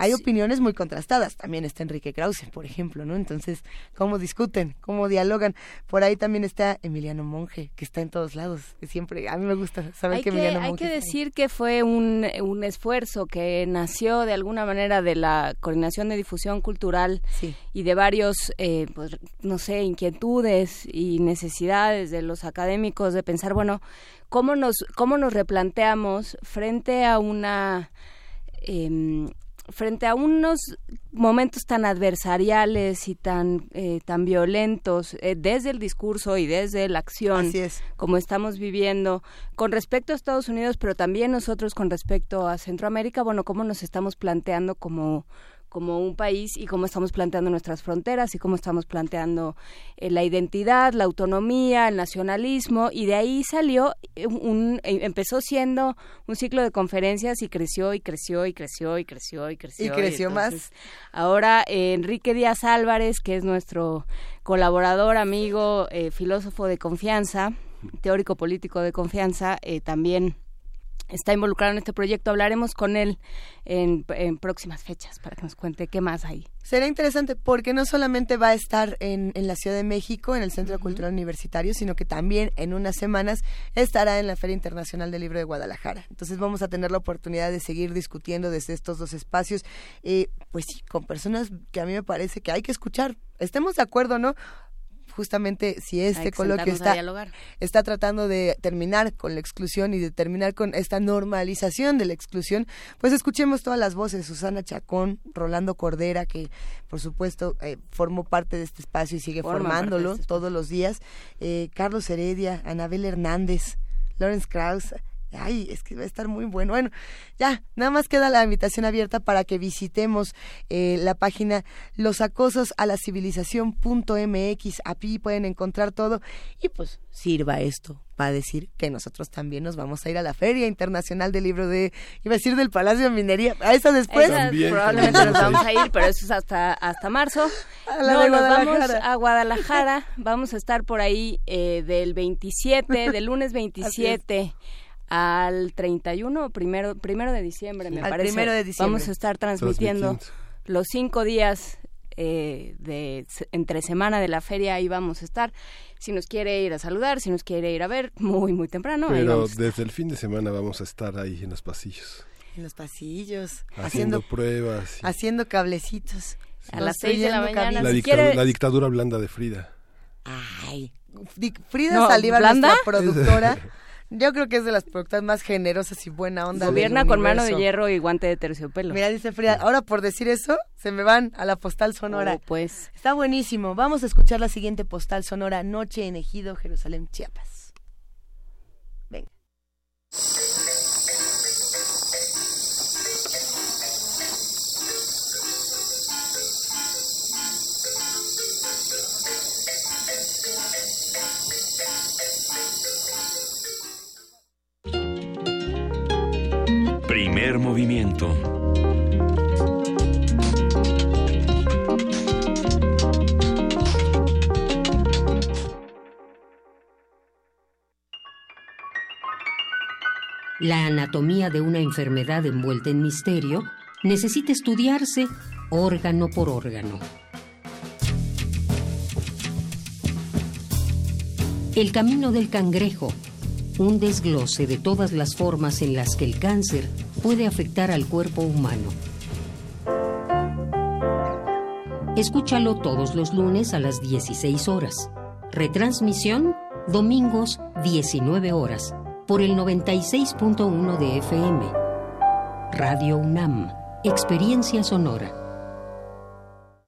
hay opiniones muy contrastadas. También está Enrique Krause, por ejemplo, ¿no? Entonces, ¿cómo discuten? ¿Cómo dialogan? Por ahí también está Emiliano Monge, que está en todos lados. Que siempre, a mí me gusta saber Hay que que, Emiliano hay Monge que está ahí. decir que fue un, un esfuerzo que nació de alguna manera de la coordinación de difusión cultural y de varios, eh, pues, no sé, inquietudes y necesidades de los académicos de pensar, bueno, ¿cómo nos, cómo nos replanteamos frente a una... em, frente a unos momentos tan adversariales y tan eh, tan violentos eh, desde el discurso y desde la acción Así es. como estamos viviendo con respecto a Estados Unidos pero también nosotros con respecto a Centroamérica bueno cómo nos estamos planteando como como un país y cómo estamos planteando nuestras fronteras y cómo estamos planteando eh, la identidad, la autonomía, el nacionalismo. Y de ahí salió eh, un, eh, empezó siendo un ciclo de conferencias y creció y creció y creció y creció y creció. Y creció más. entonces, Ahora eh, Enrique Díaz Álvarez, que es nuestro colaborador, amigo, eh, filósofo de confianza, teórico político de confianza, también está involucrado en este proyecto. Hablaremos con él en, en próximas fechas para que nos cuente qué más hay. Será interesante porque no solamente va a estar en, en la Ciudad de México, en el Centro Cultural Universitario, sino que también en unas semanas estará en la Feria Internacional del Libro de Guadalajara. Entonces vamos a tener la oportunidad de seguir discutiendo desde estos dos espacios, eh, pues sí, con personas que a mí me parece que hay que escuchar. Estemos de acuerdo, ¿no? Justamente si este coloquio está, está tratando de terminar con la exclusión y de terminar con esta normalización de la exclusión, pues escuchemos todas las voces, Susana Chacón, Rolando Cordera, que por supuesto eh, formó parte de este espacio y sigue Forma formándolo este todos los días, eh, Carlos Heredia, Anabel Hernández, Lawrence Krauss, Ay, es que va a estar muy bueno. Bueno, ya, nada más queda la invitación abierta para que visitemos eh, la página Los acosos a la civilización.mx. Aquí pueden encontrar todo y pues sirva esto para decir que nosotros también nos vamos a ir a la Feria Internacional del Libro de, iba a decir del Palacio de Minería, a esa después. Esa probablemente nos vamos a ir, pero eso es hasta, hasta marzo. A la no, de nos vamos Guadalajara. a Guadalajara. Vamos a estar por ahí eh, del 27, del lunes 27 al 31 o primero, primero de diciembre, me Al parece. primero de diciembre. Vamos a estar transmitiendo los cinco días eh, de entre semana de la feria, ahí vamos a estar. Si nos quiere ir a saludar, si nos quiere ir a ver, muy, muy temprano. ahí Pero vamos desde el fin de semana vamos a estar ahí en los pasillos, En los pasillos, haciendo, haciendo, pruebas. y- haciendo cablecitos. A las seis de la mañana, la, dictadura, la dictadura blanda de Frida. Ay, Frida No, Saliva, ¿blanda? nuestra productora, yo creo que es de las productoras más generosas y buena onda. Gobierna con mano de hierro y guante de terciopelo. Mira, dice Frida, ahora por decir eso, se me van a la postal sonora. Oh, pues. Está buenísimo. Vamos a escuchar la siguiente postal sonora, Noche en Ejido, Jerusalén, Chiapas. Venga. Movimiento. la anatomía de una enfermedad envuelta en misterio, necesita estudiarse órgano por órgano. El camino del cangrejo, un desglose de todas las formas en las que el cáncer puede afectar al cuerpo humano. Escúchalo todos los lunes a las 16 horas. Retransmisión domingos 19 horas por el 96.1 de FM. Radio UNAM, Experiencia Sonora.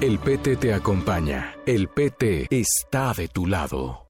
El PT te acompaña. El PT está de tu lado.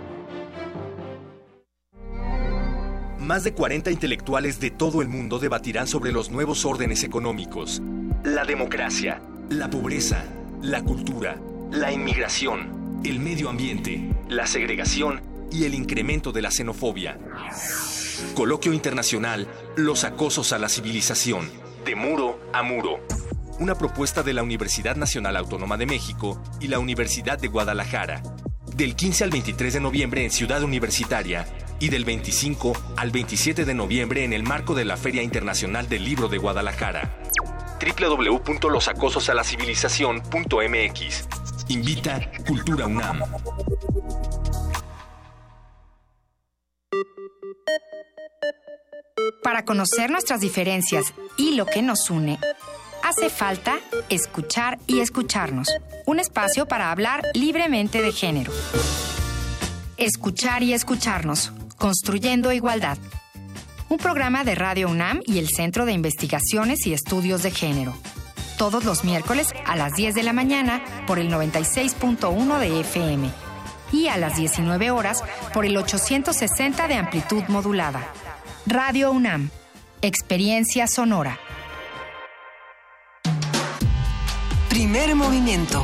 Más de 40 intelectuales de todo el mundo debatirán sobre los nuevos órdenes económicos, la democracia, la pobreza, la cultura, la inmigración, el medio ambiente, la segregación y el incremento de la xenofobia. Coloquio Internacional, Los acosos a la civilización, de muro a muro. Una propuesta de la Universidad Nacional Autónoma de México y la Universidad de Guadalajara. Del 15 al 23 de noviembre en Ciudad Universitaria y del 25 al 27 de noviembre en el marco de la Feria Internacional del Libro de Guadalajara. www.losacososalacivilización.mx Invita Cultura UNAM. Para conocer nuestras diferencias y lo que nos une, hace falta escuchar y escucharnos. Un espacio para hablar libremente de género. Escuchar y escucharnos. Construyendo igualdad. Un programa de Radio UNAM y el Centro de Investigaciones y Estudios de Género. Todos los miércoles a las 10 de la mañana por el 96.1 de FM y a las 19 horas por el 860 de amplitud modulada. Radio UNAM. Experiencia sonora. Primer movimiento.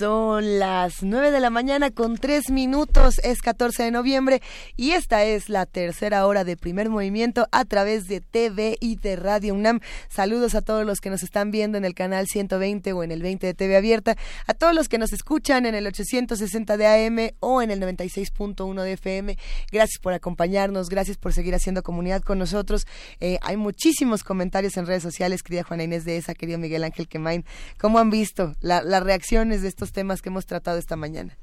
Son las 9 de la mañana con 3 minutos, es 14 de noviembre y esta es la tercera hora de primer movimiento a través de TV y de Radio UNAM. Saludos a todos los que nos están viendo en el canal 120 o en el 20 de TV Abierta, a todos los que nos escuchan en el 860 de AM o en el 96.1 de FM. Gracias por acompañarnos, gracias por seguir haciendo comunidad con nosotros. Eh, hay muchísimos comentarios en redes sociales, querida Juana Inés de esa, querido Miguel Ángel Quemain. ¿Cómo han visto la- las reacciones de estos temas que hemos tratado esta mañana?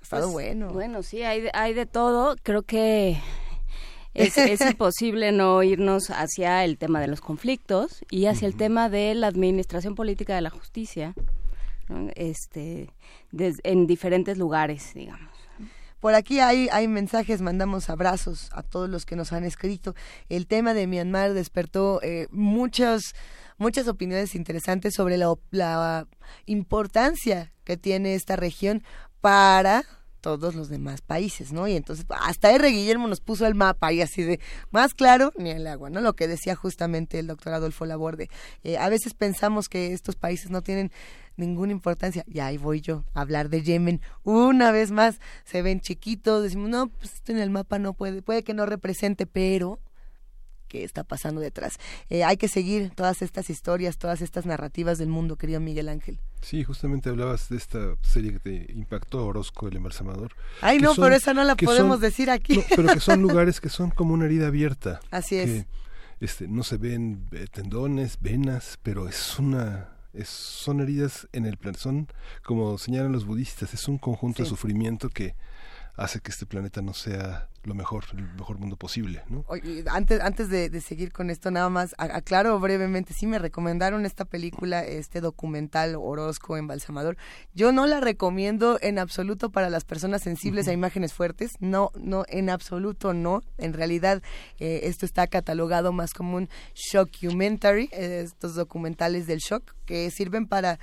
Ha estado Pues, bueno. Bueno, sí, hay, de- hay de todo. Creo que es, es imposible no irnos hacia el tema de los conflictos y hacia el tema de la administración política de la justicia, ¿no? este, des- en diferentes lugares, digamos. Por aquí hay, hay mensajes, mandamos abrazos a todos los que nos han escrito. El tema de Myanmar despertó eh, muchas, muchas opiniones interesantes sobre la, la importancia que tiene esta región para todos los demás países, ¿no? Y entonces hasta R. Guillermo nos puso el mapa y así de más claro ni el agua, ¿no? Lo que decía justamente el doctor Adolfo Laborde. Eh, a veces pensamos que estos países no tienen ninguna importancia. Y ahí voy yo a hablar de Yemen. Una vez más, se ven chiquitos, decimos, no, pues esto en el mapa no puede, puede que no represente, pero ¿qué está pasando detrás? Eh, hay que seguir todas estas historias, todas estas narrativas del mundo, querido Miguel Ángel. Sí, justamente hablabas de esta serie que te impactó, Orozco, el embalsamador. Ay, no, son- pero esa no la podemos son- decir aquí. no, pero que son lugares que son como una herida abierta. Así es. que, este, no se ven eh, tendones, venas, pero es una Es- son heridas en el plan, son, como señalan los budistas, es un conjunto de sufrimiento que hace que este planeta no sea lo mejor, el mejor mundo posible, ¿no? Oye, antes, antes de, de seguir con esto, nada más aclaro brevemente, sí me recomendaron esta película, este documental Orozco Embalsamador. Yo no la recomiendo en absoluto para las personas sensibles a imágenes fuertes, no, no, en absoluto no. En realidad, eh, esto está catalogado más como un shockumentary, eh, estos documentales del shock que sirven para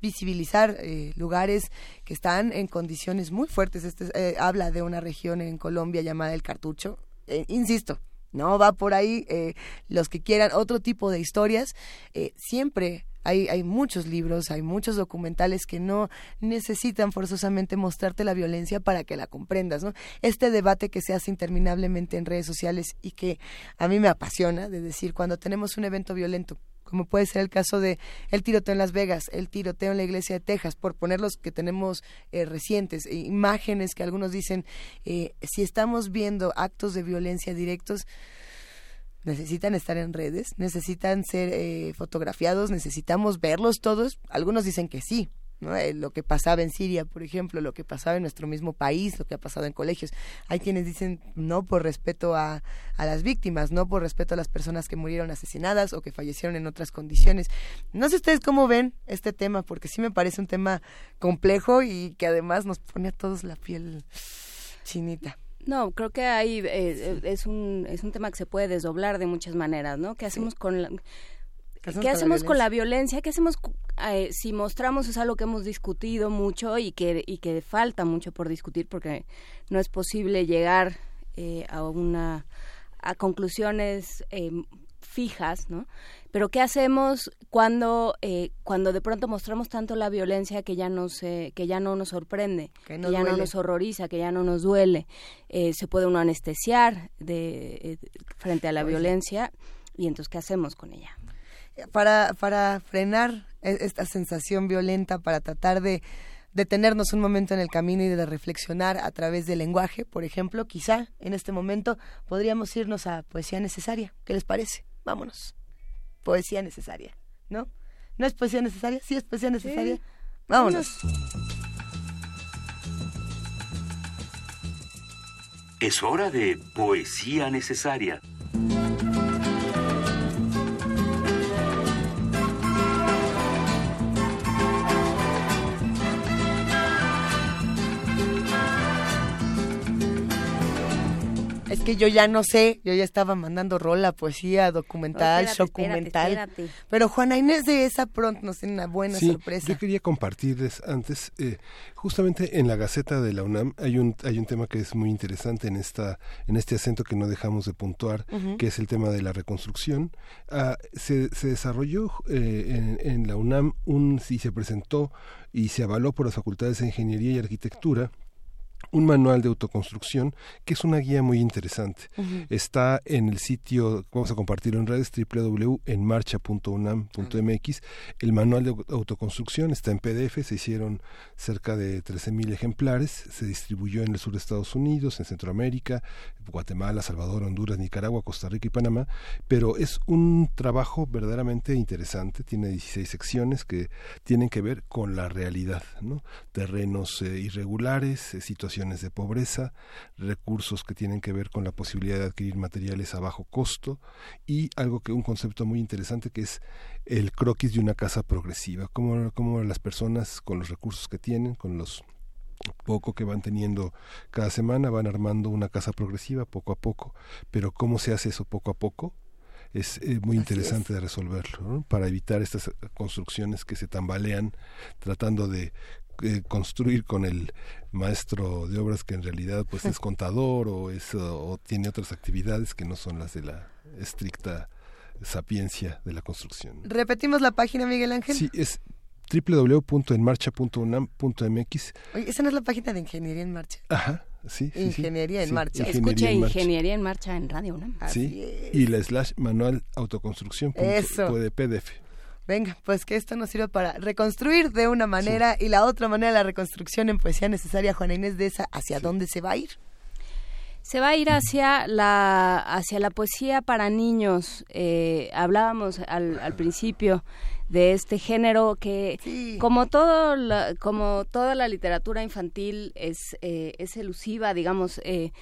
visibilizar eh, lugares que están en condiciones muy fuertes. Este eh, habla de una región en Colombia llamada el Cartucho. Eh, insisto, no va por ahí. eh, los que quieran otro tipo de historias, siempre hay, hay muchos libros, hay muchos documentales que no necesitan forzosamente mostrarte la violencia para que la comprendas. ¿no? Este debate que se hace interminablemente en redes sociales y que a mí me apasiona, de decir, cuando tenemos un evento violento, como puede ser el caso de el tiroteo en Las Vegas, el tiroteo en la iglesia de Texas, por poner los que tenemos eh, recientes, e imágenes que algunos dicen, eh, si estamos viendo actos de violencia directos, necesitan estar en redes, necesitan ser eh, fotografiados, necesitamos verlos todos. Algunos dicen que sí, ¿no? Eh, lo que pasaba en Siria, por ejemplo, lo que pasaba en nuestro mismo país, lo que ha pasado en colegios. Hay quienes dicen no por respeto a, a las víctimas, no por respeto a las personas que murieron asesinadas o que fallecieron en otras condiciones. No sé ustedes cómo ven este tema, porque sí me parece un tema complejo y que además nos pone a todos la piel chinita. No, creo que hay eh, eh, es un es un tema que se puede desdoblar de muchas maneras, ¿no? ¿Qué hacemos con la ¿Qué hacemos con la violencia? ¿Qué hacemos eh, si mostramos es algo que hemos discutido mucho y que y que falta mucho por discutir porque no es posible llegar eh, a una a conclusiones eh, fijas, ¿no? Pero qué hacemos cuando eh, cuando de pronto mostramos tanto la violencia que ya no se que ya no nos sorprende, que, nos ya no nos horroriza, que ya no nos duele, Eh, se puede uno anestesiar de eh, frente a la Pues violencia y entonces qué hacemos con ella. Para, para frenar e- esta sensación violenta, para tratar de detenernos un momento en el camino y de reflexionar a través del lenguaje, por ejemplo, quizá en este momento podríamos irnos a poesía necesaria. ¿Qué les parece? Vámonos. Poesía necesaria, ¿no? ¿No es poesía necesaria? Sí, es poesía necesaria. Vámonos. Es hora de poesía necesaria. Es que yo ya no sé, yo ya estaba mandando rola, poesía, documental, documental. Pero Juana Inés de esa pronto nos tiene una buena Sí, sorpresa. yo quería compartirles antes, eh, justamente en la Gaceta de la UNAM hay un hay un tema que es muy interesante en esta en este acento que no dejamos de puntuar, que es el tema de la reconstrucción. Ah, se, se desarrolló eh, en, en la UNAM un y se presentó y se avaló por las facultades de Ingeniería y Arquitectura un manual de autoconstrucción que es una guía muy interesante. Está en el sitio, vamos a compartirlo en redes, www.enmarcha.unam.mx. El manual de autoconstrucción está en PDF, se hicieron cerca de 13.000 ejemplares, se distribuyó en el sur de Estados Unidos, en Centroamérica, Guatemala, Salvador, Honduras, Nicaragua, Costa Rica y Panamá, pero es un trabajo verdaderamente interesante, tiene 16 secciones que tienen que ver con la realidad, ¿no? Terrenos eh, irregulares, eh, situaciones de pobreza, recursos que tienen que ver con la posibilidad de adquirir materiales a bajo costo y algo que un concepto muy interesante que es el croquis de una casa progresiva, como, como las personas con los recursos que tienen, con los poco que van teniendo cada semana, van armando una casa progresiva poco a poco, pero cómo se hace eso poco a poco es eh, muy interesante de resolverlo, ¿no? para evitar estas construcciones que se tambalean tratando de eh, construir con el maestro de obras que en realidad pues es contador o es o, tiene otras actividades que no son las de la estricta sapiencia de la construcción. Repetimos la página, Miguel Ángel. Sí, es www.enmarcha.unam.mx. Oye, esa no es la página de Ingeniería en Marcha. Ajá, sí. sí, sí. Ingeniería en Sí, Marcha. Ingeniería Escuche en Marcha. Ingeniería en Marcha en Radio UNAM. Sí, y la slash manual autoconstrucción punto- Eso. puede PDF. Venga, pues que esto nos sirva para reconstruir de una manera y la otra manera la reconstrucción en poesía necesaria, Juana Inés de esa, ¿hacia dónde se va a ir? Se va a ir hacia la, hacia la poesía para niños. Eh, hablábamos al, al principio de este género que como todo la- como toda la literatura infantil es eh, es elusiva digamos eh,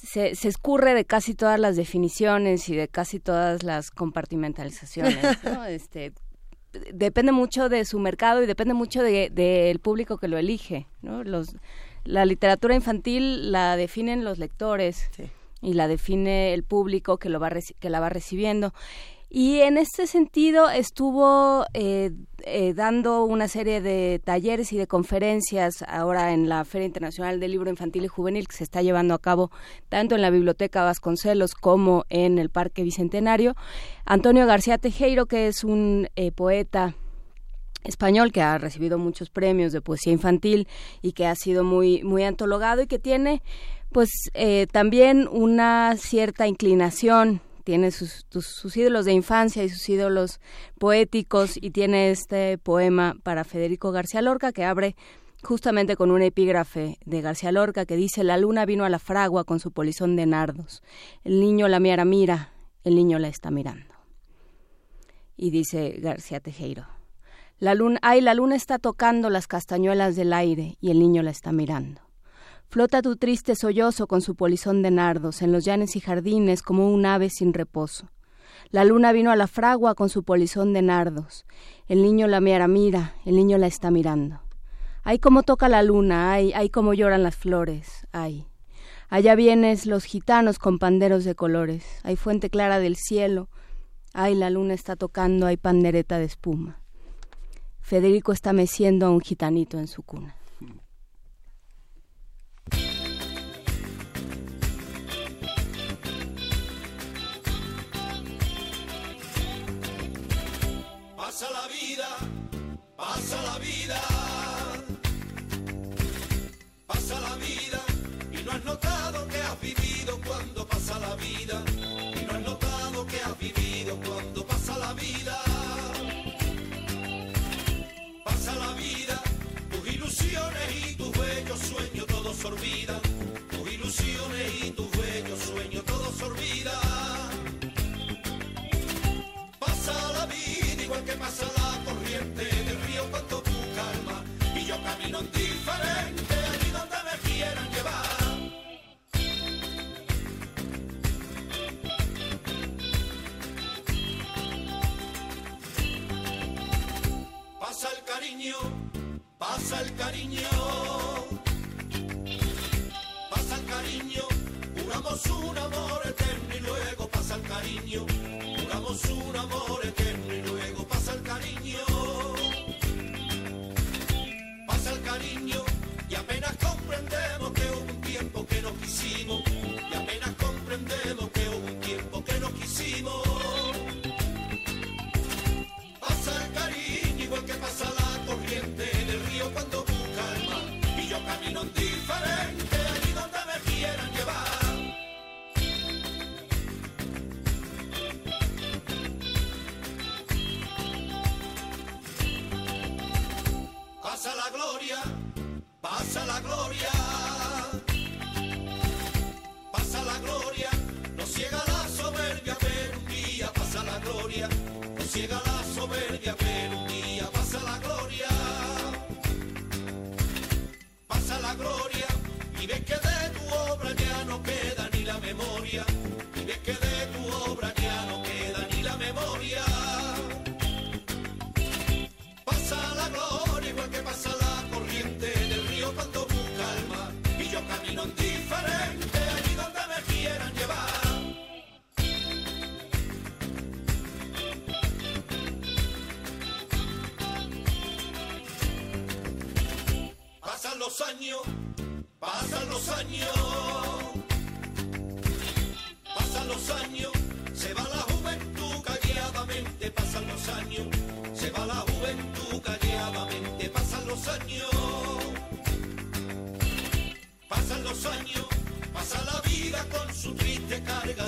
se, se escurre de casi todas las definiciones y de casi todas las compartimentalizaciones ¿no? este depende mucho de su mercado y depende mucho de- del público que lo elige ¿no? los la literatura infantil la definen los lectores y la define el público que lo va que la va recibiendo y en este sentido estuvo eh, eh, dando una serie de talleres y de conferencias ahora en la Feria Internacional del Libro Infantil y Juvenil que se está llevando a cabo tanto en la Biblioteca Vasconcelos como en el Parque Bicentenario. Antonio García Tejero, que es un eh, poeta español que ha recibido muchos premios de poesía infantil y que ha sido muy muy antologado y que tiene pues eh, también una cierta inclinación tiene sus, ídolos de infancia y sus ídolos poéticos y tiene este poema para Federico García Lorca que abre justamente con un epígrafe de García Lorca que dice la luna vino a la fragua con su polizón de nardos el niño la mira mira el niño la está mirando y dice García Tejero la luna, ay, la luna está tocando las castañuelas del aire y el niño la está mirando. Flota tu triste sollozo con su polizón de nardos en los llanes y jardines como un ave sin reposo. La luna vino a la fragua con su polizón de nardos. El niño la mira, mira, el niño la está mirando. Ay, cómo toca la luna, ay, ay, cómo lloran las flores, ay. Allá vienes los gitanos con panderos de colores, hay fuente clara del cielo, ay, la luna está tocando, hay pandereta de espuma. Federico está meciendo a un gitanito en su cuna. Pasa el cariño, pasa el cariño, juramos un amor eterno y luego pasa el cariño, juramos un amor eterno pasa la gloria, los años, pasan los años, pasan los años, se va la juventud calladamente, pasan los años, se va la juventud calladamente, pasan los años, pasan los años, pasa la vida con su triste carga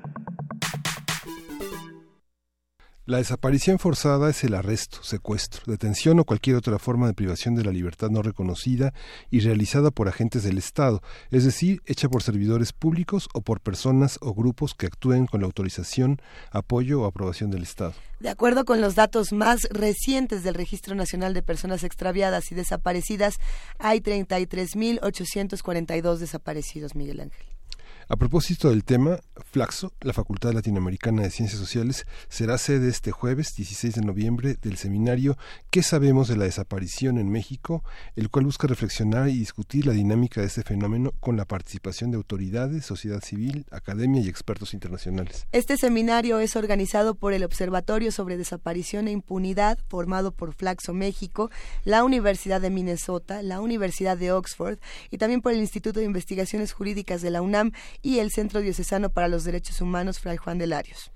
La desaparición forzada es el arresto, secuestro, detención o cualquier otra forma de privación de la libertad no reconocida y realizada por agentes del Estado, es decir, hecha por servidores públicos o por personas o grupos que actúen con la autorización, apoyo o aprobación del Estado. De acuerdo con los datos más recientes del Registro Nacional de Personas Extraviadas y Desaparecidas, hay 33.842 desaparecidos, Miguel Ángel. A propósito del tema, Flaxo, la Facultad Latinoamericana de Ciencias Sociales, será sede este jueves 16 de noviembre del seminario ¿Qué sabemos de la desaparición en México?, el cual busca reflexionar y discutir la dinámica de este fenómeno con la participación de autoridades, sociedad civil, academia y expertos internacionales. Este seminario es organizado por el Observatorio sobre Desaparición e Impunidad, formado por Flaxo México, la Universidad de Minnesota, la Universidad de Oxford y también por el Instituto de Investigaciones Jurídicas de la UNAM y el Centro Diocesano para los Derechos Humanos Fray Juan de Larios.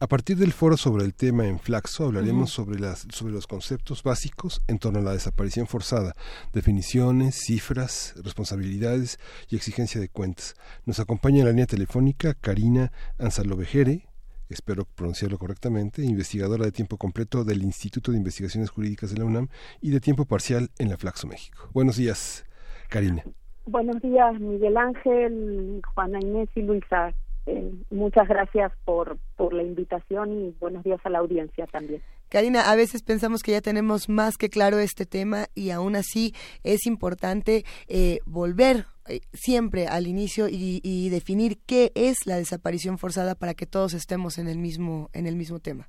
A partir del foro sobre el tema en Flaxo hablaremos sobre, las, sobre los conceptos básicos en torno a la desaparición forzada, definiciones, cifras, responsabilidades y exigencia de cuentas. Nos acompaña en la línea telefónica Karina Anzalovejere, espero pronunciarlo correctamente, investigadora de tiempo completo del Instituto de Investigaciones Jurídicas de la UNAM y de tiempo parcial en la Flaxo México. Buenos días, Karina. Buenos días, Miguel Ángel, Juana Inés y Luisa. Eh, muchas gracias por, por la invitación y buenos días a la audiencia también. Karina, a veces pensamos que ya tenemos más que claro este tema y aún así es importante eh, volver eh, siempre al inicio y, y definir qué es la desaparición forzada para que todos estemos en el mismo en el mismo tema.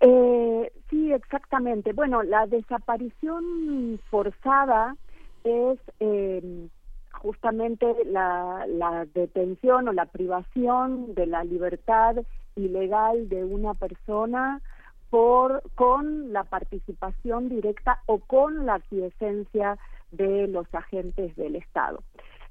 Eh, sí, exactamente. Bueno, la desaparición forzada es eh, justamente la, la detención o la privación de la libertad ilegal de una persona por con la participación directa o con la aquiescencia de los agentes del Estado.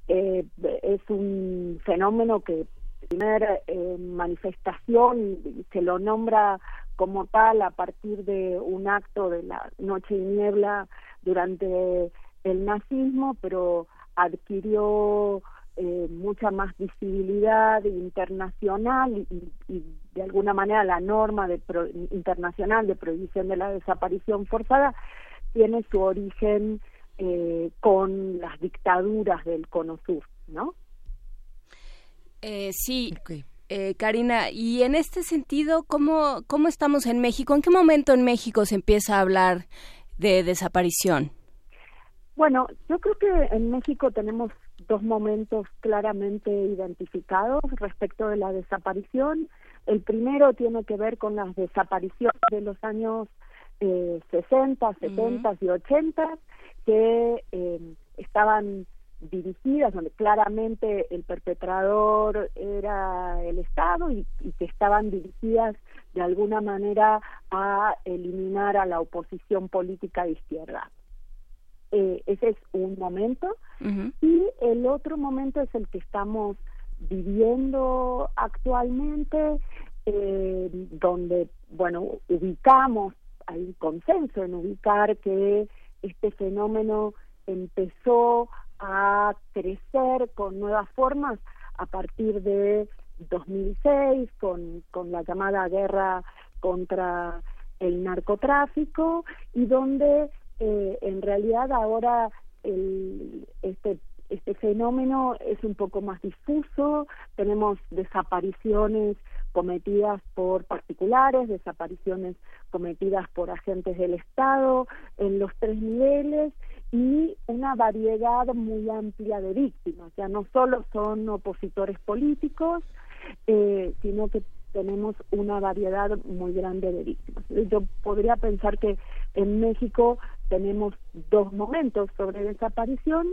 Eh, es un fenómeno que primera eh, manifestación se lo nombra como tal a partir de un acto de la noche y niebla durante el nazismo, pero adquirió eh, mucha más visibilidad internacional y, y de alguna manera la norma de pro- internacional de prohibición de la desaparición forzada tiene su origen eh, con las dictaduras del Cono Sur, ¿no? Eh, sí, eh, Karina, y en este sentido, ¿cómo, ¿cómo estamos en México? ¿En qué momento en México se empieza a hablar de desaparición? Bueno, yo creo que en México tenemos dos momentos claramente identificados respecto de la desaparición. El primero tiene que ver con las desapariciones de los años eh, 60, 70 y 80 que eh, estaban dirigidas, donde claramente el perpetrador era el Estado y, y que estaban dirigidas de alguna manera a eliminar a la oposición política de izquierda. Eh, ese es un momento. Y el otro momento es el que estamos viviendo actualmente, eh, donde, bueno, ubicamos, hay consenso en ubicar que este fenómeno empezó a crecer con nuevas formas a partir de 2006 con, con la llamada guerra contra el narcotráfico y donde eh, en realidad ahora el, este este fenómeno es un poco más difuso, tenemos desapariciones cometidas por particulares, desapariciones cometidas por agentes del Estado en los tres niveles y una variedad muy amplia de víctimas. Ya no solo son opositores políticos, eh, sino que tenemos una variedad muy grande de víctimas. Yo podría pensar que en México tenemos dos momentos sobre desaparición,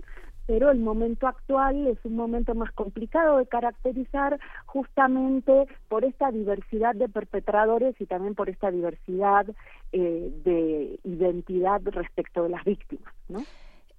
pero el momento actual es un momento más complicado de caracterizar justamente por esta diversidad de perpetradores y también por esta diversidad eh, de identidad respecto de las víctimas, ¿no?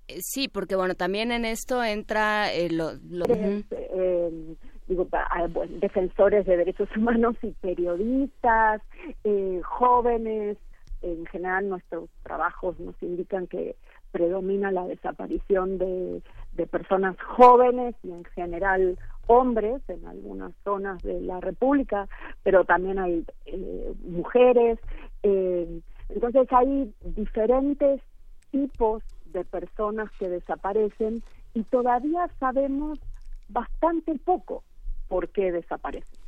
Eh, Sí, porque bueno, también en esto entra eh, lo, lo- Eh, eh, digo, ah, defensores de derechos humanos y periodistas, eh, jóvenes. En general, nuestros trabajos nos indican que predomina la desaparición de, de personas jóvenes y en general hombres en algunas zonas de la República, pero también hay eh, mujeres. eh, entonces hay diferentes tipos de personas que desaparecen y todavía sabemos bastante poco por qué desaparecen.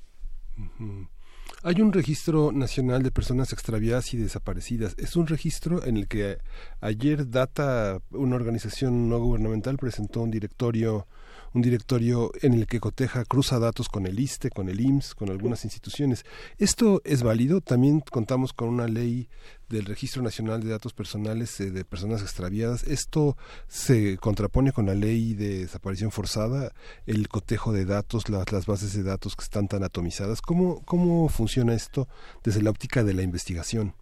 Hay un registro nacional de personas extraviadas y desaparecidas. Es un registro en el que ayer Data, una organización no gubernamental, presentó un directorio, un directorio en el que coteja, cruza datos con el ISTE, con el IMSS, con algunas instituciones. ¿Esto es válido? También contamos con una ley del Registro Nacional de Datos Personales eh, de Personas Extraviadas. ¿Esto se contrapone con la ley de desaparición forzada, el cotejo de datos, las, bases de datos que están tan atomizadas? ¿Cómo, ¿Cómo funciona esto desde la óptica de la investigación?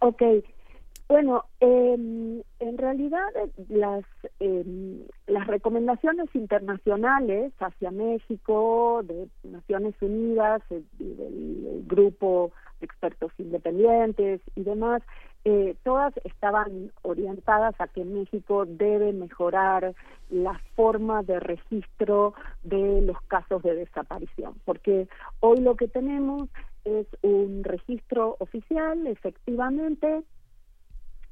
Ok, bueno, eh, en realidad las eh, las recomendaciones internacionales hacia México de Naciones Unidas eh, del grupo de expertos independientes y demás, eh, todas estaban orientadas a que México debe mejorar la forma de registro de los casos de desaparición, porque hoy lo que tenemos es un registro oficial, efectivamente,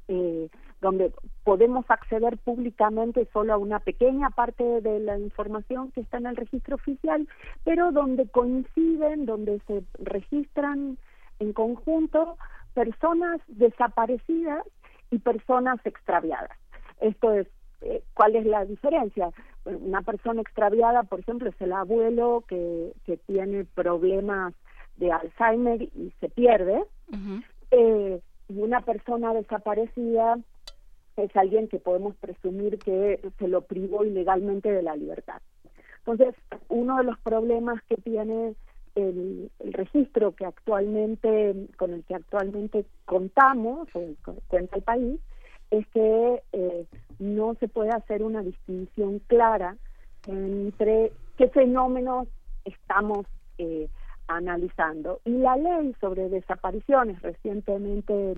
eh, donde podemos acceder públicamente solo a una pequeña parte de la información que está en el registro oficial, pero donde coinciden, donde se registran en conjunto personas desaparecidas y personas extraviadas. Esto es, eh, ¿cuál es la diferencia? Una persona extraviada, por ejemplo, es el abuelo que, que tiene problemas de Alzheimer y se pierde, eh, y una persona desaparecida es alguien que podemos presumir que se lo privó ilegalmente de la libertad. Entonces, uno de los problemas que tiene el, registro que actualmente con el que actualmente contamos o cuenta el país es que eh, no se puede hacer una distinción clara entre qué fenómenos estamos eh, analizando. Y la ley sobre desapariciones recientemente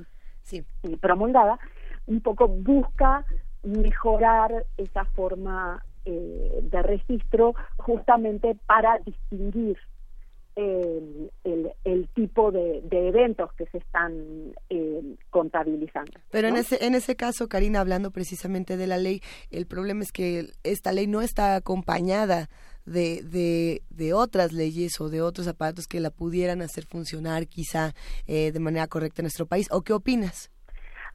eh, promulgada un poco busca mejorar esa forma eh, de registro justamente para distinguir eh, el, el tipo de, de eventos que se están eh, contabilizando. Pero en ese en ese caso, Karina, hablando precisamente de la ley, el problema es que esta ley no está acompañada de, de, de otras leyes o de otros aparatos que la pudieran hacer funcionar quizá eh, de manera correcta en nuestro país. ¿O qué opinas?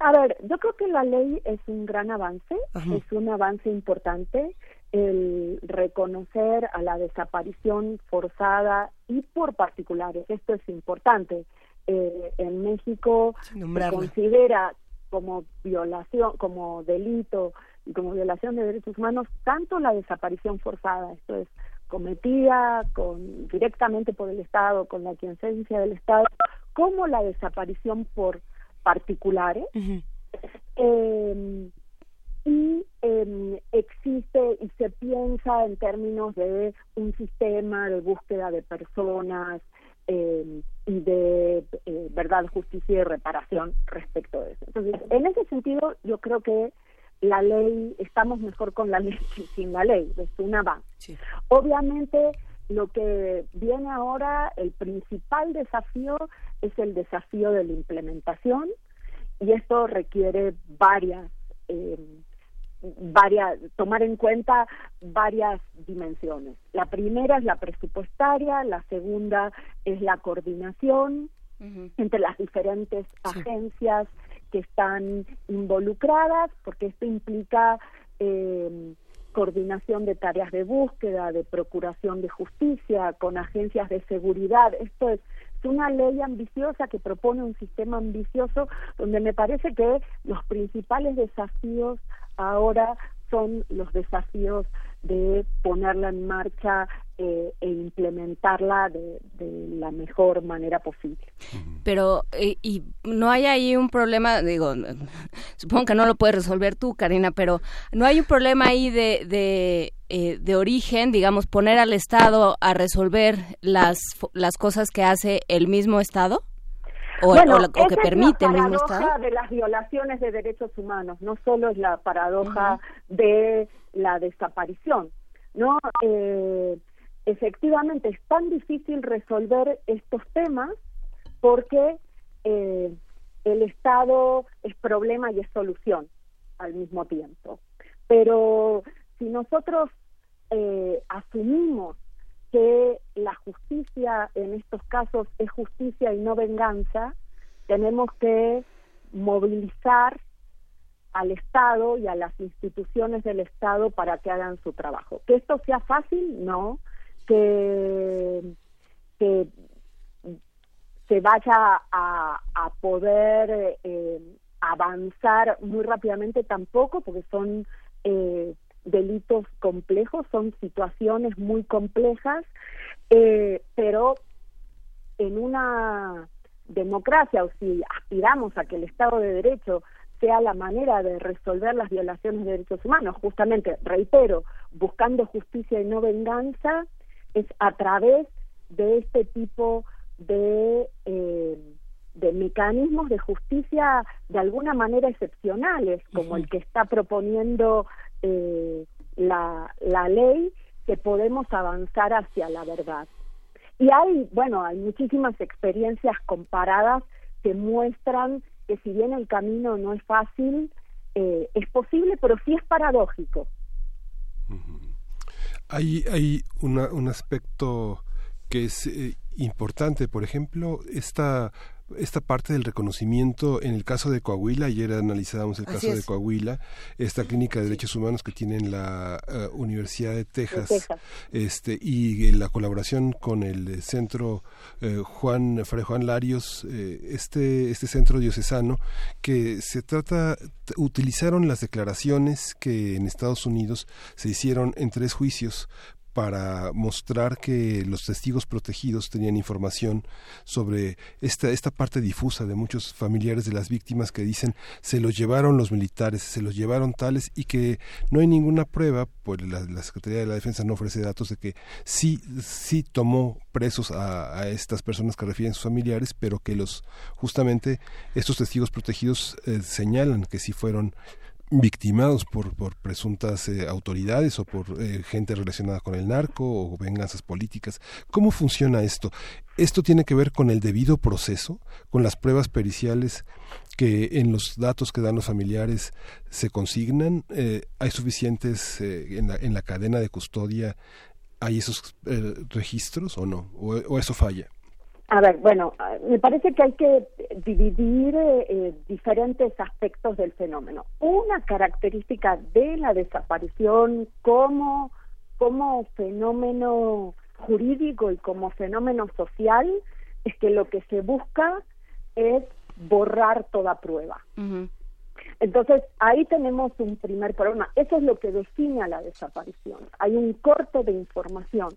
A ver, yo creo que la ley es un gran avance, es un avance importante el reconocer a la desaparición forzada y por particulares. Esto es importante. Eh, en México se considera como violación, como delito y como violación de derechos humanos tanto la desaparición forzada, esto es cometida con directamente por el Estado, con la quiesencia del Estado, como la desaparición por particulares. Eh, y eh, existe y se piensa en términos de un sistema de búsqueda de personas eh, y de eh, verdad, justicia y reparación respecto de eso. Entonces, en ese sentido, yo creo que la ley, estamos mejor con la ley que sin la ley, es un avance. Obviamente, lo que viene ahora, el principal desafío es el desafío de la implementación y esto requiere varias eh, varias tomar en cuenta varias dimensiones. La primera es la presupuestaria, la segunda es la coordinación entre las diferentes agencias que están involucradas, porque esto implica eh, coordinación de tareas de búsqueda, de procuración de justicia, con agencias de seguridad. Esto es, es una ley ambiciosa que propone un sistema ambicioso donde me parece que los principales desafíos ahora son los desafíos de ponerla en marcha eh, e implementarla de, la mejor manera posible. Pero, eh, y no hay ahí un problema, digo, supongo que no lo puedes resolver tú, Karina, pero no hay un problema ahí de, de, eh, de origen, digamos, poner al Estado a resolver las, las cosas que hace el mismo Estado? O, Bueno, o la- o que esa es la el mismo paradoja Estado. de las violaciones de derechos humanos, no solo es la paradoja de la desaparición, ¿no? Eh, efectivamente es tan difícil resolver estos temas porque eh, el Estado es problema y es solución al mismo tiempo. Pero si nosotros eh, asumimos que la justicia en estos casos es justicia y no venganza, tenemos que movilizar al Estado y a las instituciones del Estado para que hagan su trabajo. Que esto sea fácil, no. Que, que se vaya a, a poder eh, avanzar muy rápidamente tampoco, porque son eh, delitos complejos, son situaciones muy complejas, eh, pero en una democracia, o si aspiramos a que el Estado de Derecho sea la manera de resolver las violaciones de derechos humanos, justamente, reitero, buscando justicia y no venganza, es a través de este tipo de, eh, de mecanismos de justicia de alguna manera excepcionales, como el que está proponiendo eh, la, la ley, que podemos avanzar hacia la verdad. Y hay, bueno, hay muchísimas experiencias comparadas que muestran que si bien el camino no es fácil, eh, es posible, pero sí es paradójico. Hay, hay una- un aspecto que es eh, importante, por ejemplo, esta esta parte del reconocimiento en el caso de Coahuila, ayer analizábamos el Así caso de. Coahuila, esta clínica de derechos humanos que tiene la eh, Universidad de Texas, Texas. este y la colaboración con el eh, centro eh, Juan Fray Juan Larios, eh, este este centro diocesano que se trata utilizaron las declaraciones que en Estados Unidos se hicieron en tres juicios para mostrar que los testigos protegidos tenían información sobre esta, esta parte difusa de muchos familiares de las víctimas que dicen se los llevaron los militares, se los llevaron tales y que no hay ninguna prueba, pues la, Secretaría de la Defensa no ofrece datos de que sí, sí tomó presos a, a estas personas que refieren sus familiares, pero que los justamente estos testigos protegidos eh, señalan que sí fueron victimados por, por presuntas eh, autoridades o por eh, gente relacionada con el narco o venganzas políticas. ¿Cómo funciona esto? ¿Esto tiene que ver con el debido proceso, con las pruebas periciales que en los datos que dan los familiares se consignan? Eh, ¿Hay suficientes eh, en, la, en la cadena de custodia? ¿Hay esos registros o no? ¿O, o eso falla? A ver, bueno, me parece que hay que dividir eh, eh, diferentes aspectos del fenómeno. Una característica de la desaparición como, como fenómeno jurídico y como fenómeno social es que lo que se busca es borrar toda prueba. Entonces, ahí tenemos un primer problema. Eso es lo que define a la desaparición. Hay un corte de información.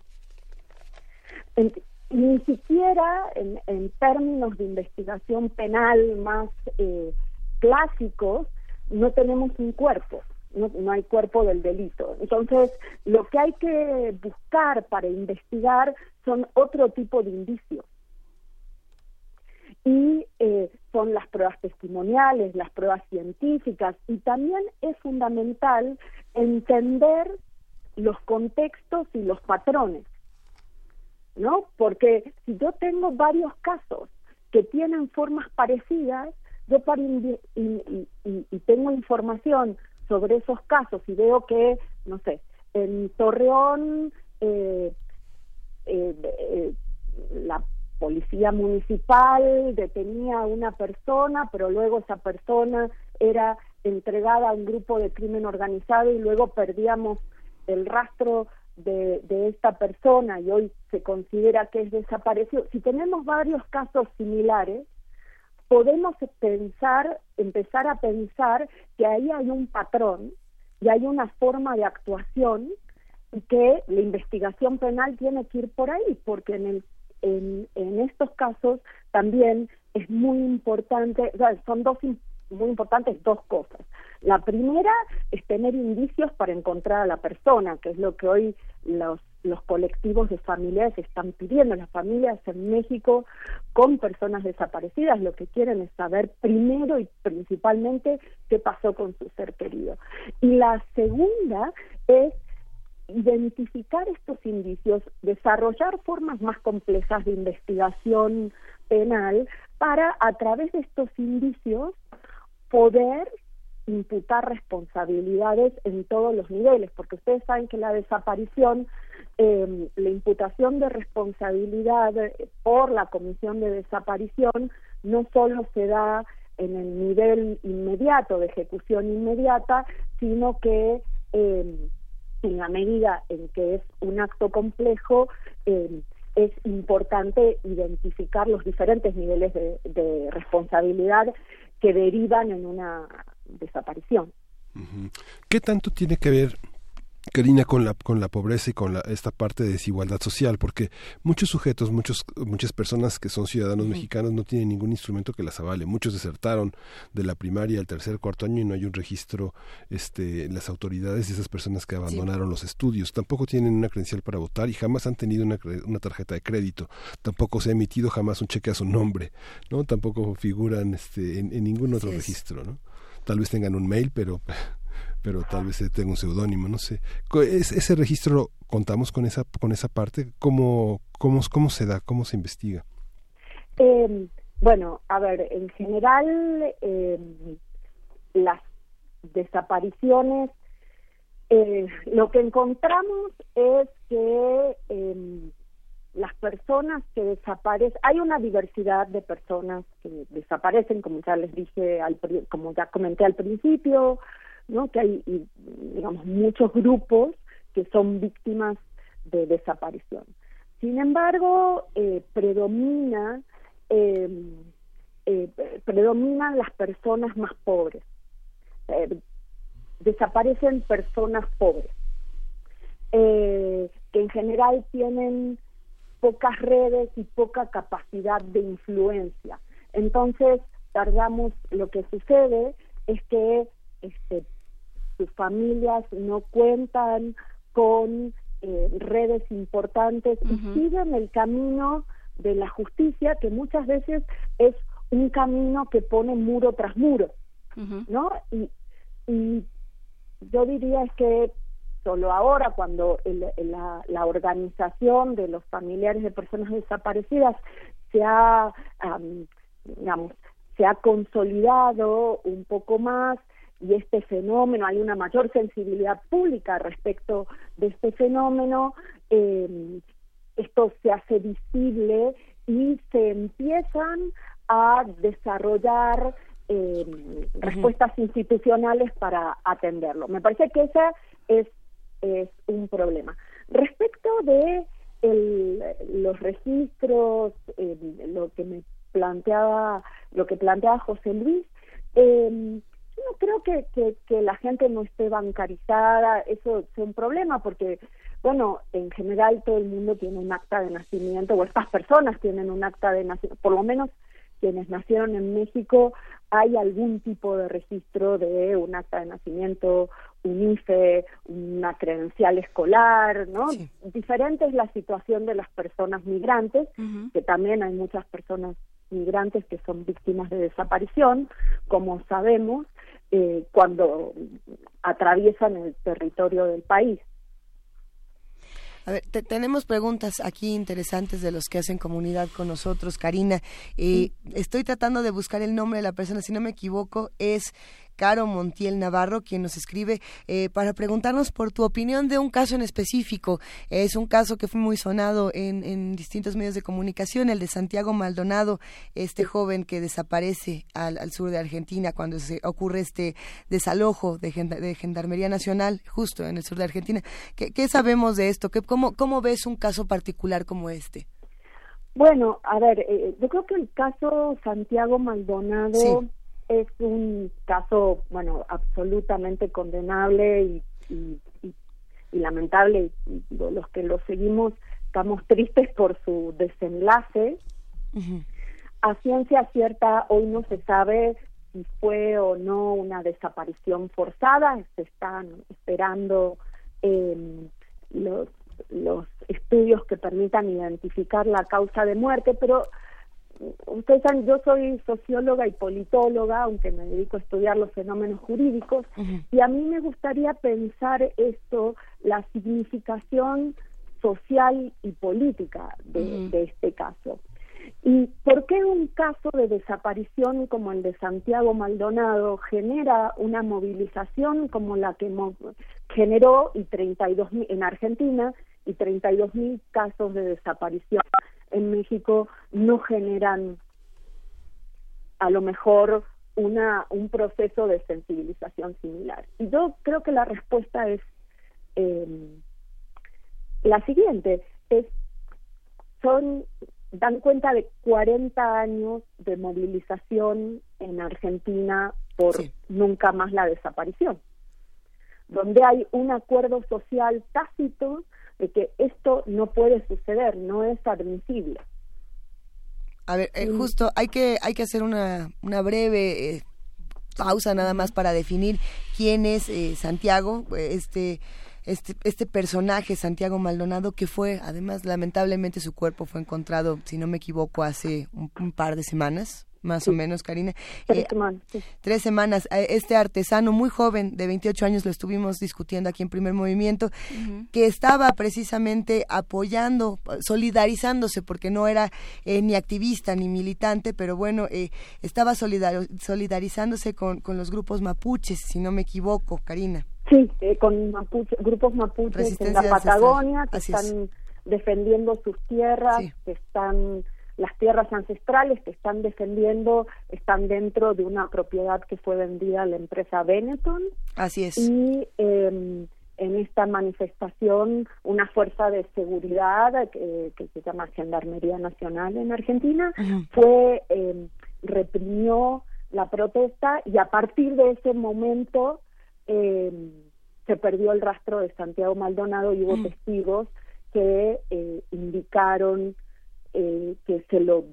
Ni siquiera en, en términos de investigación penal más eh, clásicos, no tenemos un cuerpo, no, no hay cuerpo del delito. Entonces, lo que hay que buscar para investigar son otro tipo de indicios. Y eh, son las pruebas testimoniales, las pruebas científicas, y también es fundamental entender los contextos y los patrones. ¿No? Porque si yo tengo varios casos que tienen formas parecidas, yo para y- y- y tengo información sobre esos casos y veo que, no sé, en Torreón eh, eh, eh, la policía municipal detenía a una persona, pero luego esa persona era entregada a un grupo de crimen organizado y luego perdíamos el rastro de, de esta persona y hoy se considera que es desaparecido. Si tenemos varios casos similares, podemos pensar, empezar a pensar que ahí hay un patrón y hay una forma de actuación y que la investigación penal tiene que ir por ahí, porque en, el, en, en estos casos también es muy importante, o sea, son dos muy importantes dos cosas. La primera es tener indicios para encontrar a la persona, que es lo que hoy los, los colectivos de familiares están pidiendo. Las familias en México con personas desaparecidas lo que quieren es saber primero y principalmente qué pasó con su ser querido. Y la segunda es identificar estos indicios, desarrollar formas más complejas de investigación penal para, a través de estos indicios, poder imputar responsabilidades en todos los niveles, porque ustedes saben que la desaparición, eh, la imputación de responsabilidad eh, por la comisión de desaparición no solo se da en el nivel inmediato de ejecución inmediata, sino que eh, en la medida en que es un acto complejo, eh, es importante identificar los diferentes niveles de responsabilidad que derivan en una desaparición. ¿Qué tanto tiene que ver, Karina, con la, con la pobreza y con la, esta parte de desigualdad social? Porque muchos sujetos, muchos, muchas personas que son ciudadanos mexicanos no tienen ningún instrumento que las avale. Muchos desertaron de la primaria al tercer, cuarto año y no hay un registro este, en las autoridades de esas personas que abandonaron los estudios. Tampoco tienen una credencial para votar y jamás han tenido una, una tarjeta de crédito. Tampoco se ha emitido jamás un cheque a su nombre. ¿no? Tampoco figuran este, en, en ningún otro registro. ¿no? Tal vez tengan un mail, pero pero tal vez tenga un seudónimo, no sé. Es- ese registro contamos con esa con esa parte, cómo cómo cómo se da, cómo se investiga. Eh, bueno, a ver, en general eh, las desapariciones, eh, lo que encontramos es que eh, las personas que desaparecen, hay una diversidad de personas que desaparecen, como ya les dije, al, como ya comenté al principio, ¿no? que hay, digamos, muchos grupos que son víctimas de desaparición. Sin embargo, eh, predomina, eh, eh, predominan las personas más pobres. Eh, desaparecen personas pobres, que en general tienen pocas redes y poca capacidad de influencia. Entonces, tardamos, lo que sucede es que este, sus familias no cuentan con eh, redes importantes y siguen el camino de la justicia, que muchas veces es un camino que pone muro tras muro, ¿no? Y, y yo diría es que solo ahora cuando el- la, la organización de los familiares de personas desaparecidas se ha am, digamos se ha consolidado un poco más y este fenómeno hay una mayor sensibilidad pública respecto de este fenómeno eh, esto se hace visible y se empiezan a desarrollar eh, respuestas institucionales para atenderlo. Me parece que ese es, es un problema. Respecto de el- los registros, eh, lo que me planteaba, lo que planteaba José Luis, eh, no creo que, que, que la gente no esté bancarizada, eso es un problema porque, bueno, en general todo el mundo tiene un acta de nacimiento, o estas personas tienen un acta de nacimiento, por lo menos quienes nacieron en México, hay algún tipo de registro de un acta de nacimiento, un IFE, una credencial escolar, ¿no? Diferente es la situación de las personas migrantes, que también hay muchas personas migrantes que son víctimas de desaparición, como sabemos, eh, cuando atraviesan el territorio del país. A ver, te- tenemos preguntas aquí interesantes de los que hacen comunidad con nosotros, Karina. Eh, Estoy tratando de buscar el nombre de la persona, si no me equivoco, es Caro Montiel Navarro, quien nos escribe eh, para preguntarnos por tu opinión de un caso en específico. Es un caso que fue muy sonado en, en distintos medios de comunicación, el de Santiago Maldonado, este joven que desaparece al, al sur de Argentina cuando se ocurre este desalojo de, genda- de Gendarmería Nacional, justo en el sur de Argentina. ¿Qué, qué sabemos de esto? ¿Qué, cómo, ¿Cómo ves un caso particular como este? Bueno, a ver, eh, yo creo que el caso Santiago Maldonado Sí. Es un caso, bueno, absolutamente condenable y, y- y y lamentable, y los que lo seguimos estamos tristes por su desenlace. A ciencia cierta, hoy no se sabe si fue o no una desaparición forzada, se están esperando eh, los, los estudios que permitan identificar la causa de muerte, pero ustedes saben, yo soy socióloga y politóloga, aunque me dedico a estudiar los fenómenos jurídicos, y a mí me gustaría pensar esto, la significación social y política de, de este caso. ¿Y por qué un caso de desaparición como el de Santiago Maldonado genera una movilización como la que generó y 32 mil- en Argentina y 32 mil casos de desaparición en México no generan a lo mejor una un proceso de sensibilización similar? Y yo creo que la respuesta es eh, la siguiente, es son dan cuenta de 40 años de movilización en Argentina por nunca más la desaparición, donde hay un acuerdo social tácito de que esto no puede suceder, no es admisible. A ver, eh, justo hay que hay que hacer una, una breve eh, pausa nada más para definir quién es eh, Santiago, eh, este este este personaje Santiago Maldonado que fue además lamentablemente su cuerpo fue encontrado si no me equivoco hace un, un par de semanas más o menos Karina Tres Eh, semanas, sí. tres semanas. Eh, Este artesano muy joven, de 28 años, lo estuvimos discutiendo aquí en Primer Movimiento, que estaba precisamente apoyando, solidarizándose, porque no era eh, ni activista ni militante, pero bueno, eh, estaba solidar- solidarizándose con, con los grupos mapuches, si no me equivoco, Karina. Sí, eh, con mapuche- grupos mapuches en la. Patagonia que Así es. están defendiendo sus tierras, que están las tierras ancestrales que están defendiendo, están dentro de una propiedad que fue vendida a la empresa Benetton. Así es. y eh, en esta manifestación una fuerza de seguridad que, que se llama Gendarmería Nacional en Argentina fue eh, reprimió la protesta y a partir de ese momento eh, se perdió el rastro de Santiago Maldonado y hubo testigos que eh, indicaron eh, que se lo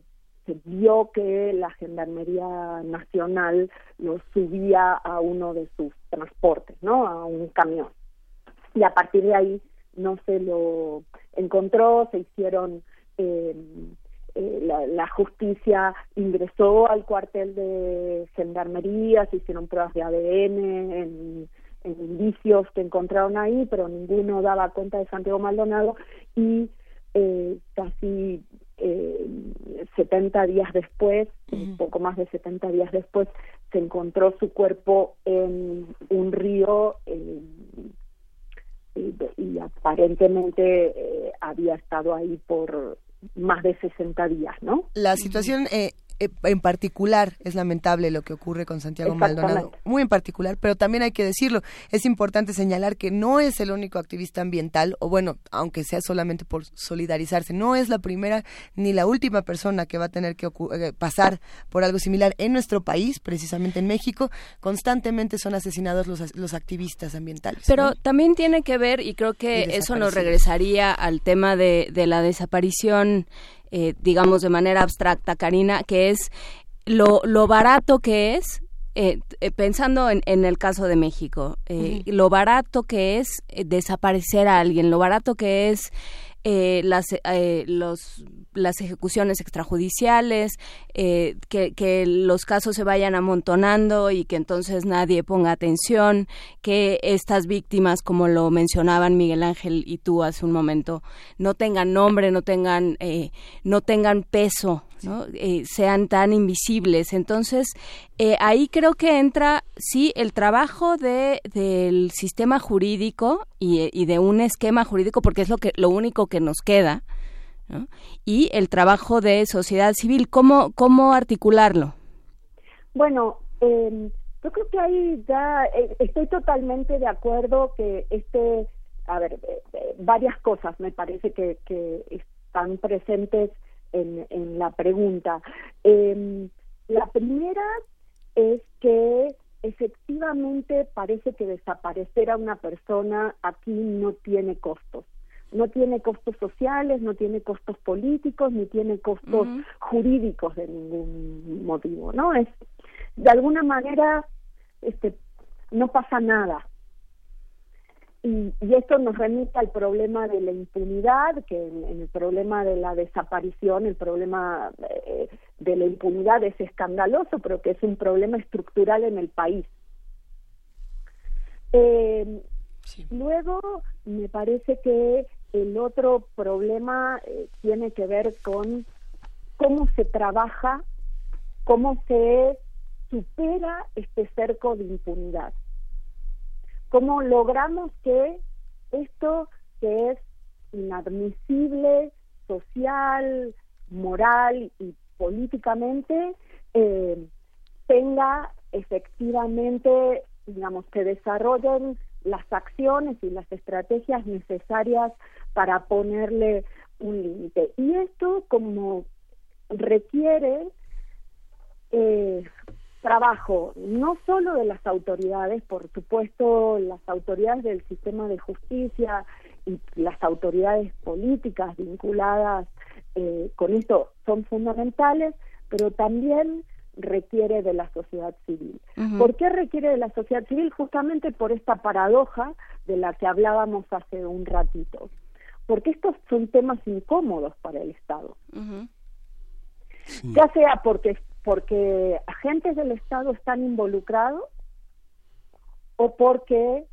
vio que la Gendarmería Nacional lo subía a uno de sus transportes, ¿no? A un camión. Y a partir de ahí no se lo encontró, se hicieron eh, eh, la, la justicia ingresó al cuartel de gendarmería, se hicieron pruebas de ADN en, en indicios que encontraron ahí, pero ninguno daba cuenta de Santiago Maldonado y eh, casi eh, 70 días después, un poco más de 70 días después, se encontró su cuerpo en un río eh, y, y aparentemente eh, había estado ahí por más de 60 días, ¿no? La situación eh, en particular es lamentable lo que ocurre con Santiago. Maldonado, muy en particular, pero también hay que decirlo, es importante señalar que no es el único activista ambiental, o bueno, aunque sea solamente por solidarizarse, no es la primera ni la última persona que va a tener que ocu- eh, pasar por algo similar en nuestro país, precisamente en México, constantemente son asesinados los, los activistas ambientales. Pero ¿no? también tiene que ver, y creo que Y eso nos regresaría al tema de, de la desaparición, eh, digamos, de manera abstracta, Karina, que es lo, lo barato que es, eh, eh, pensando en, en el caso de México, eh, lo barato que es eh, desaparecer a alguien, lo barato que es eh, las, eh, los, las ejecuciones extrajudiciales, eh, que, que los casos se vayan amontonando y que entonces nadie ponga atención, que estas víctimas, como lo mencionaban Miguel Ángel y tú hace un momento, no tengan nombre, no tengan, eh, no tengan peso, ¿no? Eh, sean tan invisibles. Entonces, eh, ahí creo que entra, sí, el trabajo de, del sistema jurídico y, de un esquema jurídico, porque es lo, que, lo único que nos queda, y el trabajo de sociedad civil. ¿Cómo, cómo articularlo? Bueno, eh, yo creo que ahí ya eh, estoy totalmente de acuerdo que este, a ver, varias cosas me parece que, que están presentes en, en la pregunta. Eh, la primera es que efectivamente parece que desaparecer a una persona aquí no tiene costos. No tiene costos sociales, no tiene costos políticos, ni tiene costos jurídicos de ningún motivo, ¿no? Es de alguna manera este no pasa nada. Y, y esto nos remite al problema de la impunidad, que en, en el problema de la desaparición, el problema eh, de la impunidad es escandaloso, pero que es un problema estructural en el país. Eh, Luego, me parece que el otro problema eh, tiene que ver con cómo se trabaja, cómo se supera este cerco de impunidad. Cómo logramos que esto que es inadmisible social, moral y políticamente eh, tenga efectivamente, digamos, se desarrollen las acciones y las estrategias necesarias para ponerle un límite. Y esto como requiere eh, trabajo no solo de las autoridades, por supuesto las autoridades del sistema de justicia y las autoridades políticas vinculadas eh, con esto son fundamentales, pero también requiere de la sociedad civil. Ujú. ¿Por qué requiere de la sociedad civil? Justamente por esta paradoja de la que hablábamos hace un ratito. Porque estos son temas incómodos para el Estado. Ya sea porque, porque agentes del Estado están involucrados o porque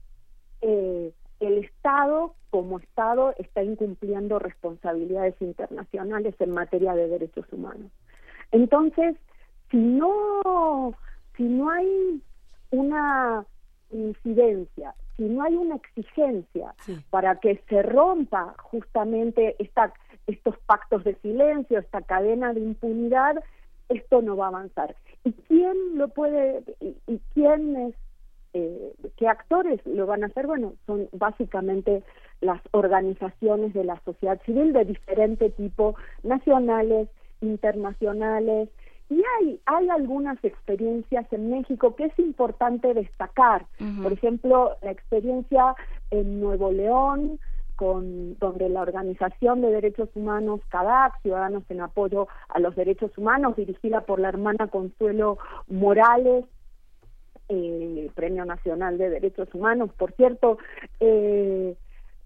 eh, el Estado como Estado está incumpliendo responsabilidades internacionales en materia de derechos humanos. Entonces, si no, si no hay una incidencia, si no hay una exigencia para que se rompa justamente esta, estos pactos de silencio, esta cadena de impunidad, esto no va a avanzar. ¿Y quién lo puede, y, y quién es, eh, qué actores lo van a hacer? Bueno, son básicamente las organizaciones de la sociedad civil de diferente tipo, nacionales, internacionales, y hay, hay algunas experiencias en México que es importante destacar. Por ejemplo, la experiencia en Nuevo León, con, donde la Organización de Derechos Humanos CADAC, Ciudadanos en Apoyo a los Derechos Humanos, dirigida por la hermana Consuelo Morales, eh, Premio Nacional de Derechos Humanos, por cierto, eh,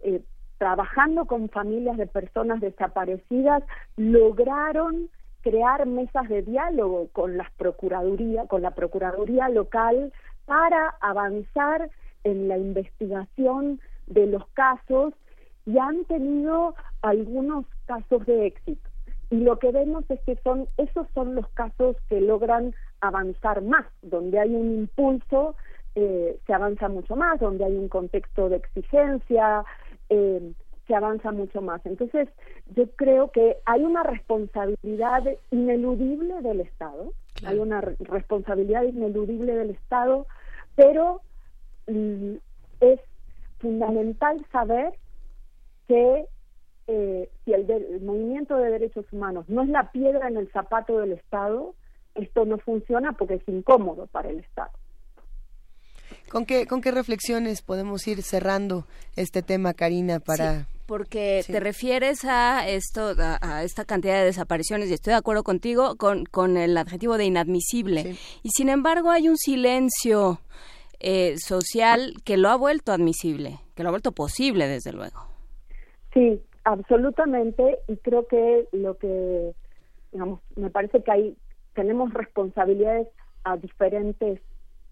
eh, trabajando con familias de personas desaparecidas, lograron crear mesas de diálogo con las procuraduría, con la procuraduría local para avanzar en la investigación de los casos y han tenido algunos casos de éxito. Y lo que vemos es que son esos son los casos que logran avanzar más, donde hay un impulso eh, se avanza mucho más, donde hay un contexto de exigencia, eh, se avanza mucho más. Entonces, yo creo que hay una responsabilidad ineludible del Estado, hay una re- responsabilidad ineludible del Estado, pero mm, es fundamental saber que eh, si el, de- el movimiento de derechos humanos no es la piedra en el zapato del Estado, esto no funciona porque es incómodo para el Estado. ¿Con qué, ¿Con qué reflexiones podemos ir cerrando este tema, Karina, para... Sí, porque Sí. te refieres a esto, a, a esta cantidad de desapariciones, y estoy de acuerdo contigo con, con el adjetivo de inadmisible. Y sin embargo hay un silencio eh, social que lo ha vuelto admisible, que lo ha vuelto posible, desde luego. Sí, absolutamente, y creo que lo que, digamos, me parece que hay, tenemos responsabilidades a diferentes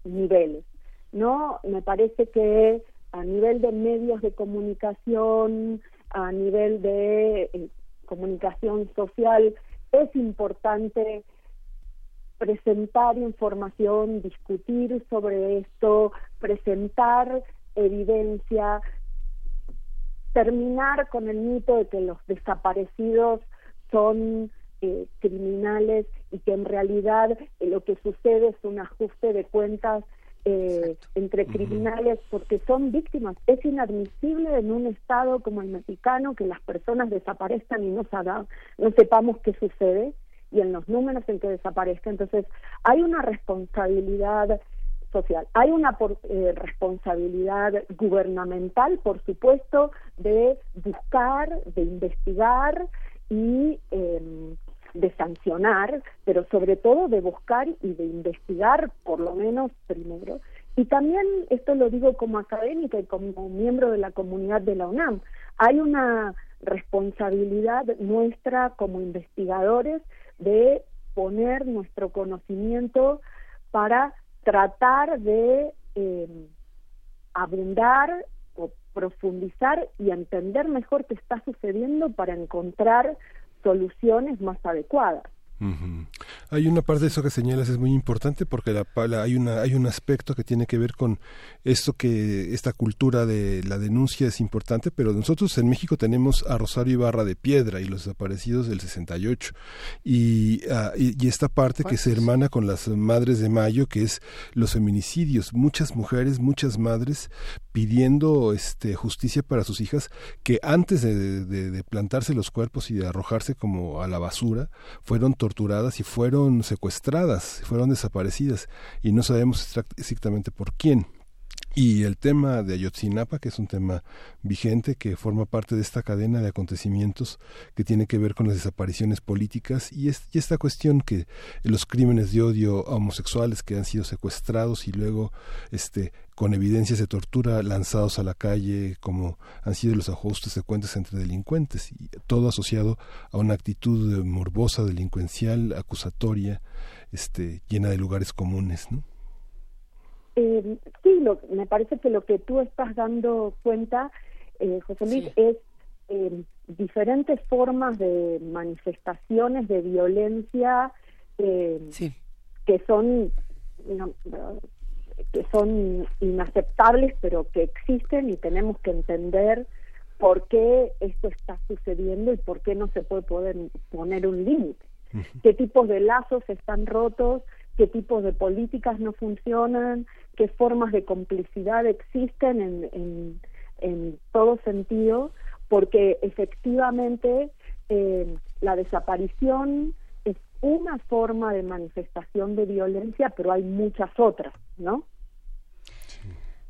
niveles, ¿no? Me parece que a nivel de medios de comunicación, a nivel de eh, comunicación social, es importante presentar información, discutir sobre esto, presentar evidencia, terminar con el mito de que los desaparecidos son eh, criminales y que en realidad eh, lo que sucede es un ajuste de cuentas eh, entre criminales porque son víctimas. Es inadmisible en un estado como el mexicano que las personas desaparezcan y no, saga- no sepamos qué sucede y en los números en que desaparezca. Entonces, hay una responsabilidad social. Hay una eh, responsabilidad gubernamental, por supuesto, de buscar, de investigar y eh, de sancionar, pero sobre todo de buscar y de investigar, por lo menos primero. Y también, esto lo digo como académica y como miembro de la comunidad de la UNAM, hay una responsabilidad nuestra como investigadores de poner nuestro conocimiento para tratar de eh, abundar o profundizar y entender mejor qué está sucediendo para encontrar soluciones más adecuadas. Hay una parte de eso que señalas es muy importante porque la, la- hay una hay un aspecto que tiene que ver con esto que esta cultura de la denuncia es importante, pero nosotros en México tenemos a Rosario Ibarra de Piedra y los desaparecidos del 68 y, ah, y, y esta parte que se hermana con las madres de mayo que es los feminicidios, muchas mujeres, muchas madres pidiendo este justicia para sus hijas que antes de, de- de plantarse los cuerpos y de arrojarse como a la basura fueron torturadas y fueron secuestradas, fueron desaparecidas y no sabemos exact- exactamente por quién. Y el tema de Ayotzinapa, que es un tema vigente, que forma parte de esta cadena de acontecimientos que tiene que ver con las desapariciones políticas y, es- y esta cuestión que los crímenes de odio a homosexuales que han sido secuestrados y luego este con evidencias de tortura lanzados a la calle como han sido los ajustes de cuentas entre delincuentes y todo asociado a una actitud morbosa, delincuencial, acusatoria, este llena de lugares comunes, ¿no? Eh, sí, lo- me parece que lo que tú estás dando cuenta, eh, José Luis, es eh, diferentes formas de manifestaciones de violencia eh, que son no, que son inaceptables, pero que existen y tenemos que entender por qué esto está sucediendo y por qué no se puede poder poner un límite. Qué tipos de lazos están rotos, qué tipos de políticas no funcionan, qué formas de complicidad existen en, en, en todo sentido, porque efectivamente eh, la desaparición es una forma de manifestación de violencia, pero hay muchas otras, ¿no?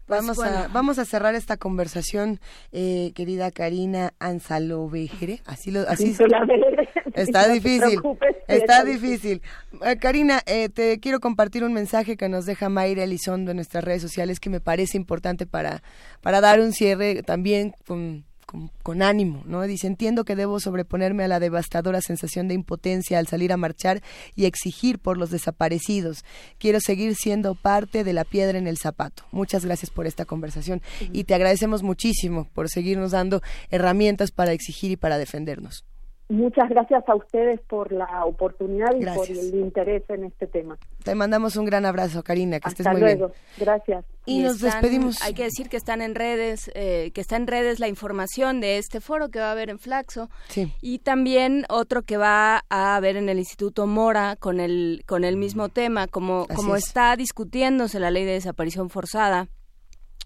Vamos, Pues a, bueno. vamos a cerrar esta conversación, eh, querida Karina Anzalovejere. Así lo, así está No difícil, está difícil. Eh, Karina, eh, te quiero compartir un mensaje que nos deja Mayra Elizondo en nuestras redes sociales que me parece importante para, para dar un cierre también con, con, con ánimo, ¿no? Dice, entiendo que debo sobreponerme a la devastadora sensación de impotencia al salir a marchar y exigir por los desaparecidos. Quiero seguir siendo parte de la piedra en el zapato. Muchas gracias por esta conversación y te agradecemos muchísimo por seguirnos dando herramientas para exigir y para defendernos. Muchas gracias a ustedes por la oportunidad y Gracias. por el interés en este tema. Te mandamos un gran abrazo, Karina, que estés Hasta muy luego. bien. Gracias. Y nos están- despedimos. Hay que decir que están en redes, eh, que está en redes la información de este foro que va a haber en Flaxo. Sí. Y también otro que va a haber en el Instituto Mora con el, con el mismo tema, como, Así como es. está discutiéndose la ley de desaparición forzada.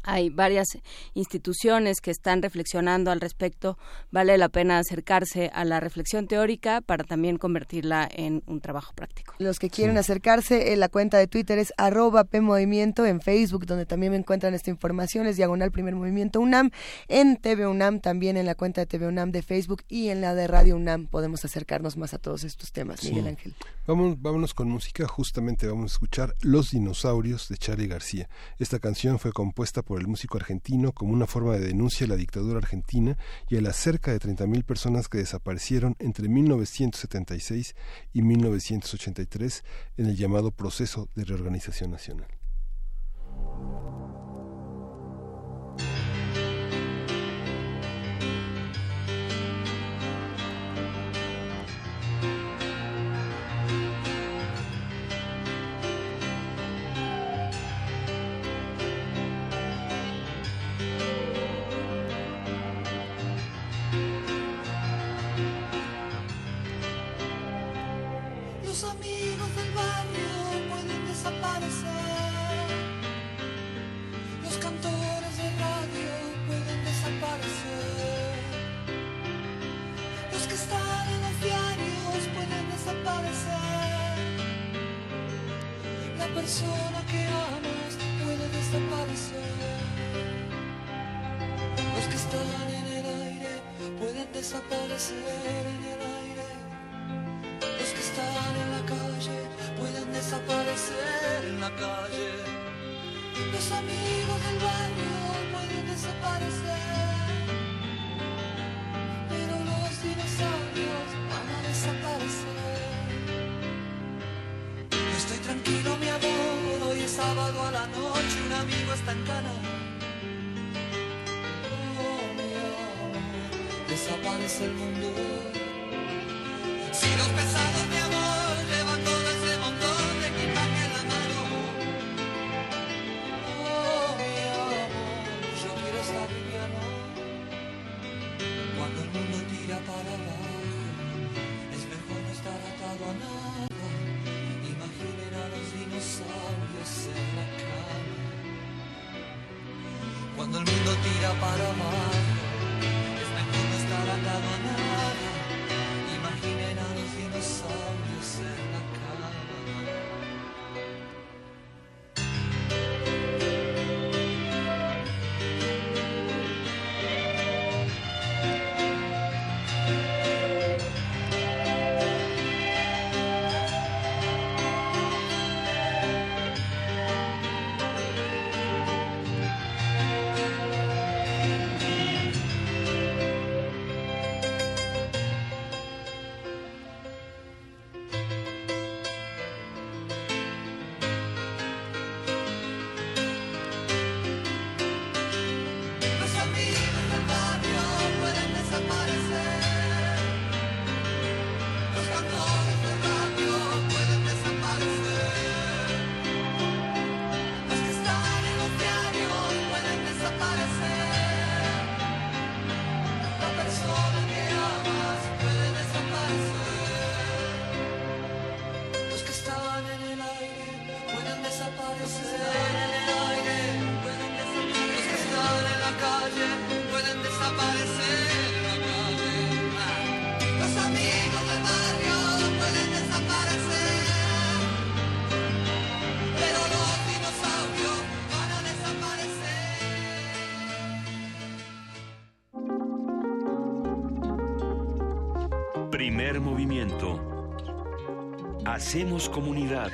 Hay varias instituciones que están reflexionando al respecto. Vale la pena acercarse a la reflexión teórica para también convertirla en un trabajo práctico. Los que quieren acercarse, eh, la cuenta de Twitter es arroba PMovimiento, en Facebook, donde también me encuentran esta información, es Diagonal Primer Movimiento UNAM, en TV UNAM, también en la cuenta de TV UNAM de Facebook y en la de Radio UNAM podemos acercarnos más a todos estos temas, Sí. Miguel Ángel. Vamos, vámonos con música, justamente vamos a escuchar Los dinosaurios de Charlie García. Esta canción fue compuesta por el músico argentino como una forma de denuncia a la dictadura argentina y a las cerca de 30.000 personas que desaparecieron entre 1976 y 1983 en el llamado proceso de reorganización nacional. persona que amas puede desaparecer. Los que están en el aire pueden desaparecer en el aire. Los que están en la calle pueden desaparecer en la calle. Los amigos el mundo. Si los pesados, mi amor, llevan todo ese montón de equipaje en la mano. Oh, mi amor, yo quiero estar liviano. Cuando el mundo tira para abajo, es mejor no estar atado a nada. Imaginen a los dinosaurios en la cama. Cuando el mundo tira para abajo, Hacemos comunidad.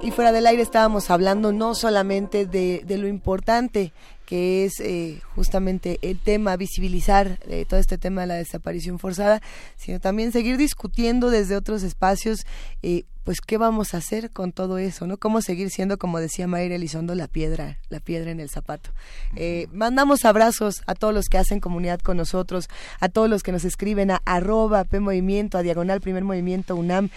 Y fuera del aire estábamos hablando no solamente de, de lo importante que es eh, justamente el tema, visibilizar eh, todo este tema de la desaparición forzada, sino también seguir discutiendo desde otros espacios, eh, pues qué vamos a hacer con todo eso, ¿no? Cómo seguir siendo, como decía Mayra Elizondo, la piedra, la piedra en el zapato. Eh, mandamos abrazos a todos los que hacen comunidad con nosotros, a todos los que nos escriben a arroba P Movimiento, a Diagonal Primer Movimiento UNAM.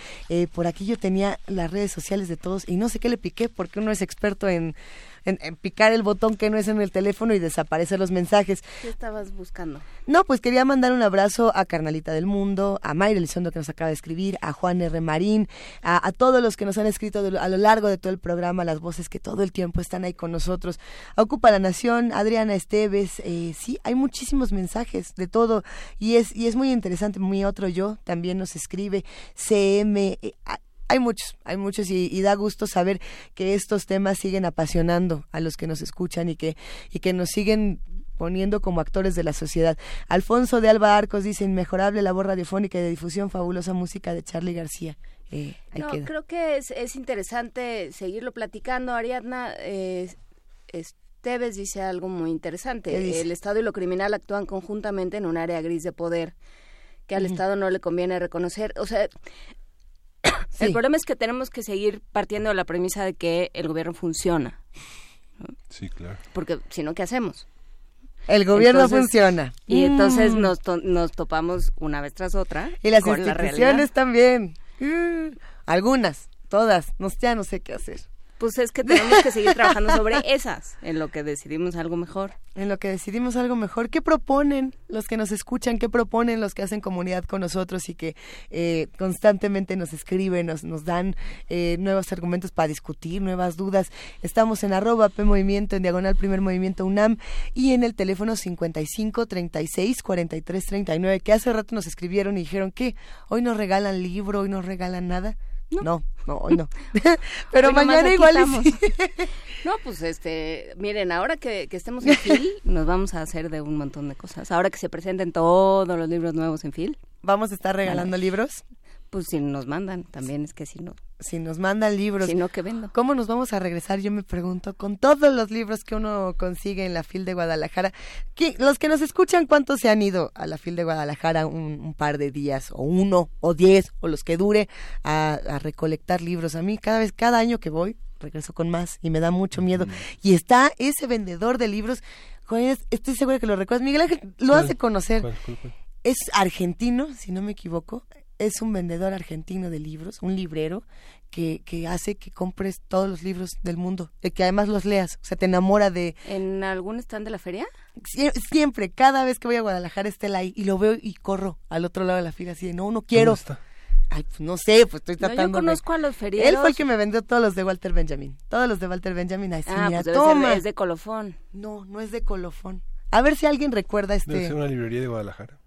Por aquí yo tenía las redes sociales de todos y no sé qué le piqué porque uno es experto en, en, en picar el botón que no es en el teléfono y desaparecer los mensajes. ¿Qué estabas buscando? No, pues quería mandar un abrazo a Carnalita del Mundo, a Mayra Elizondo que nos acaba de escribir, a Juan R. Marín, a, a todos los que nos han escrito de a lo largo de todo el programa, las voces que todo el tiempo están ahí con nosotros. A Ocupa la Nación, Adriana Esteves, eh, sí, hay muchísimos mensajes de todo y es, y es muy interesante. Mi otro yo también nos escribe, CM, eh, hay muchos, hay muchos y, y da gusto saber que estos temas siguen apasionando a los que nos escuchan y que, y que nos siguen poniendo como actores de la sociedad. Alfonso de Alba Arcos dice, inmejorable labor radiofónica y de difusión, fabulosa música de Charlie García. Eh, ahí No, queda. creo que es, es interesante seguirlo platicando. Ariadna eh, Esteves dice algo muy interesante. El Estado y lo criminal actúan conjuntamente en un área gris de poder que al. Estado no le conviene reconocer. O sea, el problema es que tenemos que seguir partiendo de la premisa de que el gobierno funciona. Sí, claro. Porque si no, ¿qué hacemos? El gobierno Entonces- funciona. Y entonces Mm. nos, to- nos topamos una vez tras otra. Y las la instituciones también. Mm, algunas, todas. No, ya no sé qué hacer. Pues es que tenemos que seguir trabajando sobre esas, en lo que decidimos algo mejor. En lo que decidimos algo mejor. ¿Qué proponen los que nos escuchan? ¿Qué proponen los que hacen comunidad con nosotros y que eh, constantemente nos escriben, nos, nos dan eh, nuevos argumentos para discutir, nuevas dudas? Estamos en arroba P Movimiento, en diagonal Primer Movimiento UNAM y en el teléfono 55 36 43 39, que hace rato nos escribieron y dijeron que hoy nos regalan libro, hoy nos regalan nada. No, no, hoy no. Pero Hoy mañana igual sí. No, pues este, miren, ahora que, que estemos en FIL, nos vamos a hacer de un montón de cosas. Ahora que se presenten todos los libros nuevos en FIL. Vamos a estar regalando libros. Pues si nos mandan, también es que si no. Si nos mandan libros. Si no, que vendo. ¿Cómo nos vamos a regresar? Yo me pregunto, con todos los libros que uno consigue en la FIL de Guadalajara. ¿qué- los que nos escuchan, ¿cuántos se han ido a la FIL de Guadalajara un, un par de días, o uno, o diez, o los que dure, a, a recolectar libros? A mí, cada vez, cada año que voy, regreso con más y me da mucho miedo. Y está ese vendedor de libros, Juan, estoy segura que lo recuerdas. Miguel Ángel lo ¿Cuál? hace conocer. ¿Cuál, cuál, cuál? Es argentino, si no me equivoco. Es un vendedor argentino de libros, un librero que, que hace que compres todos los libros del mundo, eh, que además los leas. O sea, te enamora de... ¿En algún stand de la feria? Sie- Siempre, cada vez que voy a Guadalajara está él ahí y lo veo y corro al otro lado de la fila así de, no, no quiero. ¿Dónde está? Ay, pues no sé, pues estoy No, yo tratando de- conozco a los ferieros. Él fue el que me vendió todos los de Walter Benjamin. Todos los de Walter Benjamin. Ay, sí, ah, mira, pues debe de- es de colofón. No, no es de colofón. A ver si alguien recuerda Debe este... ser una librería de Guadalajara.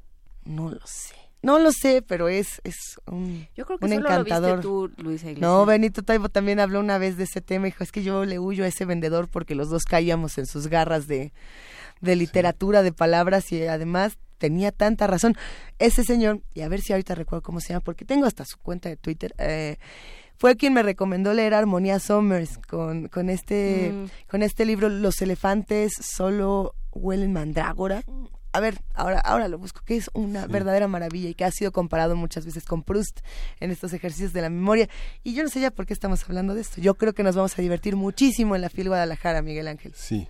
No lo sé. No lo sé, pero es, es un, Yo creo que un solo encantador. lo viste tú, Luisa Iglesias. No, Benito Taibo también habló una vez de ese tema. Dijo, es que yo le huyo a ese vendedor porque los dos caíamos en sus garras de, de literatura, de palabras y además tenía tanta razón. Ese señor, y a ver si ahorita recuerdo cómo se llama, porque tengo hasta su cuenta de Twitter, eh, fue quien me recomendó leer Armonía Summers con, con, este, Mm. con este libro Los elefantes solo huelen mandrágora. A ver, ahora, ahora lo busco, que es una verdadera maravilla y que ha sido comparado muchas veces con Proust en estos ejercicios de la memoria. Y yo no sé ya por qué estamos hablando de esto. Yo creo que nos vamos a divertir muchísimo en la FIL Guadalajara, Miguel Ángel. Sí.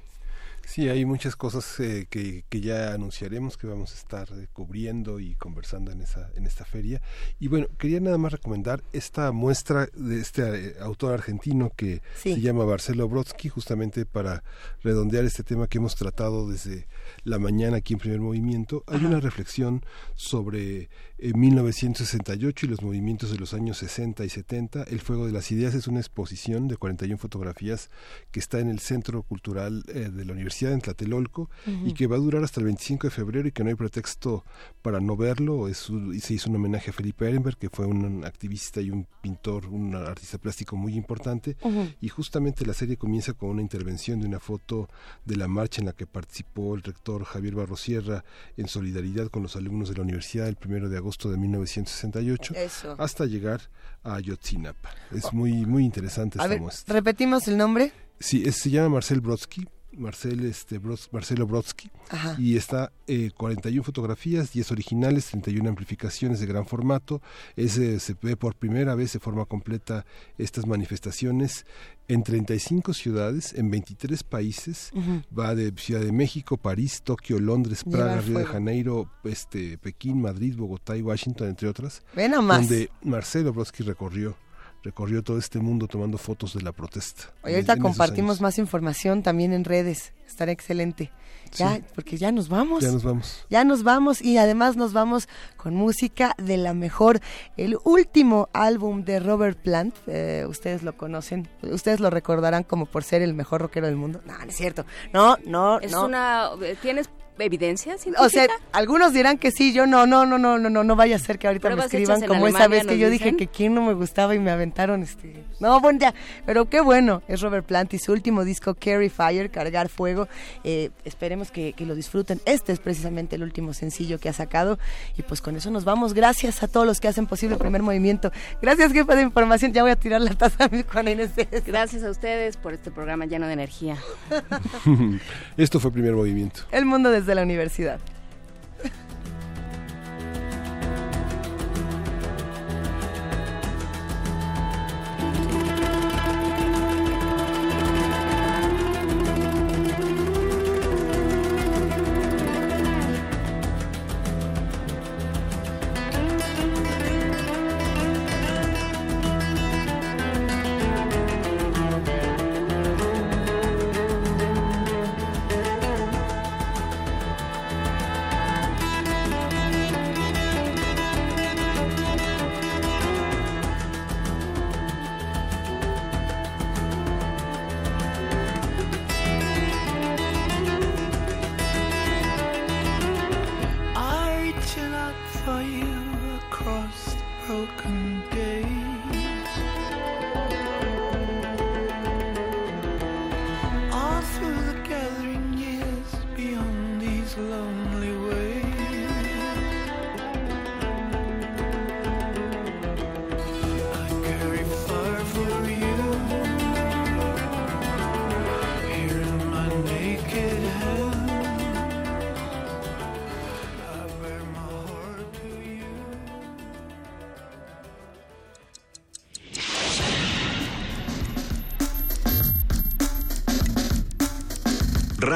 Sí, hay muchas cosas eh, que, que ya anunciaremos que vamos a estar eh, cubriendo y conversando en esa en esta feria. Y bueno, quería nada más recomendar esta muestra de este eh, autor argentino que Sí. se llama Marcelo Brodsky, justamente para redondear este tema que hemos tratado desde la mañana aquí en Primer Movimiento. Hay una reflexión sobre eh, 1968 y los movimientos de los años 60 y 70. El Fuego de las Ideas es una exposición de 41 fotografías que está en el Centro Cultural eh, de la Universidad en Tlatelolco Ujú. y que va a durar hasta el 25 de febrero y que no hay pretexto para no verlo. Es se hizo un homenaje a Felipe Ehrenberg, que fue un activista y un pintor, un artista plástico muy importante. Ujú. Y justamente la serie comienza con una intervención de una foto de la marcha en la que participó el rector Javier Barrosierra en solidaridad con los alumnos de la universidad el primero de agosto de 1968 Eso. hasta llegar a Ayotzinapa. Es muy muy interesante A esta ver, muestra. repetimos el nombre. Sí, es- se llama Marcel Brodsky. Marcel este Marcelo Brodsky Ajá. y está eh, 41 fotografías 10 originales 31 amplificaciones de gran formato es, eh, se ve por primera vez de forma completa estas manifestaciones en 35 ciudades en 23 países va de Ciudad de México París Tokio Londres Praga Río de. Janeiro este Pekín Madrid Bogotá y Washington entre otras Ve nomás. donde Marcelo Brodsky recorrió recorrió todo este mundo tomando fotos de la protesta en- ahorita compartimos años. más información también en redes. Estará excelente. Ya, Sí. porque ya nos vamos. Ya nos vamos. Ya nos vamos y además nos vamos con música de la mejor. El último álbum de Robert Plant, eh, ustedes lo conocen, ustedes lo recordarán como por ser el mejor rockero del mundo. No, no es cierto. No, no, Es no. una... ¿Tienes evidencia científica? O sea, algunos dirán que sí, yo no, no, no, no, no, no, no vaya a ser que ahorita me escriban como esa Alemania, vez que yo dije dicen. que quién no me gustaba y me aventaron este. No, bueno, ya, pero qué bueno, es Robert Plant y su último disco Carry Fire, Cargar Fuego. Eh, esperemos que, que lo disfruten. Este es precisamente el último sencillo que ha sacado y pues con eso nos vamos. Gracias a todos los que hacen posible el primer movimiento. Gracias, jefa de información. Ya voy a tirar la taza a mi Juana Inés. Gracias a ustedes por este programa lleno de energía. Esto fue primer movimiento. El mundo desde la universidad.